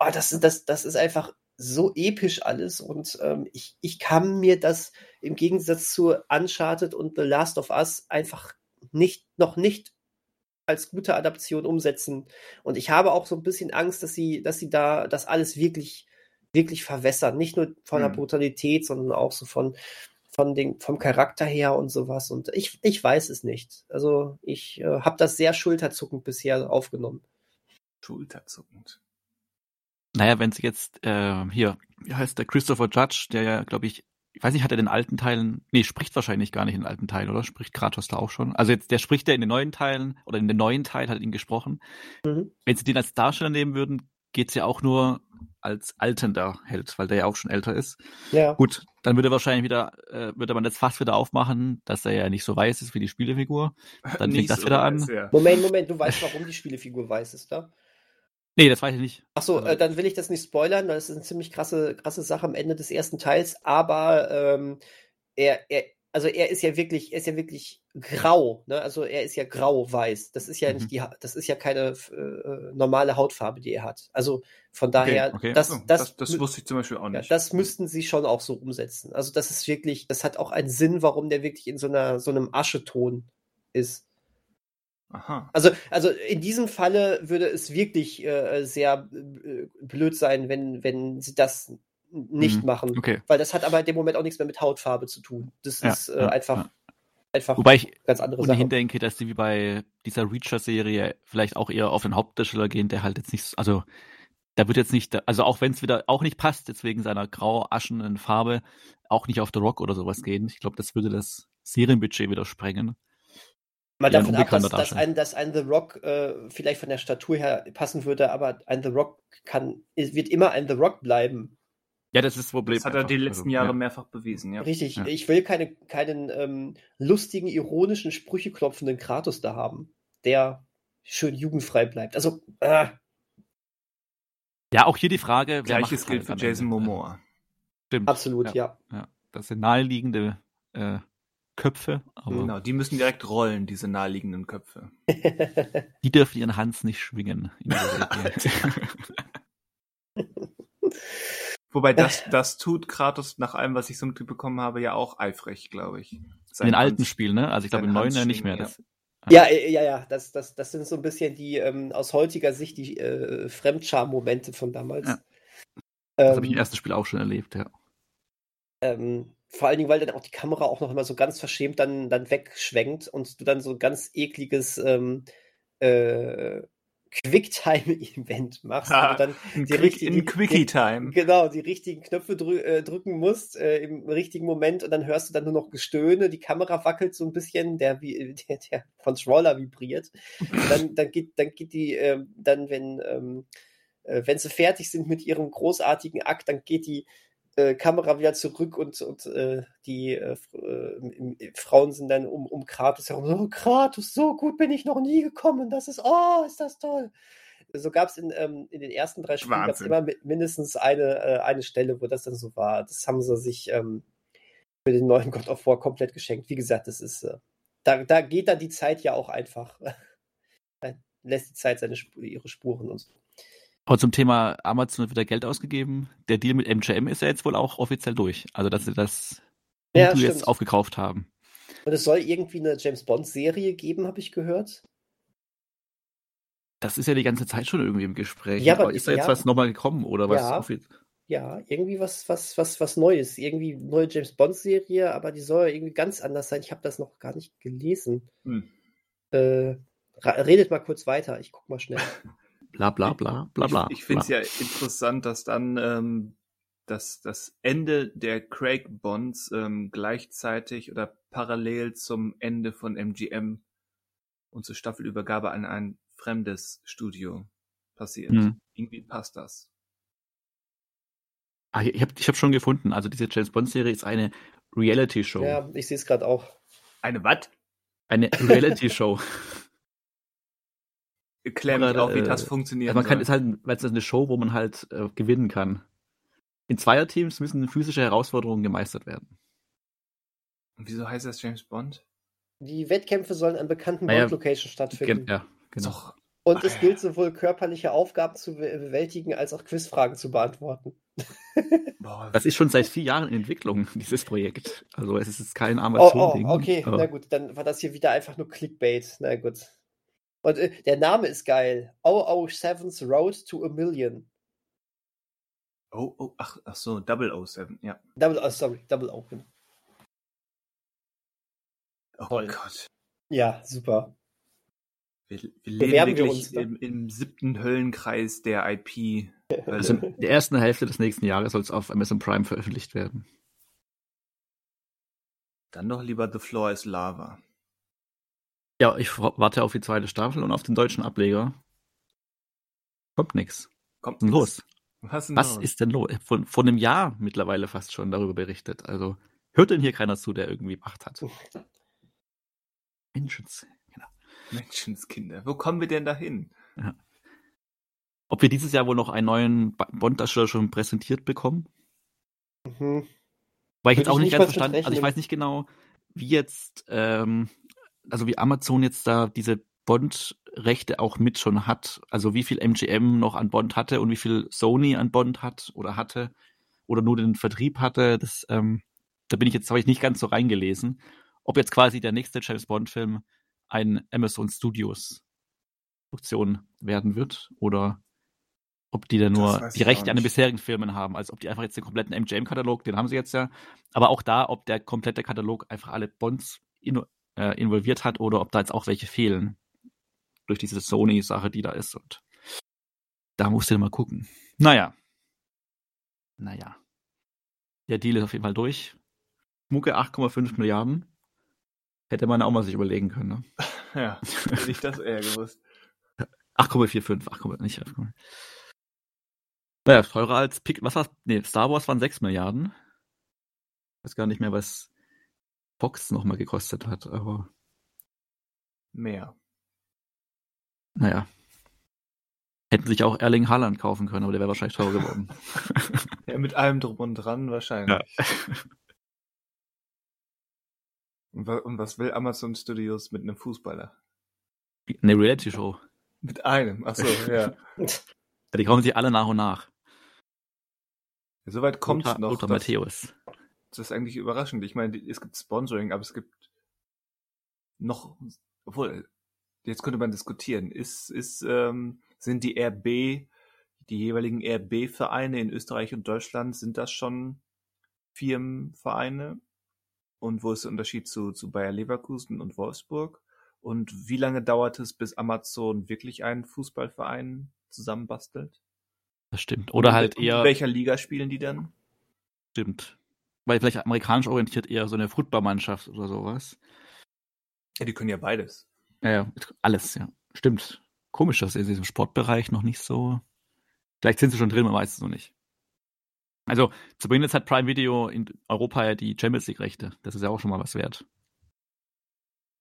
oh, das, das, das ist einfach so episch alles und ähm, ich, ich kann mir das im Gegensatz zu Uncharted und The Last of Us einfach nicht, noch nicht als gute Adaption umsetzen. Und ich habe auch so ein bisschen Angst, dass sie, dass sie da das alles wirklich, wirklich verwässern. Nicht nur von mhm. der Brutalität, sondern auch so von, von den, vom Charakter her und sowas. Und ich, ich weiß es nicht. Also ich äh, habe das sehr schulterzuckend bisher aufgenommen. Schulterzuckend. Naja, wenn sie jetzt äh, hier, wie heißt der Christopher Judge, der ja, glaube ich, ich weiß nicht, hat er den alten Teilen, nee, spricht wahrscheinlich gar nicht in den alten Teilen, oder? Spricht Kratos da auch schon? Also jetzt, der spricht ja in den neuen Teilen, oder in den neuen Teil hat ihn gesprochen. Mhm. Wenn sie den als Darsteller nehmen würden, geht's ja auch nur als altender Held, weil der ja auch schon älter ist. Ja. Gut, dann würde wahrscheinlich wieder, äh, würde man das fast wieder aufmachen, dass er ja nicht so weiß ist wie die Spielefigur. Dann fängt das so wieder weiß, an. Ja. Moment, Moment, du weißt, warum die Spielefigur weiß ist, da? Nee, das weiß ich nicht. Achso, also, äh, dann will ich das nicht spoilern, weil es ist eine ziemlich krasse, krasse Sache am Ende des ersten Teils, aber ähm, er, er, also er ist ja wirklich, er ist ja wirklich grau, ne? Also er ist ja grau-weiß. Das ist ja mhm. nicht die, das ist ja keine äh, normale Hautfarbe, die er hat. Also von daher, okay, okay. Das, oh, das, das, das, wusste ich zum Beispiel auch nicht. Ja, das müssten sie schon auch so umsetzen. Also das ist wirklich, das hat auch einen Sinn, warum der wirklich in so einer, so einem Ascheton ist. Aha. Also, also in diesem Falle würde es wirklich äh, sehr äh, blöd sein, wenn, wenn sie das nicht mhm. machen. Okay. Weil das hat aber in dem Moment auch nichts mehr mit Hautfarbe zu tun. Das ja, ist äh, ja, einfach, ja. einfach Wobei ich ganz andere Sache. denke, dass sie wie bei dieser Reacher-Serie vielleicht auch eher auf den Hauptdarsteller gehen, der halt jetzt nicht, also da wird jetzt nicht, also auch wenn es wieder auch nicht passt, jetzt wegen seiner grau-aschenen Farbe, auch nicht auf The Rock oder sowas gehen. Ich glaube, das würde das Serienbudget wieder sprengen. Mal davon ab, dass, dass, ein, dass ein The Rock äh, vielleicht von der Statur her passen würde, aber ein The Rock kann, wird immer ein The Rock bleiben. Ja, das ist das Problem. Das hat er die letzten also, Jahre ja. mehrfach bewiesen, ja. Richtig, ja. ich will keine, keinen ähm, lustigen, ironischen, Sprüche klopfenden Kratos da haben, der schön jugendfrei bleibt. Also, äh. Ja, auch hier die Frage, Gleiches gilt halt für Jason Momoa. Stimmt. Absolut, ja. ja. Das sind naheliegende äh, Köpfe. genau, die müssen direkt rollen, diese naheliegenden Köpfe. die dürfen ihren Hans nicht schwingen. Wobei das, das tut Kratos nach allem, was ich so mitbekommen habe, ja auch eifrig, glaube ich. Sein In den alten Spielen, ne? Also ich glaube im neuen ja nicht mehr. Ja. Das, ja, äh, ja, ja, das, das, das sind so ein bisschen die, ähm, aus heutiger Sicht, die äh, Fremdscham-Momente von damals. Ja. Das ähm, habe ich im ersten Spiel auch schon erlebt, ja. Ähm, vor allen Dingen, weil dann auch die Kamera auch noch immer so ganz verschämt dann, dann wegschwenkt und du dann so ein ganz ekliges ähm, äh, Quicktime-Event machst. Ah, dann die Quick, richtigen, in Quickie-Time. Genau, die richtigen Knöpfe drü äh, drücken musst äh, im richtigen Moment und dann hörst du dann nur noch Gestöhne, die Kamera wackelt so ein bisschen, der, der, der Controller vibriert. dann, dann, geht, dann geht die, äh, dann wenn, ähm, äh, wenn sie fertig sind mit ihrem großartigen Akt, dann geht die äh, Kamera wieder zurück und, und äh, die äh, äh Frauen sind dann um, um Kratos herum. Oh, Kratos, so gut bin ich noch nie gekommen. Das ist, oh, ist das toll. So gab es in, ähm, in den ersten drei Spielen gab's immer mindestens eine, äh, eine Stelle, wo das dann so war. Das haben sie sich ähm, für den neuen God of War komplett geschenkt. Wie gesagt, das ist, da, da geht dann die Zeit ja auch einfach. lässt die Zeit seine, ihre Spuren und so. Aber zum Thema Amazon wird wieder Geld ausgegeben. Der Deal mit MGM ist ja jetzt wohl auch offiziell durch. Also, dass sie das ja, jetzt aufgekauft haben. Und es soll irgendwie eine James Bond-Serie geben, habe ich gehört. Das ist ja die ganze Zeit schon irgendwie im Gespräch. Ja, aber, aber ist da jetzt ja, was nochmal gekommen oder was? Ja, ja, irgendwie was, was, was, was Neues. Irgendwie eine neue James Bond-Serie, aber die soll irgendwie ganz anders sein. Ich habe das noch gar nicht gelesen. Hm. Äh, redet mal kurz weiter, ich guck mal schnell. bla bla bla bla bla. Ich, ich finde es ja interessant, dass dann ähm, dass das Ende der Craig Bonds ähm, gleichzeitig oder parallel zum Ende von MGM und zur Staffelübergabe an ein fremdes Studio passiert. Hm. Irgendwie passt das. Ah, ich habe ich hab schon gefunden. Also diese James Bond Serie ist eine Reality Show. Ja, ich sehe es gerade auch. Eine was? Eine Reality Erklär mir auch, wie das äh, funktioniert. man kann, ist halt, weil es eine Show, wo man halt äh, gewinnen kann. In Zweierteams müssen physische Herausforderungen gemeistert werden. Und wieso heißt das James Bond? Die Wettkämpfe sollen an bekannten naja, Bond-Locations stattfinden. Ja, genau. Und es gilt sowohl körperliche Aufgaben zu bewältigen, als auch Quizfragen zu beantworten. das ist schon seit vier Jahren in Entwicklung, dieses Projekt. Also es ist kein Amazon-Ding. Oh, oh, okay, aber... na gut, dann war das hier wieder einfach nur Clickbait. Na gut. Und äh, der Name ist geil. 007's Road to a Million. Oh, oh, ach, ach so, 007, ja. Double, oh, sorry, Double O, genau. Oh Toll. Gott. Ja, super. Wir, wir leben wirklich uns, im, im, siebten Höllenkreis der IP. Also in der ersten Hälfte des nächsten Jahres soll es auf Amazon Prime veröffentlicht werden. Dann doch lieber The Floor is Lava. Ja, ich warte auf die zweite Staffel und auf den deutschen Ableger. Kommt nix. Kommt denn los? Was, denn Was los? ist denn los? Von, von einem Jahr mittlerweile fast schon darüber berichtet. Also hört denn hier keiner zu, der irgendwie Macht hat? Menschenskinder. Genau. Menschenskinder. Wo kommen wir denn dahin? Ja. Ob wir dieses Jahr wohl noch einen neuen Bond-Darsteller schon präsentiert bekommen? Mhm. Weil ich jetzt auch nicht ganz verstanden, also ich weiß nicht genau, wie jetzt ähm, also wie Amazon jetzt da diese Bond-Rechte auch mit schon hat, also wie viel MGM noch an Bond hatte und wie viel Sony an Bond hat oder hatte oder nur den Vertrieb hatte, das, ähm, da bin ich jetzt, habe ich nicht ganz so reingelesen, ob jetzt quasi der nächste James Bond-Film ein Amazon Studios Produktion werden wird oder ob die da nur die Rechte an den bisherigen Filmen haben, also ob die einfach jetzt den kompletten MGM-Katalog, den haben sie jetzt ja, aber auch da, ob der komplette Katalog einfach alle Bonds äh, involviert hat oder ob da jetzt auch welche fehlen. Durch diese Sony-Sache, die da ist. Und da musst du mal gucken, Naja. Naja. Der Deal ist auf jeden Fall durch. Mucke 8,5 Milliarden. Hätte man auch mal sich überlegen können, ne? ja, hätte ich das eher gewusst. 8,45, 8, nicht 8, Naja, teurer als Pick, was war's? Nee, Star Wars waren 6 Milliarden. Ich weiß gar nicht mehr, was Fox nochmal gekostet hat, aber. Mehr. Naja. Hätten sich auch Erling Haaland kaufen können, aber der wäre wahrscheinlich teurer geworden. ja, mit allem drum und dran wahrscheinlich. Ja. Und was will Amazon Studios mit einem Fußballer? Eine Reality-Show. Mit einem, achso, ja. Die kommen sich alle nach und nach. Soweit kommt es noch. Lothar Matthäus. Das ist eigentlich überraschend. Ich meine, es gibt Sponsoring, aber es gibt noch, obwohl, jetzt könnte man diskutieren. Ist, ist, ähm, sind die RB, die jeweiligen RB-Vereine in Österreich und Deutschland, sind das schon Firmenvereine? Und wo ist der Unterschied zu, zu Bayer Leverkusen und Wolfsburg? Und wie lange dauert es, bis Amazon wirklich einen Fußballverein zusammenbastelt? Das stimmt. Oder und halt eher. In welcher Liga spielen die dann? Stimmt. Weil vielleicht amerikanisch orientiert eher so eine Footballmannschaft oder sowas. Ja, die können ja beides. Ja, ja, alles, ja. Stimmt. Komisch, dass sie in diesem Sportbereich noch nicht so. Vielleicht sind sie schon drin, man weiß es noch nicht. Also zumindest hat Prime Video in Europa ja die Champions League Rechte. Das ist ja auch schon mal was wert.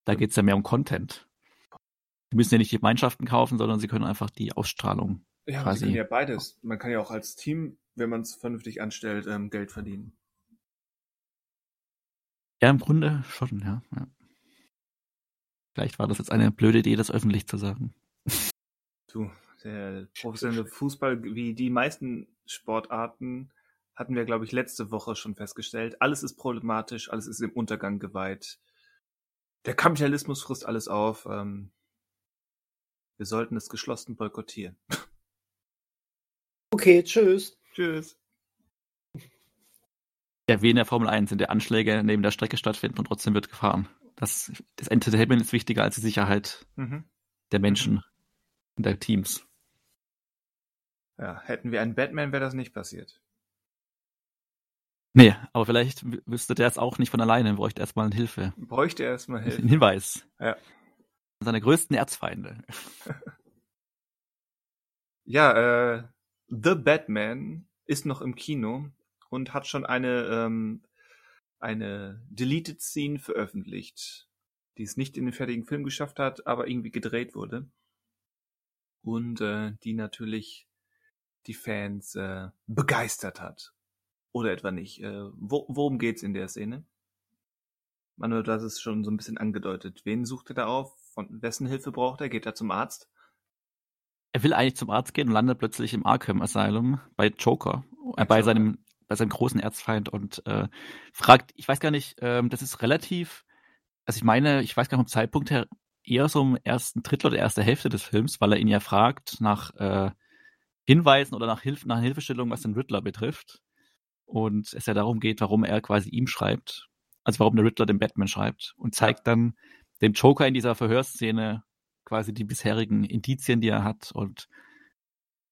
Da geht es ja mehr um Content. Sie müssen ja nicht die Mannschaften kaufen, sondern sie können einfach die Ausstrahlung. Ja, quasi. sie können ja beides. Man kann ja auch als Team, wenn man es vernünftig anstellt, ähm, Geld verdienen. Ja, im Grunde schon, ja, ja. Vielleicht war das jetzt eine blöde Idee, das öffentlich zu sagen. Du, der professionelle Fußball, wie die meisten Sportarten, hatten wir, glaube ich, letzte Woche schon festgestellt. Alles ist problematisch, alles ist dem Untergang geweiht. Der Kapitalismus frisst alles auf. Ähm, wir sollten es geschlossen boykottieren. Okay, tschüss. Tschüss. Ja, wie in der Formel 1 sind der Anschläge neben der Strecke stattfinden und trotzdem wird gefahren. Das, das Entertainment ist wichtiger als die Sicherheit mhm. der Menschen und der Teams. Ja, hätten wir einen Batman, wäre das nicht passiert. Nee, aber vielleicht wüsste der es auch nicht von alleine, bräuchte erstmal Hilfe. Bräuchte erstmal Hilfe. Ein Hinweis. Ja. Seine größten Erzfeinde. ja, äh, The Batman ist noch im Kino und hat schon eine, ähm, eine Deleted Scene veröffentlicht, die es nicht in den fertigen Film geschafft hat, aber irgendwie gedreht wurde. Und äh, die natürlich die Fans äh, begeistert hat. Oder etwa nicht? Äh, wo, worum geht's in der Szene? Manuel, du hast es schon so ein bisschen angedeutet. Wen sucht er da auf? Von wessen Hilfe braucht er? Geht er zum Arzt? Er will eigentlich zum Arzt gehen und landet plötzlich im Arkham Asylum bei Joker, äh, bei seinem bei seinem großen Erzfeind und äh, fragt, ich weiß gar nicht, ähm, das ist relativ, also ich meine, ich weiß gar nicht vom Zeitpunkt her eher so im ersten Drittel oder erste Hälfte des Films, weil er ihn ja fragt nach äh, Hinweisen oder nach, Hilf nach Hilfestellung, was den Riddler betrifft. Und es ja darum geht, warum er quasi ihm schreibt, also warum der Riddler dem Batman schreibt und zeigt dann dem Joker in dieser Verhörszene quasi die bisherigen Indizien, die er hat. Und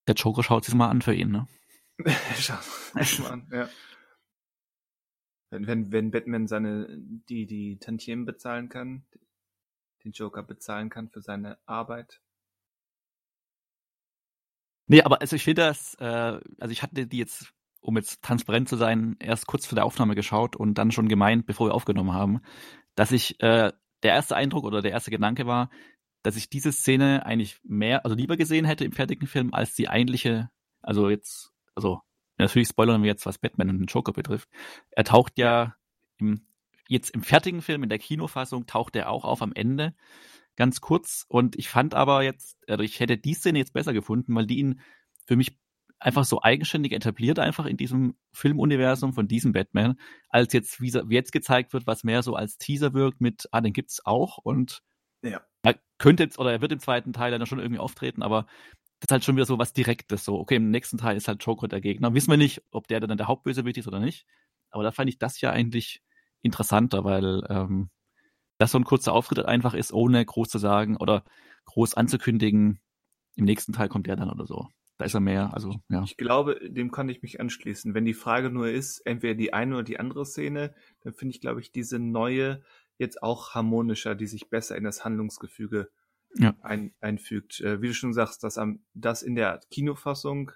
der Joker schaut sich mal an für ihn, ne? Schau ja. Wenn, wenn, wenn Batman seine, die, die Tantiemen bezahlen kann, den Joker bezahlen kann für seine Arbeit. Nee, aber also ich finde das, äh, also ich hatte die jetzt um jetzt transparent zu sein, erst kurz vor der Aufnahme geschaut und dann schon gemeint, bevor wir aufgenommen haben, dass ich äh, der erste Eindruck oder der erste Gedanke war, dass ich diese Szene eigentlich mehr, also lieber gesehen hätte im fertigen Film als die eigentliche, also jetzt, also natürlich spoilern wir jetzt, was Batman und den Joker betrifft. Er taucht ja im, jetzt im fertigen Film, in der Kinofassung, taucht er auch auf am Ende, ganz kurz. Und ich fand aber jetzt, also ich hätte die Szene jetzt besser gefunden, weil die ihn für mich einfach so eigenständig etabliert, einfach in diesem Filmuniversum von diesem Batman, als jetzt, wie, jetzt gezeigt wird, was mehr so als Teaser wirkt mit, ah, den gibt's auch und ja. er könnte jetzt, oder er wird im zweiten Teil dann schon irgendwie auftreten, aber das ist halt schon wieder so was Direktes, so, okay, im nächsten Teil ist halt Joker der Gegner. Wissen wir nicht, ob der dann der Hauptbösewicht ist oder nicht, aber da fand ich das ja eigentlich interessanter, weil ähm, das so ein kurzer Auftritt einfach ist, ohne groß zu sagen oder groß anzukündigen, im nächsten Teil kommt der dann oder so. Da ist er mehr, also ja. Ich glaube, dem kann ich mich anschließen. Wenn die Frage nur ist, entweder die eine oder die andere Szene, dann finde ich, glaube ich, diese neue jetzt auch harmonischer, die sich besser in das Handlungsgefüge ja. ein, einfügt. Äh, wie du schon sagst, dass am, das in der Kinofassung,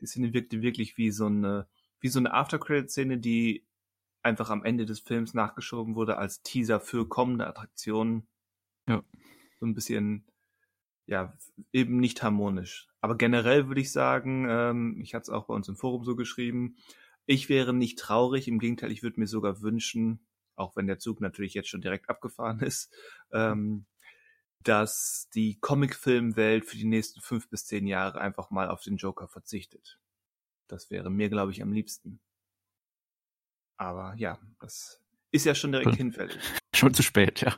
die Szene wirkte wirklich wie so eine, wie so eine Aftercredit-Szene, die einfach am Ende des Films nachgeschoben wurde als Teaser für kommende Attraktionen. Ja. So ein bisschen, ja, eben nicht harmonisch. Aber generell würde ich sagen, ähm, ich hatte es auch bei uns im Forum so geschrieben, ich wäre nicht traurig, im Gegenteil, ich würde mir sogar wünschen, auch wenn der Zug natürlich jetzt schon direkt abgefahren ist, ähm, dass die Comicfilmwelt für die nächsten fünf bis zehn Jahre einfach mal auf den Joker verzichtet. Das wäre mir, glaube ich, am liebsten. Aber ja, das ist ja schon direkt hm. hinfällig. Schon zu spät, ja.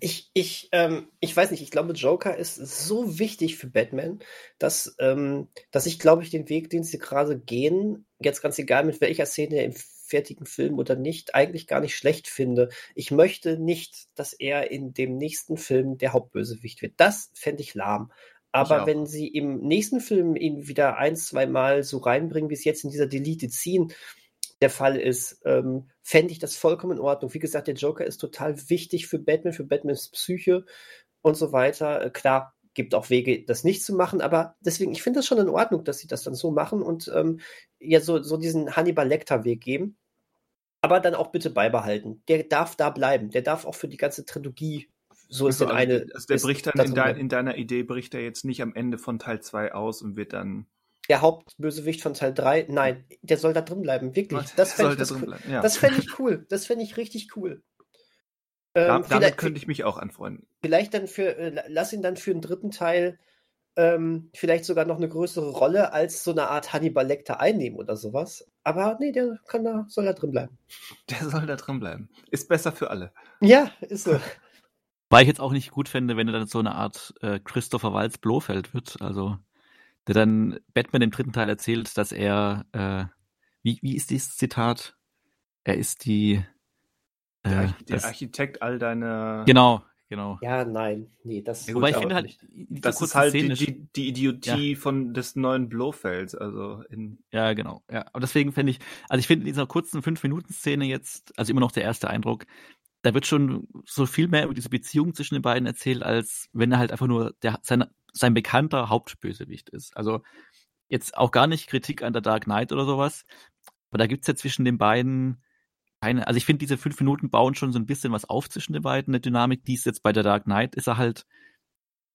Ich, ich, ähm, ich weiß nicht, ich glaube, Joker ist so wichtig für Batman, dass, ähm, dass ich, glaube ich, den Weg, den sie gerade gehen, jetzt ganz egal mit welcher Szene im fertigen Film oder nicht, eigentlich gar nicht schlecht finde. Ich möchte nicht, dass er in dem nächsten Film der Hauptbösewicht wird. Das fände ich lahm. Aber wenn sie im nächsten Film ihn wieder ein, zwei Mal so reinbringen, wie es jetzt in dieser Deleted Scene der Fall ist, ähm, fände ich das vollkommen in Ordnung. Wie gesagt, der Joker ist total wichtig für Batman, für Batmans Psyche und so weiter. Äh, klar, gibt auch Wege, das nicht zu machen, aber deswegen, ich finde das schon in Ordnung, dass sie das dann so machen und ähm, ja, so, so diesen Hannibal Lecter-Weg geben. Aber dann auch bitte beibehalten. Der darf da bleiben. Der darf auch für die ganze Trilogie so ist also, eine. Also der bricht dann in, dein, in, deiner Idee, bricht er jetzt nicht am Ende von Teil 2 aus und wird dann. Der Hauptbösewicht von Teil 3, nein, der soll da drin bleiben, wirklich. Das fände ich, das cool. ja. das fänd ich cool. Das fände ich richtig cool. Ähm, damit könnte ich mich auch anfreunden. Vielleicht dann für, äh, lass ihn dann für den dritten Teil ähm, vielleicht sogar noch eine größere Rolle als so eine Art Hannibal Lecter einnehmen oder sowas. Aber nee, der kann da, soll da drin bleiben. Der soll da drin bleiben. Ist besser für alle. Ja, ist so. Weil ich jetzt auch nicht gut fände, wenn er dann so eine Art äh, Christopher Waltz Blofeld wird. Also, der dann Batman im dritten Teil erzählt, dass er, äh, wie, wie ist dieses Zitat? Er ist die. Äh, der, Arch der Architekt all deiner. Genau, genau. Ja, nein, nee, das. Ja, wobei ich finde halt, das ist halt die, die, die Idiotie ja. von des neuen Blofelds, also in. Ja, genau. Ja, aber deswegen finde ich, also ich finde in dieser kurzen fünf Minuten Szene jetzt, also immer noch der erste Eindruck, da wird schon so viel mehr über diese Beziehung zwischen den beiden erzählt, als wenn er halt einfach nur der, sein, sein bekannter Hauptbösewicht ist. Also jetzt auch gar nicht Kritik an der Dark Knight oder sowas, aber da gibt's ja zwischen den beiden keine, also ich finde, diese fünf Minuten bauen schon so ein bisschen was auf zwischen den beiden, eine Dynamik. Die ist jetzt bei der Dark Knight, ist er halt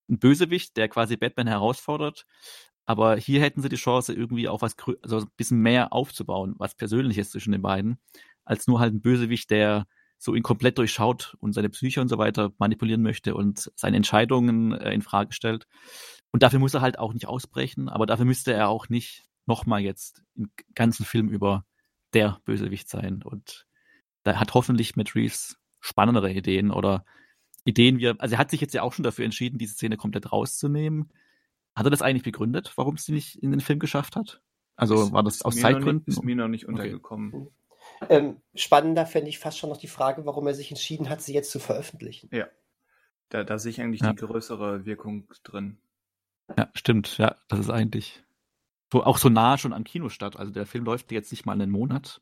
ein Bösewicht, der quasi Batman herausfordert. Aber hier hätten sie die Chance, irgendwie auch was, also ein bisschen mehr aufzubauen, was Persönliches zwischen den beiden, als nur halt ein Bösewicht, der so ihn komplett durchschaut und seine Psyche und so weiter manipulieren möchte und seine Entscheidungen äh, in Frage stellt. Und dafür muss er halt auch nicht ausbrechen, aber dafür müsste er auch nicht nochmal jetzt im ganzen Film über der Bösewicht sein. Und da hat hoffentlich Matt Reeves spannendere Ideen oder Ideen, wie er, also er hat sich jetzt ja auch schon dafür entschieden, diese Szene komplett rauszunehmen. Hat er das eigentlich begründet, warum es sie nicht in den Film geschafft hat? Also ist, war das aus Zeitgründen? Nicht, ist mir noch nicht untergekommen. Okay. Ähm, spannender fände ich fast schon noch die Frage, warum er sich entschieden hat, sie jetzt zu veröffentlichen. Ja. Da, da sehe ich eigentlich ja. die größere Wirkung drin. Ja, stimmt. Ja, das ist eigentlich so, auch so nah schon am Kino statt. Also der Film läuft jetzt nicht mal einen Monat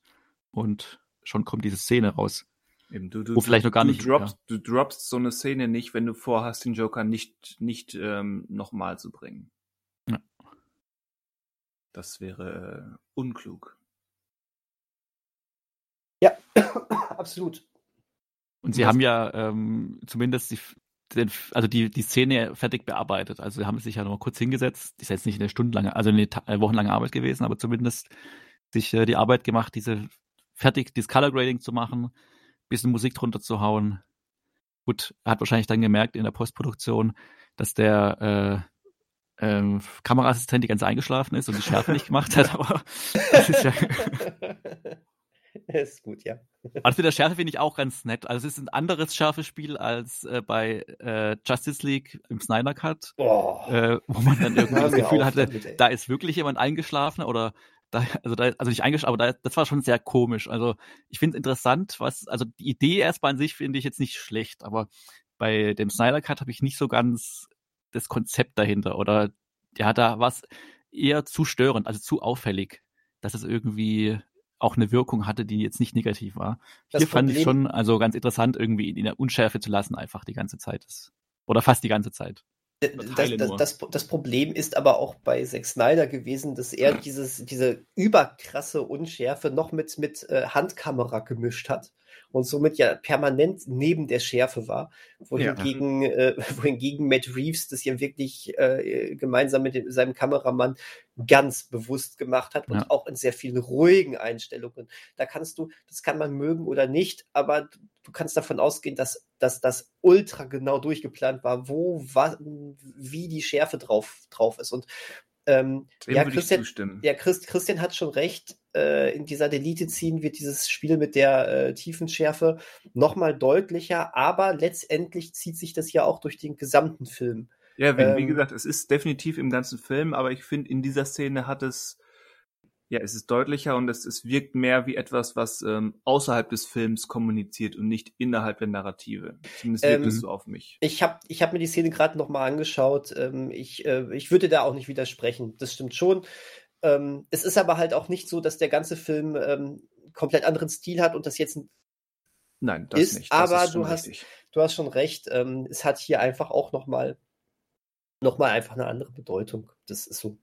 und schon kommt diese Szene raus. Eben, du, du, Wo vielleicht noch gar du nicht. Droppst, ja. Du droppst so eine Szene nicht, wenn du vorhast, den Joker nicht, nicht ähm, nochmal zu bringen. Ja. Das wäre äh, unklug. Ja, absolut. Und sie Was? haben ja ähm, zumindest die, den, also die, die Szene fertig bearbeitet. Also sie haben sich ja noch mal kurz hingesetzt. Das ist jetzt nicht eine stundenlange, also eine äh, wochenlange Arbeit gewesen, aber zumindest sich äh, die Arbeit gemacht, diese fertig, dieses Color Grading zu machen, bisschen Musik drunter zu hauen. Gut, er hat wahrscheinlich dann gemerkt in der Postproduktion, dass der äh, ähm, Kameraassistent die ganze eingeschlafen ist und die Schärfe nicht gemacht hat, aber das ist ja. ist gut, ja. Also mit der Schärfe finde ich auch ganz nett. Also es ist ein anderes scharfes Spiel als äh, bei äh, Justice League im Snyder Cut, oh. äh, wo man dann irgendwie das Gefühl hatte, damit, da ist wirklich jemand eingeschlafen oder da, also da, also nicht eingeschlafen, aber da, das war schon sehr komisch. Also ich finde es interessant, was, also die Idee erstmal an sich finde ich jetzt nicht schlecht, aber bei dem Snyder Cut habe ich nicht so ganz das Konzept dahinter oder ja, da war es eher zu störend, also zu auffällig, dass es irgendwie auch eine Wirkung hatte, die jetzt nicht negativ war. Das Hier fand ich schon also ganz interessant, irgendwie in der Unschärfe zu lassen, einfach die ganze Zeit. Oder fast die ganze Zeit. Das, das, das, das, Problem ist aber auch bei Zack Snyder gewesen, dass er dieses, diese überkrasse Unschärfe noch mit, mit äh, Handkamera gemischt hat und somit ja permanent neben der Schärfe war, wohingegen, ja. äh, wohingegen Matt Reeves das ja wirklich äh, gemeinsam mit dem, seinem Kameramann ganz bewusst gemacht hat und ja. auch in sehr vielen ruhigen Einstellungen. Da kannst du, das kann man mögen oder nicht, aber du kannst davon ausgehen, dass, dass das ultra genau durchgeplant war, wo, was, wie die Schärfe drauf, drauf ist. Und ähm, ja, Christian, ja Christ, Christian hat schon recht. Äh, in dieser Delete-Scene wird dieses Spiel mit der äh, Tiefenschärfe nochmal deutlicher, aber letztendlich zieht sich das ja auch durch den gesamten Film. Ja, wie, ähm, wie gesagt, es ist definitiv im ganzen Film, aber ich finde, in dieser Szene hat es ja, es ist deutlicher und es, es wirkt mehr wie etwas, was ähm, außerhalb des Films kommuniziert und nicht innerhalb der Narrative. Zumindest wirkt ähm, es so auf mich. Ich habe ich hab mir die Szene gerade nochmal angeschaut. Ähm, ich, äh, ich würde da auch nicht widersprechen. Das stimmt schon. Ähm, es ist aber halt auch nicht so, dass der ganze Film ähm, komplett anderen Stil hat und das jetzt Nein, das ist, nicht. Das aber ist du, hast, du hast schon recht. Ähm, es hat hier einfach auch nochmal noch mal einfach eine andere Bedeutung. Das ist so.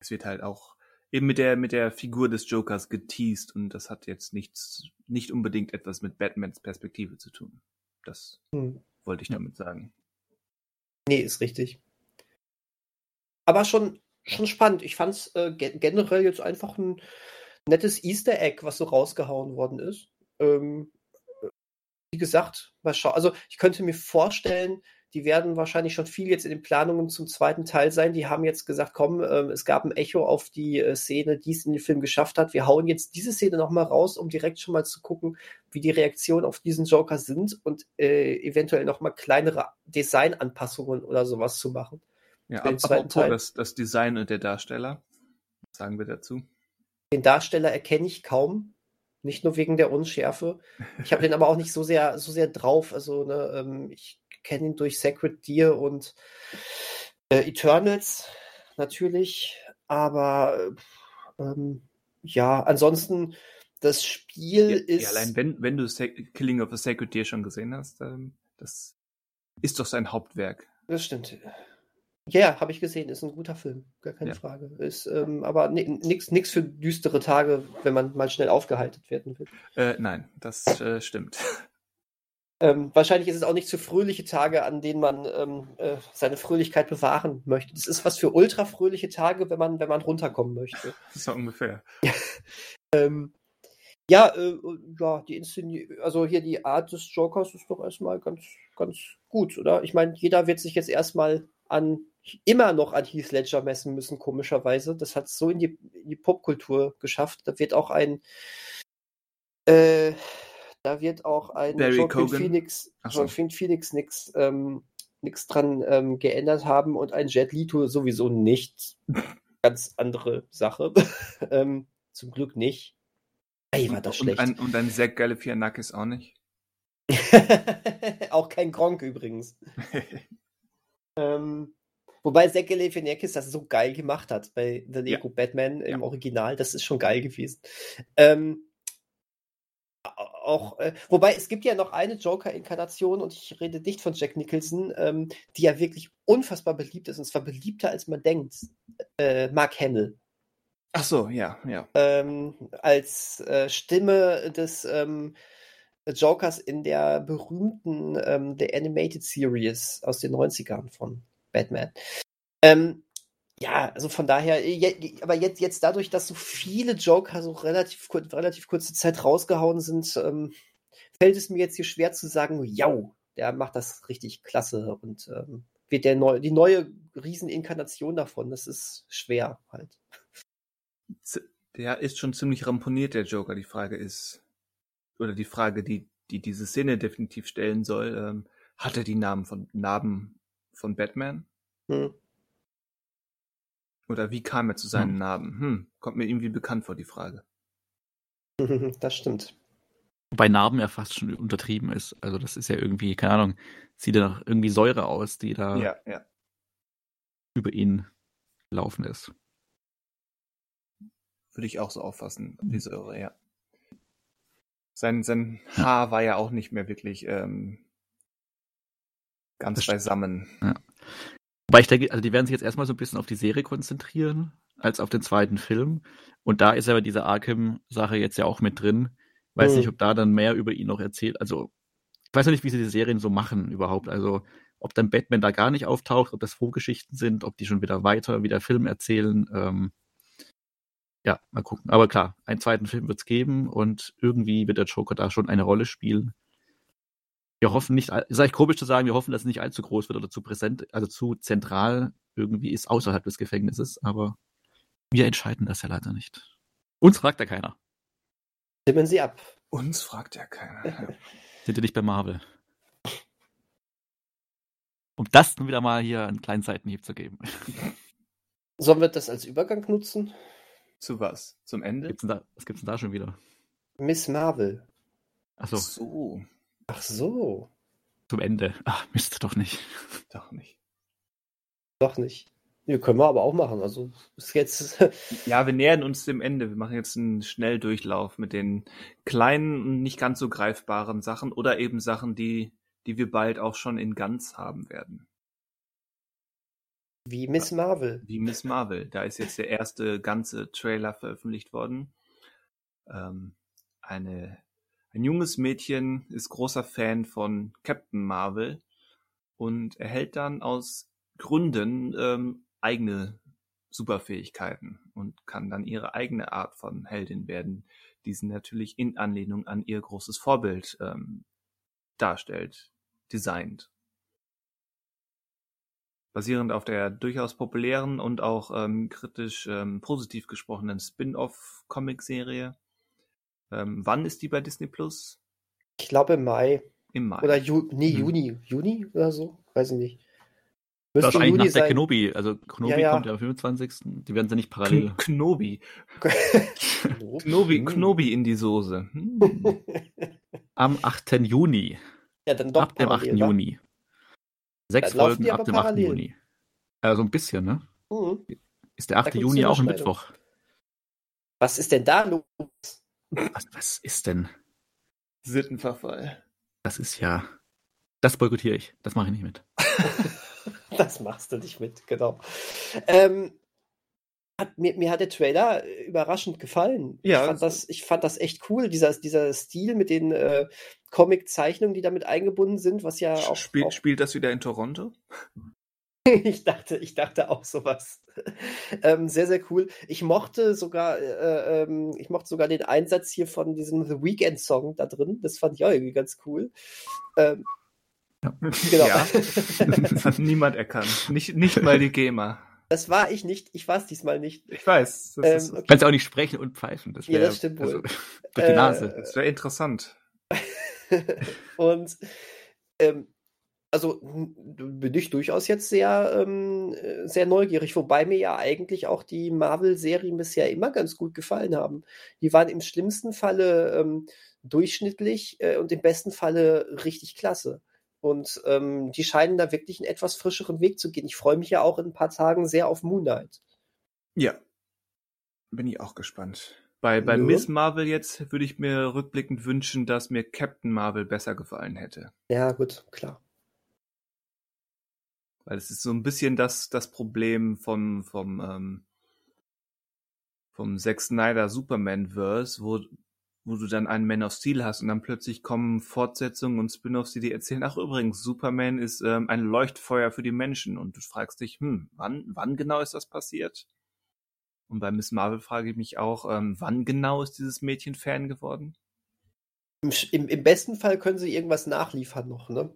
Es wird halt auch eben mit der, mit der Figur des Jokers geteased und das hat jetzt nichts, nicht unbedingt etwas mit Batmans Perspektive zu tun. Das hm. wollte ich damit sagen. Nee, ist richtig. Aber schon, schon spannend. Ich fand es äh, generell jetzt einfach ein nettes Easter Egg, was so rausgehauen worden ist. Ähm, wie gesagt, mal schauen. Also ich könnte mir vorstellen, die werden wahrscheinlich schon viel jetzt in den Planungen zum zweiten Teil sein. Die haben jetzt gesagt, komm, äh, es gab ein Echo auf die äh, Szene, die es in den Film geschafft hat. Wir hauen jetzt diese Szene nochmal raus, um direkt schon mal zu gucken, wie die Reaktionen auf diesen Joker sind und äh, eventuell nochmal kleinere Designanpassungen oder sowas zu machen. Ja, apropos. Das, das Design und der Darsteller. Was sagen wir dazu? Den Darsteller erkenne ich kaum. Nicht nur wegen der Unschärfe. Ich habe den aber auch nicht so sehr, so sehr drauf. Also, ne, ähm, ich kenne ihn durch Sacred Deer und äh, Eternals natürlich, aber ähm, ja, ansonsten das Spiel ja, ist. Ja, allein wenn, wenn du Killing of a Sacred Deer schon gesehen hast, ähm, das ist doch sein Hauptwerk. Das stimmt. Ja, yeah, habe ich gesehen, ist ein guter Film, gar keine ja. Frage. Ist ähm, aber nichts für düstere Tage, wenn man mal schnell aufgehalten werden will. Äh, nein, das äh, stimmt. Ähm, wahrscheinlich ist es auch nicht zu fröhliche Tage, an denen man ähm, äh, seine Fröhlichkeit bewahren möchte. Das ist was für ultra fröhliche Tage, wenn man, wenn man runterkommen möchte. So ungefähr. ähm, ja, äh, ja, die Inszen also hier die Art des Jokers ist doch erstmal ganz, ganz gut, oder? Ich meine, jeder wird sich jetzt erstmal an immer noch an Heath Ledger messen müssen, komischerweise. Das hat es so in die, in die Popkultur geschafft. Da wird auch ein äh, da wird auch ein Barry Joaquin Phoenix, so. Joaquin Phoenix nichts ähm, dran ähm, geändert haben und ein Jet Lito sowieso nicht. Ganz andere Sache. ähm, zum Glück nicht. Ey, war das schlecht. Und ein, und ein Zack Galifianakis auch nicht. auch kein Gronk übrigens. Ähm, wobei Zack Galifianakis das so geil gemacht hat bei The Lego ja. Batman im ja. Original. Das ist schon geil gewesen. Ähm, auch, äh, wobei es gibt ja noch eine Joker-Inkarnation und ich rede nicht von Jack Nicholson, ähm, die ja wirklich unfassbar beliebt ist und zwar beliebter als man denkt. Äh, Mark Hamill. Ach so, ja, ja. Ähm, als äh, Stimme des ähm, Jokers in der berühmten ähm, The Animated Series aus den 90ern von Batman. Ähm, ja, also von daher, aber jetzt, jetzt dadurch, dass so viele Joker so relativ, relativ kurze Zeit rausgehauen sind, ähm, fällt es mir jetzt hier schwer zu sagen, ja, der macht das richtig klasse und ähm, wird der neu, die neue Rieseninkarnation davon. Das ist schwer halt. Der ist schon ziemlich ramponiert, der Joker. Die Frage ist, oder die Frage, die, die diese Szene definitiv stellen soll, ähm, hat er die Namen von Narben von Batman? Hm. Oder wie kam er zu seinen hm. Narben? Hm, kommt mir irgendwie bekannt vor, die Frage. Das stimmt. Wobei Narben ja fast schon untertrieben ist. Also das ist ja irgendwie, keine Ahnung, sieht ja nach irgendwie Säure aus, die da ja, ja. über ihn gelaufen ist. Würde ich auch so auffassen, diese Irre, ja. Sein, sein Haar war ja auch nicht mehr wirklich ähm, ganz beisammen. Ja. Weil ich denke, also die werden sich jetzt erstmal so ein bisschen auf die Serie konzentrieren, als auf den zweiten Film. Und da ist aber diese Arkham-Sache jetzt ja auch mit drin. Weiß mhm. nicht, ob da dann mehr über ihn noch erzählt. Also, ich weiß ja nicht, wie sie die Serien so machen überhaupt. Also, ob dann Batman da gar nicht auftaucht, ob das Vorgeschichten sind, ob die schon wieder weiter, wie der Film erzählen. Ähm, ja, mal gucken. Aber klar, einen zweiten Film wird es geben und irgendwie wird der Joker da schon eine Rolle spielen. Wir hoffen nicht, ist eigentlich komisch zu sagen, wir hoffen, dass es nicht allzu groß wird oder zu präsent, also zu zentral irgendwie ist außerhalb des Gefängnisses, aber wir entscheiden das ja leider nicht. Uns fragt ja keiner. Stimmen Sie ab. Uns fragt ja keiner. Sind wir nicht bei Marvel? Um das nun wieder mal hier einen kleinen Seitenhieb zu geben. Sollen wir das als Übergang nutzen? Zu was? Zum Ende? Gibt's da, was gibt's denn da schon wieder? Miss Marvel. Ach so. Ach so. Ach so. Zum Ende. Ach, Mist, doch nicht. Doch nicht. Doch nicht. Ja, können wir aber auch machen. Also ist jetzt. ja, wir nähern uns dem Ende. Wir machen jetzt einen Schnelldurchlauf mit den kleinen und nicht ganz so greifbaren Sachen oder eben Sachen, die, die wir bald auch schon in ganz haben werden. Wie Miss Marvel. Wie Miss Marvel. Da ist jetzt der erste ganze Trailer veröffentlicht worden. Ähm, eine, ein junges Mädchen ist großer Fan von Captain Marvel und erhält dann aus Gründen ähm, eigene Superfähigkeiten und kann dann ihre eigene Art von Heldin werden, die sie natürlich in Anlehnung an ihr großes Vorbild ähm, darstellt, designt. Basierend auf der durchaus populären und auch ähm, kritisch ähm, positiv gesprochenen Spin-off-Comic-Serie. Ähm, wann ist die bei Disney Plus? Ich glaube im Mai. Im Mai. Oder Ju nee, hm. Juni. Juni oder so? Weiß ich nicht. Müsste Wahrscheinlich Juni nach der sein. Kenobi. Also Kenobi ja, ja. kommt ja am 25. Die werden sie nicht parallel. Knobi. Knobi, Knobi in die Soße. Hm. am 8. Juni. Ja, dann doch Ab dem 8. Juni. Sechs ja, Folgen ab dem parallel. 8. Juni. Also ein bisschen, ne? Mhm. Ist der 8. Juni auch ein Mittwoch? Was ist denn da los? Was, was ist denn? Sittenverfall. Das ist ja. Das boykottiere ich. Das mache ich nicht mit. das machst du nicht mit, genau. Ähm, hat, mir, mir hat der Trailer überraschend gefallen. Ja, ich fand, das, ich fand das echt cool, dieser, dieser Stil mit den äh, Comic-Zeichnungen, die damit eingebunden sind, was ja auch. Spiel, auch spielt das wieder in Toronto? ich dachte, ich dachte auch sowas. ähm, sehr, sehr cool. Ich mochte sogar, äh, ähm, ich mochte sogar den Einsatz hier von diesem The Weekend Song da drin. Das fand ich auch irgendwie ganz cool. Ähm, ja. Genau. Ja. Das hat niemand erkannt. Nicht, nicht mal die GEMA. Das war ich nicht. Ich war es diesmal nicht. Ich weiß. Ähm, ist, okay. Kannst auch nicht sprechen und pfeifen. Das wär, ja, das stimmt wohl. Also, durch die Nase. Äh, das wäre interessant. und ähm, also bin ich durchaus jetzt sehr, ähm, sehr neugierig, wobei mir ja eigentlich auch die Marvel-Serien bisher immer ganz gut gefallen haben. Die waren im schlimmsten Falle ähm, durchschnittlich äh, und im besten Falle richtig klasse. Und ähm, die scheinen da wirklich einen etwas frischeren Weg zu gehen. Ich freue mich ja auch in ein paar Tagen sehr auf Moon Knight. Ja. Bin ich auch gespannt. Bei, bei ja. Miss Marvel jetzt würde ich mir rückblickend wünschen, dass mir Captain Marvel besser gefallen hätte. Ja, gut, klar. Weil es ist so ein bisschen das, das Problem vom, vom, ähm, vom Zack Snyder Superman-Verse, wo, wo du dann einen Man of Steel hast und dann plötzlich kommen Fortsetzungen und Spin-offs, die dir erzählen, ach übrigens, Superman ist ähm, ein Leuchtfeuer für die Menschen und du fragst dich, hm, wann, wann genau ist das passiert? Und bei Miss Marvel frage ich mich auch, ähm, wann genau ist dieses Mädchen Fan geworden? Im, im, Im, besten Fall können sie irgendwas nachliefern noch, ne?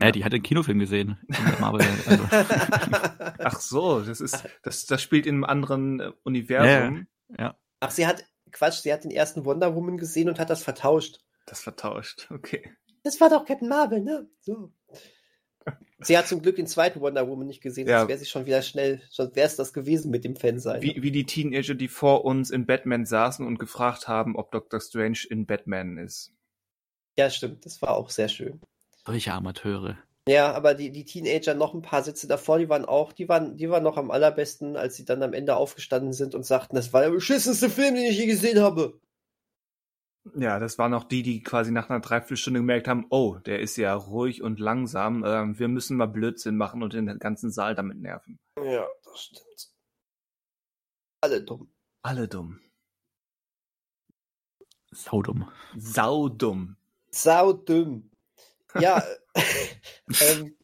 Ja, die hat den Kinofilm gesehen. Marvel, also. Ach so, das ist, das, das spielt in einem anderen äh, Universum. Ja, ja. Ach, sie hat, Quatsch, sie hat den ersten Wonder Woman gesehen und hat das vertauscht. Das vertauscht, okay. Das war doch Captain Marvel, ne? So. Sie hat zum Glück den zweiten Wonder Woman nicht gesehen, ja. sonst wäre sie schon wieder schnell, sonst wäre es das gewesen mit dem Fansein. Wie, wie die Teenager, die vor uns in Batman saßen und gefragt haben, ob Doctor Strange in Batman ist. Ja, stimmt, das war auch sehr schön. Solche Amateure. Ja, aber die, die Teenager noch ein paar Sätze davor, die waren auch, die waren, die waren noch am allerbesten, als sie dann am Ende aufgestanden sind und sagten, das war der beschissenste Film, den ich je gesehen habe. Ja, das waren auch die, die quasi nach einer Dreiviertelstunde gemerkt haben, oh, der ist ja ruhig und langsam, ähm, wir müssen mal Blödsinn machen und den ganzen Saal damit nerven. Ja, das stimmt. Alle dumm. Alle dumm. Saudumm. Saudumm. Saudumm. Ja, ähm,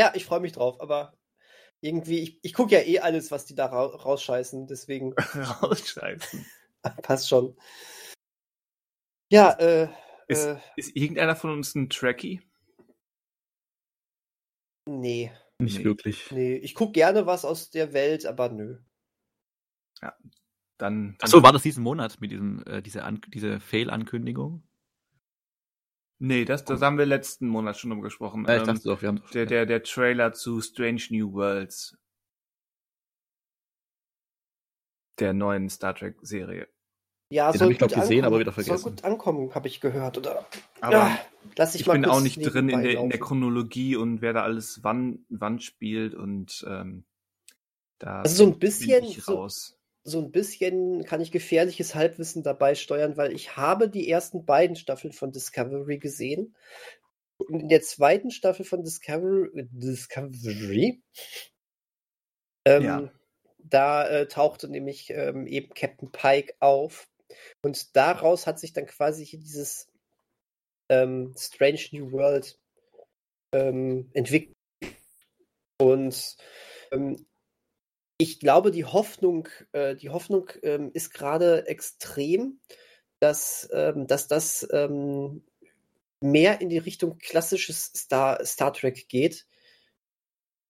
ja, ich freue mich drauf, aber irgendwie, ich, ich gucke ja eh alles, was die da ra rausscheißen, deswegen. rausscheißen. Passt schon. Ja, äh. Ist, äh, ist irgendeiner von uns ein Trekkie? Nee. Nicht Nee. wirklich. Nee, ich gucke gerne was aus der Welt, aber nö. Ja, dann. dann Achso, war das diesen Monat mit diesem, äh, diese, An diese Fail-Ankündigung? Nee, das, das haben wir letzten Monat schon drüber gesprochen. Äh, ich Ähm, dachte doch, wir haben doch. der, der, der Trailer zu Strange New Worlds. Der neuen Star Trek-Serie. Ja, Den soll hab ich, glaub, gut gesehen, aber ankommen. wieder vergessen. Soll gut ankommen, habe ich gehört, oder? Aber ja, lass ich, ich mal bin auch nicht drin in der, in der. Chronologie und wer da alles wann, wann spielt und ähm, da Also so ein bin bisschen, so, raus. So ein bisschen kann ich gefährliches Halbwissen dabei steuern, weil ich habe die ersten beiden Staffeln von Discovery gesehen. Und in der zweiten Staffel von Discovery, Discovery ähm, Ja. da äh, tauchte nämlich ähm, eben Captain Pike auf. Und daraus hat sich dann quasi hier dieses ähm, Strange New World ähm, entwickelt. Und ähm, ich glaube, die Hoffnung, äh, die Hoffnung ähm, ist gerade extrem, dass, ähm, dass das ähm, mehr in die Richtung klassisches Star, Star Trek geht.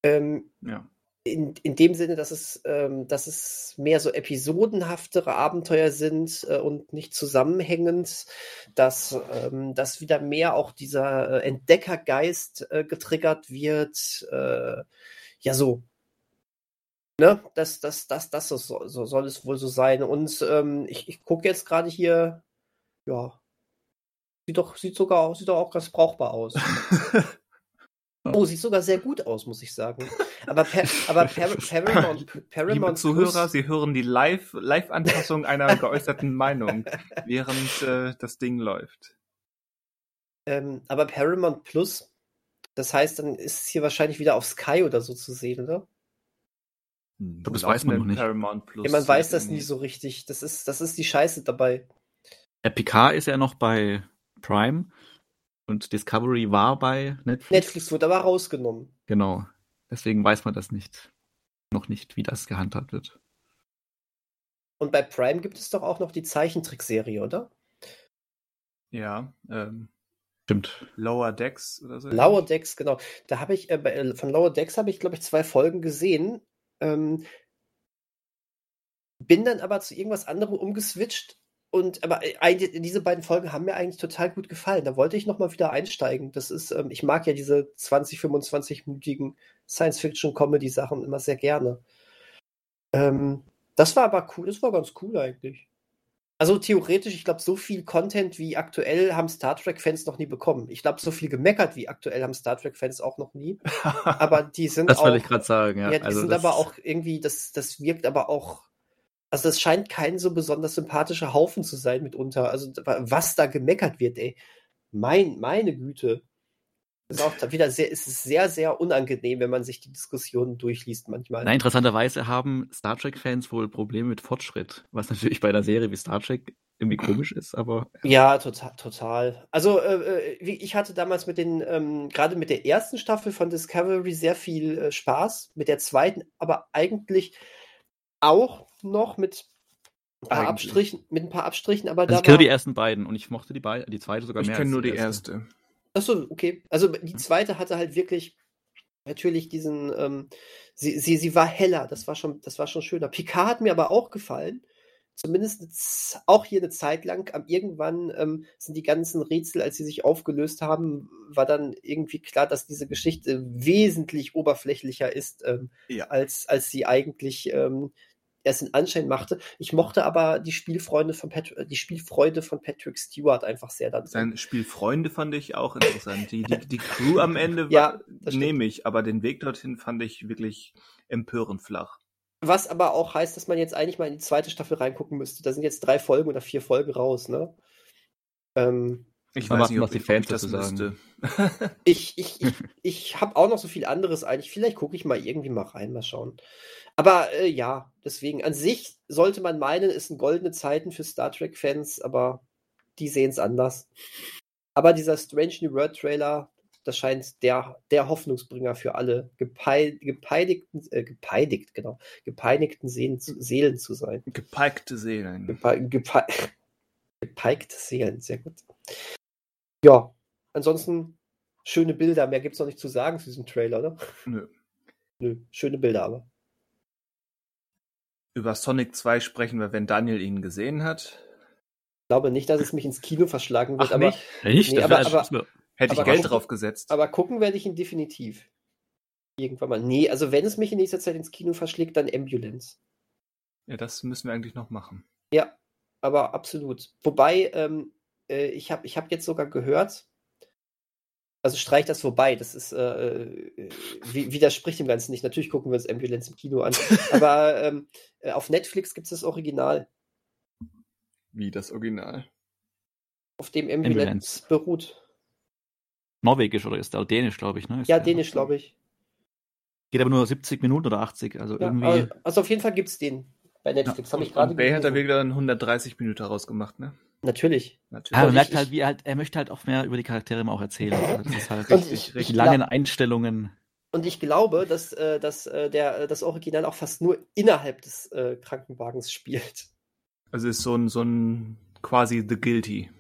Ähm, Ja. in, in dem Sinne, dass es, ähm, dass es mehr so episodenhaftere Abenteuer sind äh, und nicht zusammenhängend, dass, ähm, dass wieder mehr auch dieser äh, Entdeckergeist äh, getriggert wird. Äh, ja, so. Ne? Das, das, das, das so, so soll es wohl so sein. Und ähm, ich, ich gucke jetzt gerade hier, ja, sieht doch, sieht sogar, sieht doch auch ganz brauchbar aus. Oh, sieht sogar sehr gut aus, muss ich sagen. Aber, per, aber per, Paramount, Liebe Paramount Zuhörer, Plus, Sie hören die Live- Live-Anpassung einer geäußerten Meinung, während äh, das Ding läuft. ähm, aber Paramount Plus, das heißt, dann ist es hier wahrscheinlich wieder auf Sky oder so zu sehen, oder? Hm, glaub, das wo weiß man noch nicht. Paramount Plus Ja, man weiß das nie so richtig. Das ist, das ist die Scheiße dabei. PK ist ja noch bei Prime und Discovery war bei Netflix. Netflix wurde aber rausgenommen. Genau. Deswegen weiß man das nicht. Noch nicht, wie das gehandhabt wird. Und bei Prime gibt es doch auch noch die Zeichentrickserie, oder? Ja, ähm, Stimmt. Lower Decks oder so. Lower Decks, genau. Da habe ich, äh, bei, äh, von Lower Decks habe ich, glaube ich, zwei Folgen gesehen. Ähm, bin dann aber zu irgendwas anderem umgeswitcht. Und aber äh, diese beiden Folgen haben mir eigentlich total gut gefallen. Da wollte ich noch mal wieder einsteigen. Das ist, ähm, ich mag ja diese 20, 25-minütigen Science-Fiction-Comedy-Sachen immer sehr gerne. Ähm, das war aber cool, das war ganz cool eigentlich. Also theoretisch, ich glaube, so viel Content wie aktuell haben Star Trek-Fans noch nie bekommen. Ich glaube, so viel gemeckert wie aktuell haben Star Trek-Fans auch noch nie. Aber die sind Das auch. wollte ich gerade sagen, ja. Ja, die also sind das, aber auch irgendwie, das, das wirkt aber auch. Also, das scheint kein so besonders sympathischer Haufen zu sein mitunter. Also, was da gemeckert wird, ey. Mein, meine Güte. Ist auch wieder sehr, ist es sehr, sehr unangenehm, wenn man sich die Diskussionen durchliest manchmal. Na, interessanterweise haben Star Trek-Fans wohl Probleme mit Fortschritt, was natürlich bei einer Serie wie Star Trek irgendwie komisch ist, aber Ja, total, total. Also, äh, äh, wie- ich hatte damals mit den, ähm, gerade mit der ersten Staffel von Discovery sehr viel äh, Spaß, mit der zweiten, aber eigentlich auch noch mit ein paar Eigentlich. Abstrichen, mit ein paar Abstrichen, aber also da ich kenne die ersten beiden und ich mochte die beiden, die zweite sogar ich mehr kenne als nur die erste. erste. Achso, okay. Also die zweite hatte halt wirklich natürlich diesen, ähm, sie, sie, sie war heller, das war schon, das war schon schöner. Picard hat mir aber auch gefallen. Zumindest auch hier eine Zeit lang. Am irgendwann ähm, sind die ganzen Rätsel, als sie sich aufgelöst haben, war dann irgendwie klar, dass diese Geschichte wesentlich oberflächlicher ist, ähm, Ja. als, als sie eigentlich ähm, erst den Anschein machte. Ich mochte aber die Spielfreunde von Pat die Spielfreude von Patrick Stewart einfach sehr dann. Sein Spielfreunde fand ich auch interessant. Die, die, die Crew am Ende Ja, war, nehme ich, aber den Weg dorthin fand ich wirklich empörend flach. Was aber auch heißt, dass man jetzt eigentlich mal in die zweite Staffel reingucken müsste. Da sind jetzt drei Folgen oder vier Folgen raus, ne? Ähm, Ich Mal weiß warten, nicht, was ob die ich, Fans ob ich das dazu sagen. müsste. ich ich, ich, ich habe auch noch so viel anderes eigentlich. Vielleicht gucke ich mal irgendwie mal rein, mal schauen. Aber äh, ja, deswegen an sich sollte man meinen, es sind goldene Zeiten für Star Trek-Fans, aber die sehen es anders. Aber dieser Strange New World Trailer, das scheint der, der Hoffnungsbringer für alle gepei gepeinigten, äh, gepeinigt, genau, gepeinigten Seelen, zu- Seelen zu sein. Gepeikte Seelen. Gepe gepe gepeigte Seelen, sehr gut. Ja, ansonsten schöne Bilder, mehr gibt es noch nicht zu sagen zu diesem Trailer, oder? Nö. Nö, schöne Bilder aber. Über Sonic 2 sprechen wir, wenn Daniel ihn gesehen hat. Ich glaube nicht, dass es mich ins Kino verschlagen wird, Ach, aber, nicht? Echt? Nee, aber- aber- wär- Hätte ich Aber Geld drauf gesetzt. aber gucken werde ich ihn definitiv. Irgendwann mal. Nee, also wenn es mich in nächster Zeit ins Kino verschlägt, dann Ambulance. ja, das müssen wir eigentlich noch machen. Ja, aber absolut. Wobei, ähm, äh, ich habe ich hab jetzt sogar gehört, also streich das vorbei, das ist, äh, äh, wi- widerspricht dem Ganzen nicht. Natürlich gucken wir uns Ambulance im Kino an, aber ähm, äh, auf Netflix gibt es das Original, Wie das Original. auf dem Ambulance, Ambulance. beruht. Norwegisch oder ist der Dänisch, glaube ich, ne? Ist Ja, Dänisch, glaube ich. Geht aber nur 70 Minuten oder 80, also Ja, irgendwie. also, auf jeden Fall gibt es den bei Netflix. Habe ich gerade Und Bay hat da wieder einen 130 Minuten rausgemacht, ne? Natürlich. Natürlich. Ja, man Und merkt ich- halt, wie er halt, er möchte halt auch mehr über die Charaktere immer auch erzählen. Also das ist halt Richtig, ich, richtig. langen Einstellungen. und ich glaube, dass, äh, dass äh, der, das Original auch fast nur innerhalb des äh, Krankenwagens spielt. Also ist so ein, so ein quasi The Guilty.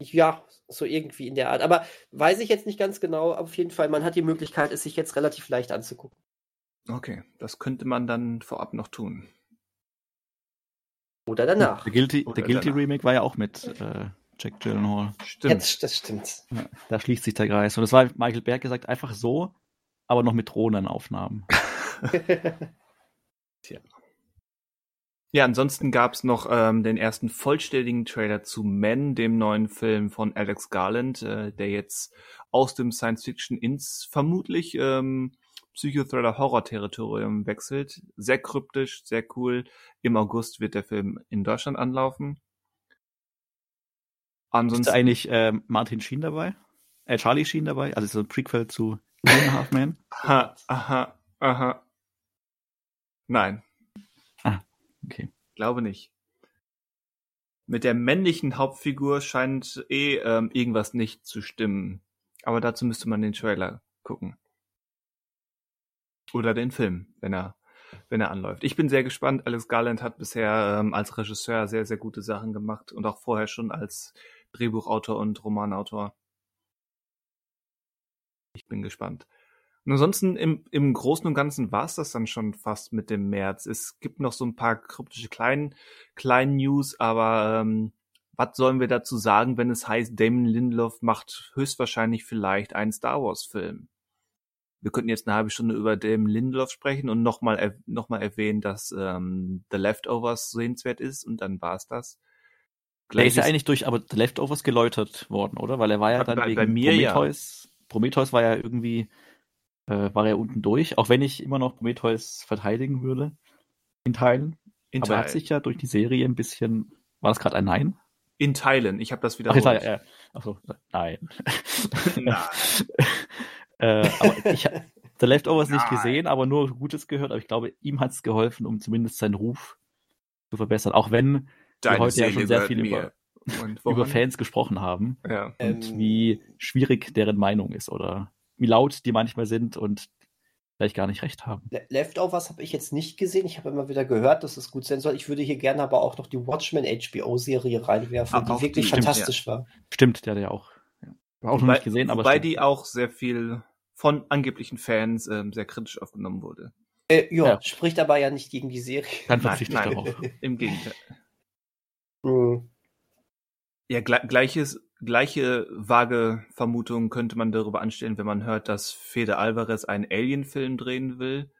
Ja, so irgendwie in der Art. Aber weiß ich jetzt nicht ganz genau. Auf jeden Fall, man hat die Möglichkeit, es sich jetzt relativ leicht anzugucken. Okay, das könnte man dann vorab noch tun. Oder danach. Der Guilty, Oder der Guilty danach. Remake war ja auch mit äh, Jack Gyllenhaal. Stimmt. Jetzt, das stimmt. Ja, da schließt sich der Kreis. Und es war Michael Berg gesagt, einfach so, aber noch mit Drohnenaufnahmen. Ja, ansonsten gab's noch ähm, den ersten vollständigen Trailer zu Men, dem neuen Film von Alex Garland, äh, der jetzt aus dem Science-Fiction ins vermutlich ähm, Psychothriller-Horror-Territorium wechselt. Sehr kryptisch, sehr cool. Im August wird der Film in Deutschland anlaufen. Ist Ansonsten da eigentlich ähm, Martin Sheen dabei? Äh, Charlie Sheen dabei? Also so ein Prequel zu Half Men? Aha, aha, aha. Nein, Okay. glaube nicht. Mit der männlichen Hauptfigur scheint eh ähm, irgendwas nicht zu stimmen. Aber dazu müsste man den Trailer gucken. Oder den Film, wenn er, wenn er anläuft. Ich bin sehr gespannt. Alex Garland hat bisher ähm, als Regisseur sehr, sehr gute Sachen gemacht und auch vorher schon als Drehbuchautor und Romanautor. Ich bin gespannt. Und ansonsten im, im Großen und Ganzen war es das dann schon fast mit dem März. Es gibt noch so ein paar kryptische kleinen, kleinen News, aber ähm, was sollen wir dazu sagen, wenn es heißt, Damon Lindelof macht höchstwahrscheinlich vielleicht einen Star Wars Film? Wir könnten jetzt eine halbe Stunde über Damon Lindelof sprechen und nochmal er noch mal erwähnen, dass ähm, The Leftovers sehenswert ist und dann war es das. Der ist ja eigentlich durch aber The Leftovers geläutert worden, oder? Weil er war ja dann bei- wegen bei mir ja. Prometheus. Prometheus war ja irgendwie, äh, war ja unten durch, auch wenn ich immer noch Prometheus verteidigen würde. In Teilen. in, aber er hat Teil- sich ja durch die Serie ein bisschen. War das gerade ein Nein? in Teilen. Ich habe das Ach, wiederholt. ja, ja. Achso, nein. Nein. äh, aber ich habe The Leftovers nicht gesehen, aber nur Gutes gehört. Aber ich glaube, ihm hat es geholfen, um zumindest seinen Ruf zu verbessern. Auch wenn wir heute ja schon sehr viel über, Und über? Fans gesprochen haben Ja. und Ähm, wie schwierig deren Meinung ist oder wie laut die manchmal sind und vielleicht gar nicht recht haben. Le- Leftovers habe ich jetzt nicht gesehen. Ich habe immer wieder gehört, dass es gut sein soll. Ich würde hier gerne aber auch noch die Watchmen HBO-Serie reinwerfen, Ah, die wirklich die, stimmt, fantastisch war. Stimmt, der hat ja auch. Ja. Auch noch Wobei- nicht gesehen, aber Wobei stimmt. die auch sehr viel von angeblichen Fans ähm, sehr kritisch aufgenommen wurde. Äh, ja, Ja. spricht aber ja nicht gegen die Serie. dann Nein, verzichte ich nein. darauf. Im Gegenteil. Hm. Ja, gle gleiches, gleiche vage Vermutung könnte man darüber anstellen, wenn man hört, dass Fede Alvarez einen Alien-Film drehen will.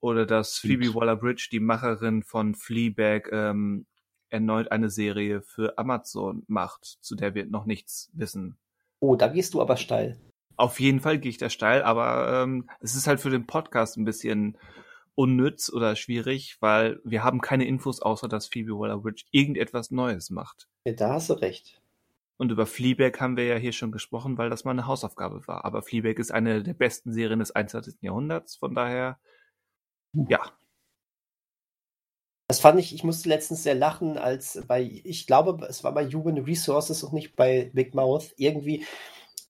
Oder dass Phoebe Waller-Bridge, die Macherin von Fleabag, ähm, erneut eine Serie für Amazon macht, zu der wir noch nichts wissen. Oh, da gehst du aber steil. Auf jeden Fall gehe ich da steil, aber ähm, es ist halt für den Podcast ein bisschen unnütz oder schwierig, weil wir haben keine Infos, außer dass Phoebe Waller-Bridge irgendetwas Neues macht. Ja, da hast du recht. Und über Fleabag haben wir ja hier schon gesprochen, weil das mal eine Hausaufgabe war. Aber Fleabag ist eine der besten Serien des 21. Jahrhunderts, von daher, ja. Das fand ich, ich musste letztens sehr lachen, als bei, ich glaube, es war bei Human Resources und nicht bei Big Mouth, irgendwie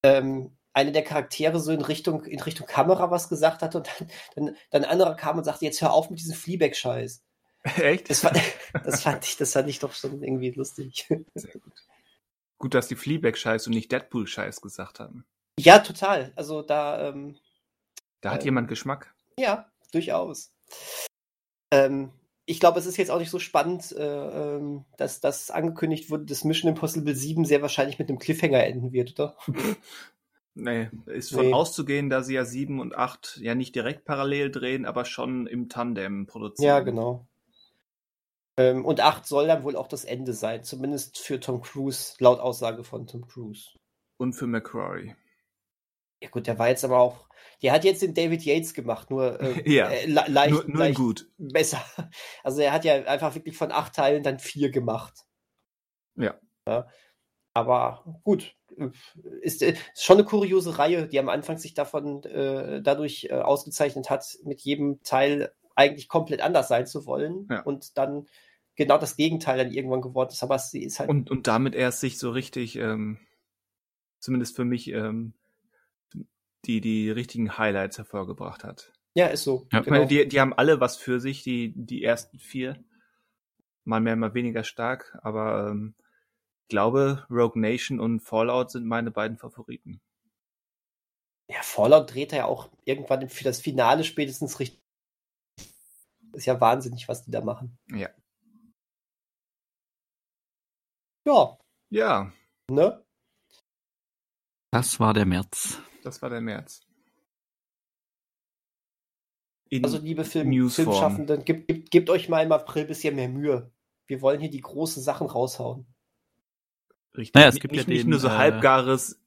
ähm, eine der Charaktere so in Richtung, in Richtung Kamera was gesagt hat und dann, dann, dann ein anderer kam und sagte, jetzt hör auf mit diesem Fleabag-Scheiß. Echt? Das fand, das fand ich, das fand ich doch schon irgendwie lustig. Sehr gut. Gut, dass die Fleabag-Scheiß und nicht Deadpool-Scheiß gesagt haben. Ja, total. Also da. Ähm, da hat äh, jemand Geschmack. Ja, durchaus. Ähm, ich glaube, es ist jetzt auch nicht so spannend, äh, ähm, dass das angekündigt wurde, dass Mission Impossible 7 sehr wahrscheinlich mit einem Cliffhanger enden wird, oder? nee, ist von nee. auszugehen, da sie ja 7 und 8 ja nicht direkt parallel drehen, aber schon im Tandem produzieren. Ja, genau. Ähm, und 8 soll dann wohl auch das Ende sein, zumindest für Tom Cruise, laut Aussage von Tom Cruise. Und für McCrory. Ja gut, der war jetzt aber auch, der hat jetzt den David Yates gemacht, nur äh, ja, äh, leicht, nur, nur leicht gut. besser. Also er hat ja einfach wirklich von acht Teilen dann vier gemacht. Ja. ja. Aber gut, ist, ist, schon eine kuriose Reihe, die am Anfang sich davon äh, dadurch äh, ausgezeichnet hat, mit jedem Teil eigentlich komplett anders sein zu wollen ja. und dann genau das Gegenteil dann irgendwann geworden ist. Aber sie ist halt. Und, und damit erst sich so richtig, ähm, zumindest für mich, ähm, die, die richtigen Highlights hervorgebracht hat. Ja, ist so. Ja, genau. Ich meine, die, die haben alle was für sich, die, die ersten vier. Mal mehr, mal weniger stark, aber ähm, glaube, Rogue Nation und Fallout sind meine beiden Favoriten. Ja, Fallout dreht er ja auch irgendwann für das Finale spätestens richtig. Ist ja wahnsinnig, was die da machen. Ja. Ja. Ja. Ne? Das war der März. Das war der März. In also, liebe Film Filmschaffenden, gebt, gebt, gebt, euch mal im April ein bisschen mehr Mühe. Wir wollen hier die großen Sachen raushauen. Richtig. Naja, es gibt nicht, ja nicht den, nur so äh, halbgares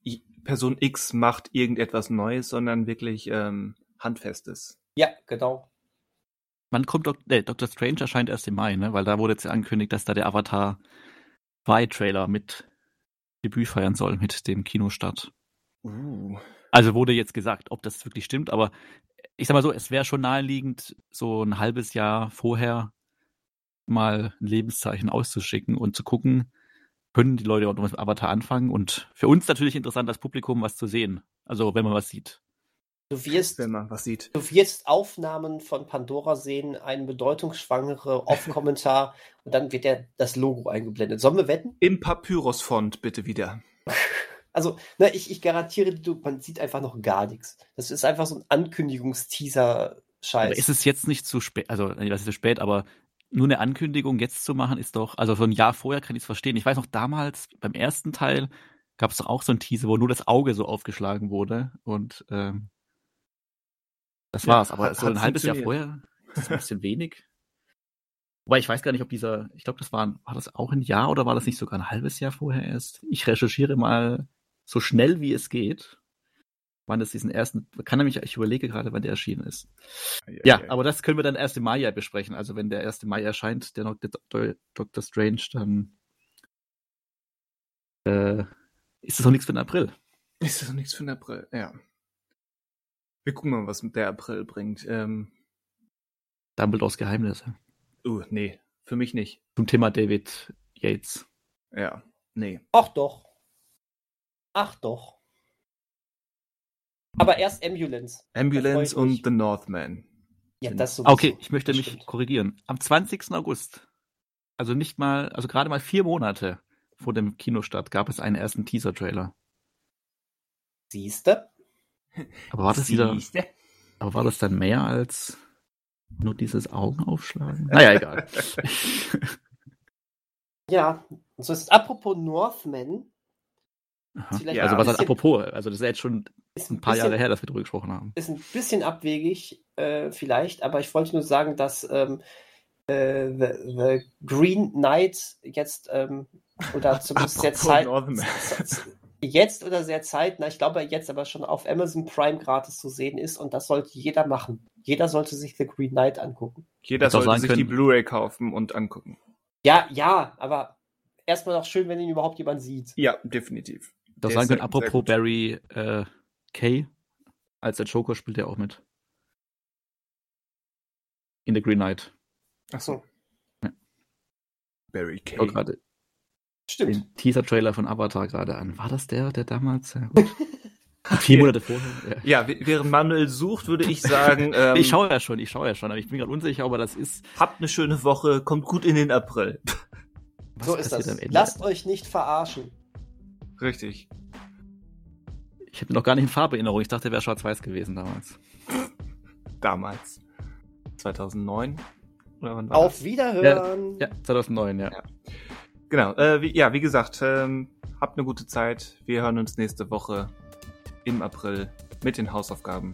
Person X macht irgendetwas Neues, sondern wirklich ähm, Handfestes. Ja, genau. Wann kommt Dok nee, Doctor Strange erscheint erst im Mai, ne? Weil da wurde jetzt angekündigt, dass da der Avatar 2 Trailer mit Debüt feiern soll mit dem Kinostart. Uh. Also wurde jetzt gesagt, ob das wirklich stimmt, aber ich sag mal so, es wäre schon naheliegend, so ein halbes Jahr vorher mal ein Lebenszeichen auszuschicken und zu gucken, können die Leute auch mit Avatar anfangen und für uns natürlich interessant als Publikum was zu sehen. Also wenn man was sieht. Du wirst, wenn man was sieht. Du wirst Aufnahmen von Pandora sehen, einen bedeutungsschwangere Off-Kommentar und dann wird der, das Logo eingeblendet. Sollen wir wetten? Im Papyrus-Font bitte wieder. Also, ne, ich, ich garantiere dir, man sieht einfach noch gar nichts. Das ist einfach so ein Ankündigungsteaser-Scheiß. Ist es jetzt nicht zu spät, also, das ist zu spät, aber nur eine Ankündigung jetzt zu machen, ist doch, also so ein Jahr vorher kann ich es verstehen. Ich weiß noch, damals beim ersten Teil gab es doch auch so ein Teaser, wo nur das Auge so aufgeschlagen wurde und ähm, das war's. Ja, aber so ein halbes Jahr vorher ist ein bisschen wenig. Wobei ich weiß gar nicht, ob dieser, ich glaube, das war, war das auch ein Jahr oder war das nicht sogar ein halbes Jahr vorher erst? Ich recherchiere mal so schnell wie es geht, wann es diesen ersten, kann nämlich, ich überlege gerade, wann der erschienen ist. Ja, ja, ja, aber das können wir dann erst im Mai ja besprechen. Also wenn der erste Mai erscheint, der Dr. Strange, dann äh, ist das noch nichts für den April. Ist das noch nichts für den April, ja. Wir gucken mal, was der April bringt. Ähm, Dumbledores Geheimnisse. Uh, nee, für mich nicht. Zum Thema David Yates. Ja, nee. Ach doch. Ach doch. Aber erst Ambulance. Ambulance und The Northman. Ja, das sowieso. Okay, ich möchte mich stimmt. korrigieren. Am 20. August, also nicht mal, also gerade mal vier Monate vor dem Kinostart, gab es einen ersten Teaser-Trailer. Siehste? Aber war das wieder. Aber war das dann mehr als nur dieses Augenaufschlagen? Naja, egal. ja, so ist es. Apropos Northman, ja, also was heißt apropos, also das ist ja jetzt schon ein paar bisschen, Jahre her, dass wir darüber gesprochen haben. Ist ein bisschen abwegig. äh, vielleicht, aber ich wollte nur sagen, dass ähm, äh, the, the, Green Knight jetzt ähm, oder zumindest sehr Zeit jetzt oder sehr zeitnah, ich glaube jetzt aber schon auf Amazon Prime gratis zu sehen ist und das sollte jeder machen. Jeder sollte sich The Green Knight angucken. Jeder sollte sich können. die Blu-ray kaufen und angucken. Ja, ja, aber erstmal noch schön, wenn ihn überhaupt jemand sieht. Ja, definitiv. Das sagen können, apropos Barry äh, Kay, als der Joker spielt er auch mit. In The Green Knight. Ach so. Ja. Barry Kay. Oh, gerade Stimmt. Den Teaser-Trailer von Avatar gerade an. War das der, der damals? Ja, Vier Monate vorher. Ja. ja, während Manuel sucht, würde ich sagen. Ähm, ich schaue ja schon, ich schaue ja schon, aber ich bin gerade unsicher, ob er das ist. Habt eine schöne Woche, kommt gut in den April. Was so ist das. Lasst euch nicht verarschen. Richtig. Ich habe noch gar nicht in Farberinnerung. Ich dachte, er wäre schwarz-weiß gewesen damals. Damals. 2009? Oder wann war Auf das? Wiederhören. Ja, ja, 2009, ja. ja. Genau. Äh, wie, ja, wie gesagt, ähm, habt eine gute Zeit. Wir hören uns nächste Woche im April mit den Hausaufgaben.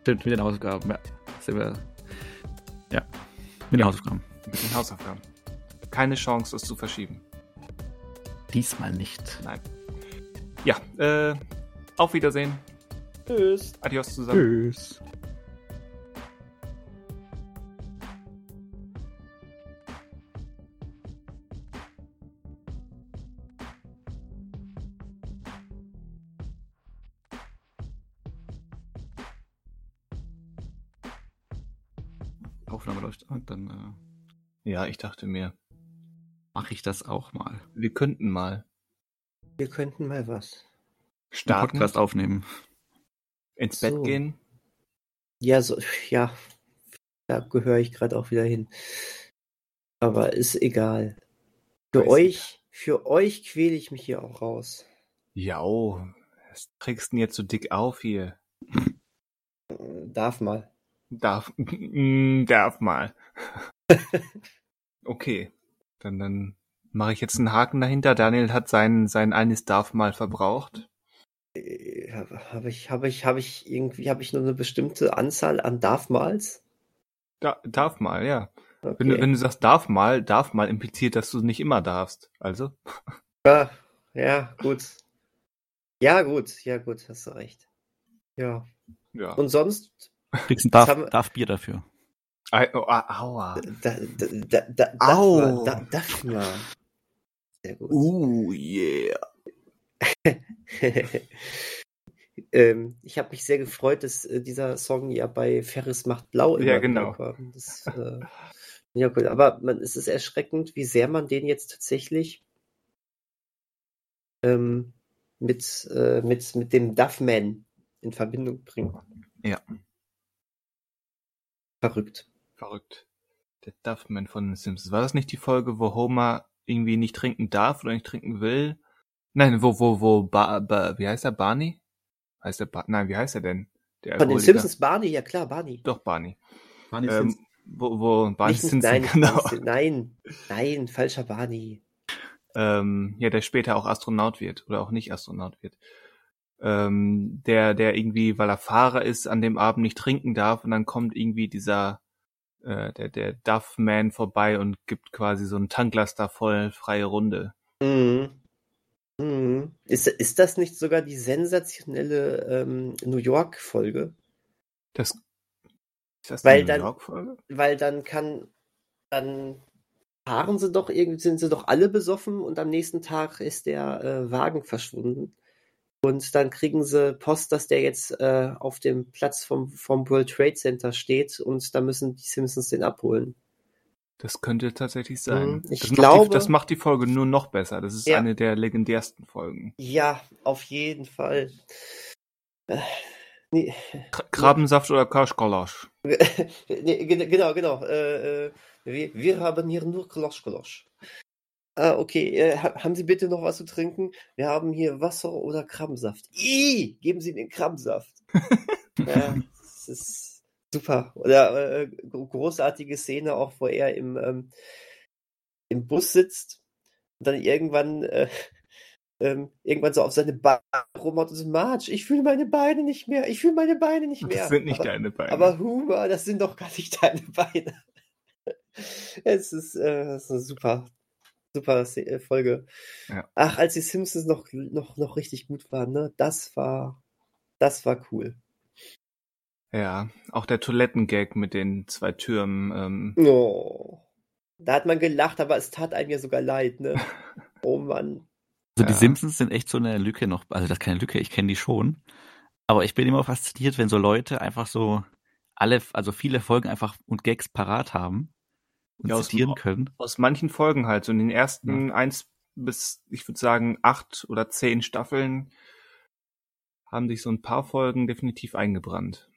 Stimmt, mit den Hausaufgaben, ja. Wir, ja, mit den Hausaufgaben. Mit den Hausaufgaben. Keine Chance, das zu verschieben. Diesmal nicht. Nein. Ja, äh, auf Wiedersehen. Tschüss. Adios zusammen. Tschüss. Aufnahme läuft und dann. Äh, ja, ich dachte mir. Mache ich das auch mal. Wir könnten mal. Wir könnten mal was. Starten. Podcast aufnehmen. Ins Bett so. gehen. Ja, so, ja. Da gehöre ich gerade auch wieder hin. Aber ist egal. Für Weiß euch, nicht. für euch quäle ich mich hier auch raus. Ja, oh. Was trägst du denn jetzt so dick auf hier? Darf mal. Darf, darf mal. okay, dann, dann mache ich jetzt einen Haken dahinter. Daniel hat sein, sein eines darf mal verbraucht. Äh, habe ich, habe ich, habe ich irgendwie, habe ich nur eine bestimmte Anzahl an darf mals? Da, darf mal, ja. Okay. Wenn, du, wenn du sagst darf mal, darf mal impliziert, dass du nicht immer darfst. Also. Ja, ja, gut. Ja, gut, ja, gut, hast du recht. Ja. Ja. Und sonst Kriegst ein Darf, haben, Darf Bier dafür. Oh, aua. Da, da, da, Au. Da, darf mal. Sehr gut. Uh, yeah. ähm, ich habe mich sehr gefreut, dass äh, dieser Song ja bei Ferris macht blau ja, genau. war. Das, äh, ja, cool. Aber man, es ist erschreckend, wie sehr man den jetzt tatsächlich ähm, mit, äh, mit, mit dem Duffman in Verbindung bringt. Ja. Verrückt. Verrückt. Der Duffman von den Simpsons. War das nicht die Folge, wo Homer irgendwie nicht trinken darf oder nicht trinken will? Nein, wo, wo, wo, ba, ba, wie heißt er? Barney? Heißt der ba Nein, wie heißt er denn? Der von den Simpsons Barney, ja klar, Barney. Doch, Barney. Barney ähm, wo, wo Barney nicht, Simpson, nein, genau. Nein, nein, falscher Barney. Ähm, ja, der später auch Astronaut wird oder auch nicht Astronaut wird ähm, der, der irgendwie, weil er Fahrer ist, an dem Abend nicht trinken darf und dann kommt irgendwie dieser, äh, der, der Duff-Man vorbei und gibt quasi so einen Tanklaster voll freie Runde. Mhm. Mhm. Ist, ist das nicht sogar die sensationelle ähm, New York-Folge? Das, ist das weil New York-Folge? Weil dann kann, dann fahren sie doch irgendwie, sind sie doch alle besoffen und am nächsten Tag ist der äh, Wagen verschwunden. Und dann kriegen sie Post, dass der jetzt äh, auf dem Platz vom, vom World Trade Center steht und da müssen die Simpsons den abholen. Das könnte tatsächlich sein. Mhm. Ich das glaube, macht die, das macht die Folge nur noch besser. Das ist ja. eine der legendärsten Folgen. Ja, auf jeden Fall. Äh, nee. Krabbensaft oder Kaschkolosch? nee, genau, genau. Äh, äh, wir, wir, haben hier nur Klosch-Klosch. Ah, okay, äh, haben Sie bitte noch was zu trinken? Wir haben hier Wasser oder Krabbensaft. Ih, geben Sie den Krabbensaft. ja, das ist super. Oder äh, großartige Szene auch, wo er im, ähm, im Bus sitzt und dann irgendwann äh, ähm, irgendwann so auf seine Beine rumhaut und so, Marge, ich fühle meine Beine nicht mehr, ich fühle meine Beine nicht mehr. Das sind nicht aber, deine Beine. Aber Huma, das sind doch gar nicht deine Beine. es ist, äh, das ist super, super äh, Folge. Ja. Ach, als die Simpsons noch, noch, noch richtig gut waren, ne? Das war, das war cool. Ja, auch der Toilettengag mit den zwei Türmen. Ähm... Oh. Da hat man gelacht, aber es tat einem ja sogar leid, ne? Oh Mann. Also die ja. Simpsons sind echt so eine Lücke noch, also das ist keine Lücke, ich kenne die schon. Aber ich bin immer fasziniert, wenn so Leute einfach so alle, also viele Folgen einfach und Gags parat haben und ja, zitieren aus, können. Aus manchen Folgen halt, so in den ersten ja. eins bis, ich würde sagen, acht oder zehn Staffeln haben sich so ein paar Folgen definitiv eingebrannt.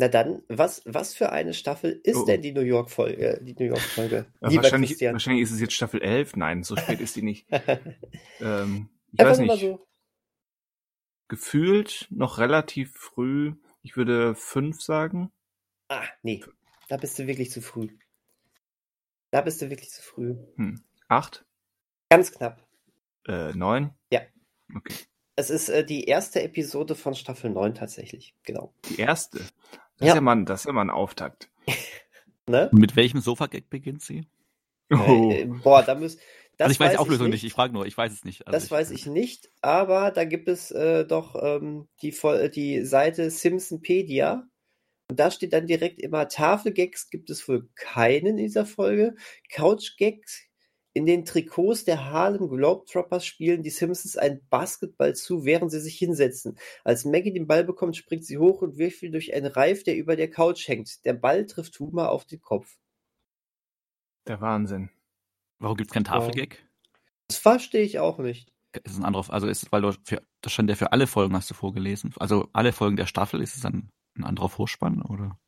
Na dann, was, was für eine Staffel ist oh. denn die New York Folge? Die New York Folge? Ja, wahrscheinlich, wahrscheinlich ist es jetzt Staffel 11. Nein, so spät ist die nicht. ähm, ich Einfach weiß nicht. So. Gefühlt noch relativ früh. Ich würde fünf sagen. Ah, nee. Da bist du wirklich zu früh. Da bist du wirklich zu früh. Hm. Acht? Ganz knapp. Äh, neun? Ja. Okay. Es ist äh, die erste Episode von Staffel 9 tatsächlich, genau. Die erste? Das, ja. Ist ja mal, das ist ja mal ein Auftakt. ne? Mit welchem Sofa-Gag beginnt sie? Oh. Äh, boah, da muss. also ich weiß die Auflösung ich nicht. nicht. ich frage nur, ich weiß es nicht. Also das ich, weiß ich nicht, aber da gibt es äh, doch ähm, die, die Seite Simpsonpedia. Und da steht dann direkt immer Tafelgags gibt es wohl keinen in dieser Folge. Couchgags in den Trikots der Harlem Globetrotters spielen die Simpsons einen Basketball zu, während sie sich hinsetzen. Als Maggie den Ball bekommt, springt sie hoch und wirft ihn durch einen Reif, der über der Couch hängt. Der Ball trifft Huma auf den Kopf. Der Wahnsinn. Warum gibt es keinen Tafelgag? Das verstehe ich auch nicht. Ist ein anderer, also ist, weil du für, das stand ja für alle Folgen, hast du vorgelesen. Also alle Folgen der Staffel, ist es dann ein anderer Vorspann, oder?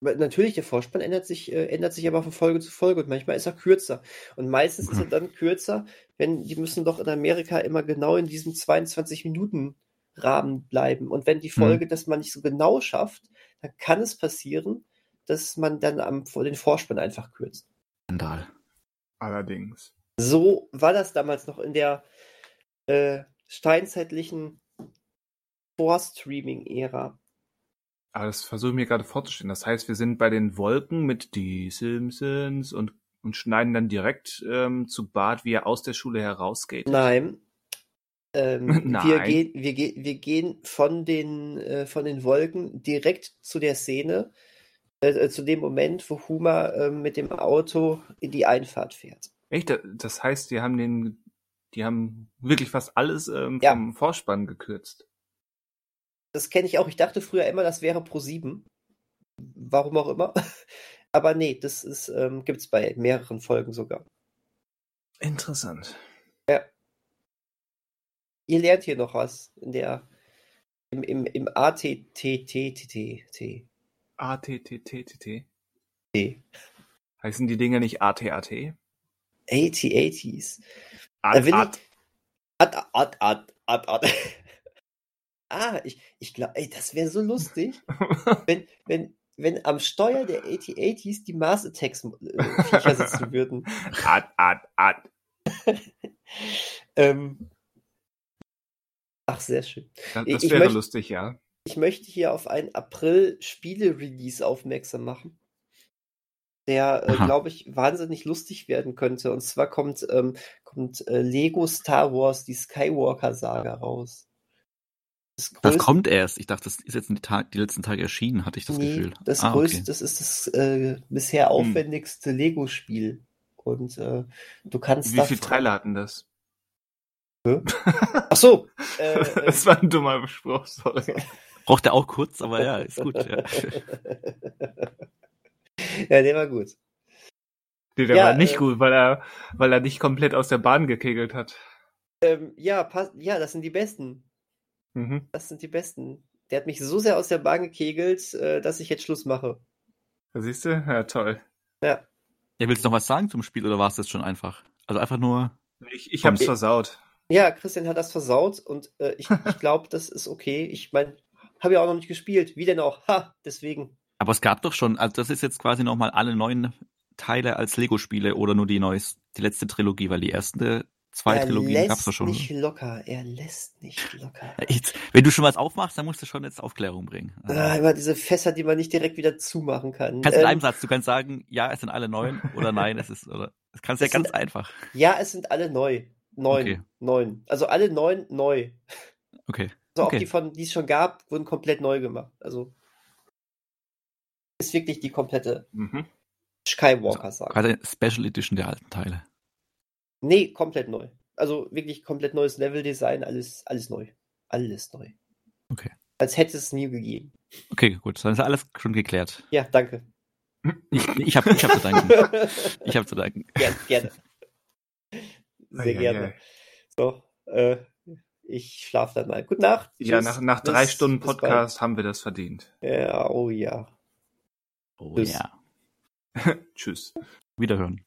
Natürlich, der Vorspann ändert sich, äh, ändert sich aber von Folge zu Folge und manchmal ist er kürzer. Und meistens ist er dann kürzer, wenn die müssen doch in Amerika immer genau in diesem 22 Minuten Rahmen bleiben. Und wenn die mhm. Folge mhm. das mal nicht so genau schafft, dann kann es passieren, dass man dann am, den Vorspann einfach kürzt. Skandal. Allerdings. So war das damals noch in der äh, steinzeitlichen Vorstreaming-Ära. Aber das versuche ich mir gerade vorzustellen. Das heißt, wir sind bei den Wolken mit die Simpsons und, und schneiden dann direkt ähm, zu Bart, wie er aus der Schule herausgeht. Nein. Ähm, Nein. Wir, gehen, wir, ge wir gehen von den, äh, von den Wolken direkt zu der Szene, äh, äh zu dem Moment, wo Huma äh, mit dem Auto in die Einfahrt fährt. Echt? Das heißt, die haben den, die haben wirklich fast alles ähm, vom ja. Vorspann gekürzt. Das kenne ich auch. Ich dachte früher immer, das wäre Pro 7. Warum auch immer. Aber nee, das ist, ähm, gibt es bei mehreren Folgen sogar. Interessant. Ja. Ihr lernt hier noch was in der im, im, im ATTTT. ATTTT? T. Heißen die Dinger nicht ATAT? AT-80s. Ad, ad. Ad, ad, ad, ad, ad. Ah, ich, ich glaube, ey, das wäre so lustig, wenn, wenn, wenn am Steuer der AT-80s die Mars Attacks äh, Viecher sitzen würden. Ad, ad, ad. ähm, ach, sehr schön. Das, das wäre lustig, ja. Ich möchte hier auf einen April-Spiele-Release aufmerksam machen, der, äh, glaube ich, wahnsinnig lustig werden könnte. Und zwar kommt, ähm, kommt äh, Lego Star Wars, die Skywalker-Saga raus. Das, das, kommt erst. Ich dachte, das ist jetzt die, Tag, die letzten Tage erschienen, hatte ich das nee, Gefühl. Das, ah, größte, okay. das ist das äh, bisher hm. aufwendigste hm. Lego-Spiel. Und äh, du kannst. Wie viele Teile hatten das? Ach so. Äh, das war ein dummer Spruch, sorry. Braucht er auch kurz, aber ja, ist gut. Ja, ja der war gut. Nee, der ja, war nicht äh, gut, weil er, weil er nicht komplett aus der Bahn gekegelt hat. Ähm, ja, ja, das sind die besten. Mhm. Das sind die besten. Der hat mich so sehr aus der Bahn gekegelt, äh, dass ich jetzt Schluss mache. Da siehst du? Ja, toll. Ja. Ja, willst du noch was sagen zum Spiel oder war es das schon einfach? Also einfach nur. Ich, ich hab's versaut. Ja, Christian hat das versaut und äh, ich, ich glaube, das ist okay. Ich meine, habe ja auch noch nicht gespielt. Wie denn auch? Ha, deswegen. Aber es gab doch schon, also das ist jetzt quasi nochmal alle neuen Teile als Lego-Spiele oder nur die neues, die letzte Trilogie, weil die erste zwei er Trilogien gab's doch schon. Er lässt nicht locker, er lässt nicht locker. Jetzt, wenn du schon was aufmachst, dann musst du schon jetzt Aufklärung bringen. Also, ah, immer diese Fässer, die man nicht direkt wieder zumachen kann. Kannst ähm, in einem Satz, du kannst sagen, ja, es sind alle neun oder nein, es ist, oder, das kannst du ja ganz sind, einfach. Ja, es sind alle neu. Neun. Okay. Neun. Also alle neun neu. Okay. Also okay. auch die von, die es schon gab, wurden komplett neu gemacht. Also ist wirklich die komplette mhm. Skywalker-Saga. Also, Special Edition der alten Teile. Nee, komplett neu. Also wirklich komplett neues Level-Design, alles, alles neu. Alles neu. Okay. Als hätte es nie gegeben. Okay, gut. Dann ist alles schon geklärt. Ja, danke. Ich, ich habe ich hab zu danken. ich habe zu danken. Gerne, gerne. Sehr gerne. So, äh, ich schlafe dann mal. Gute Nacht. Ja, nach, nach drei bis, Stunden Podcast haben wir das verdient. Ja, oh ja. Oh Tschüss. ja. Tschüss. Wiederhören.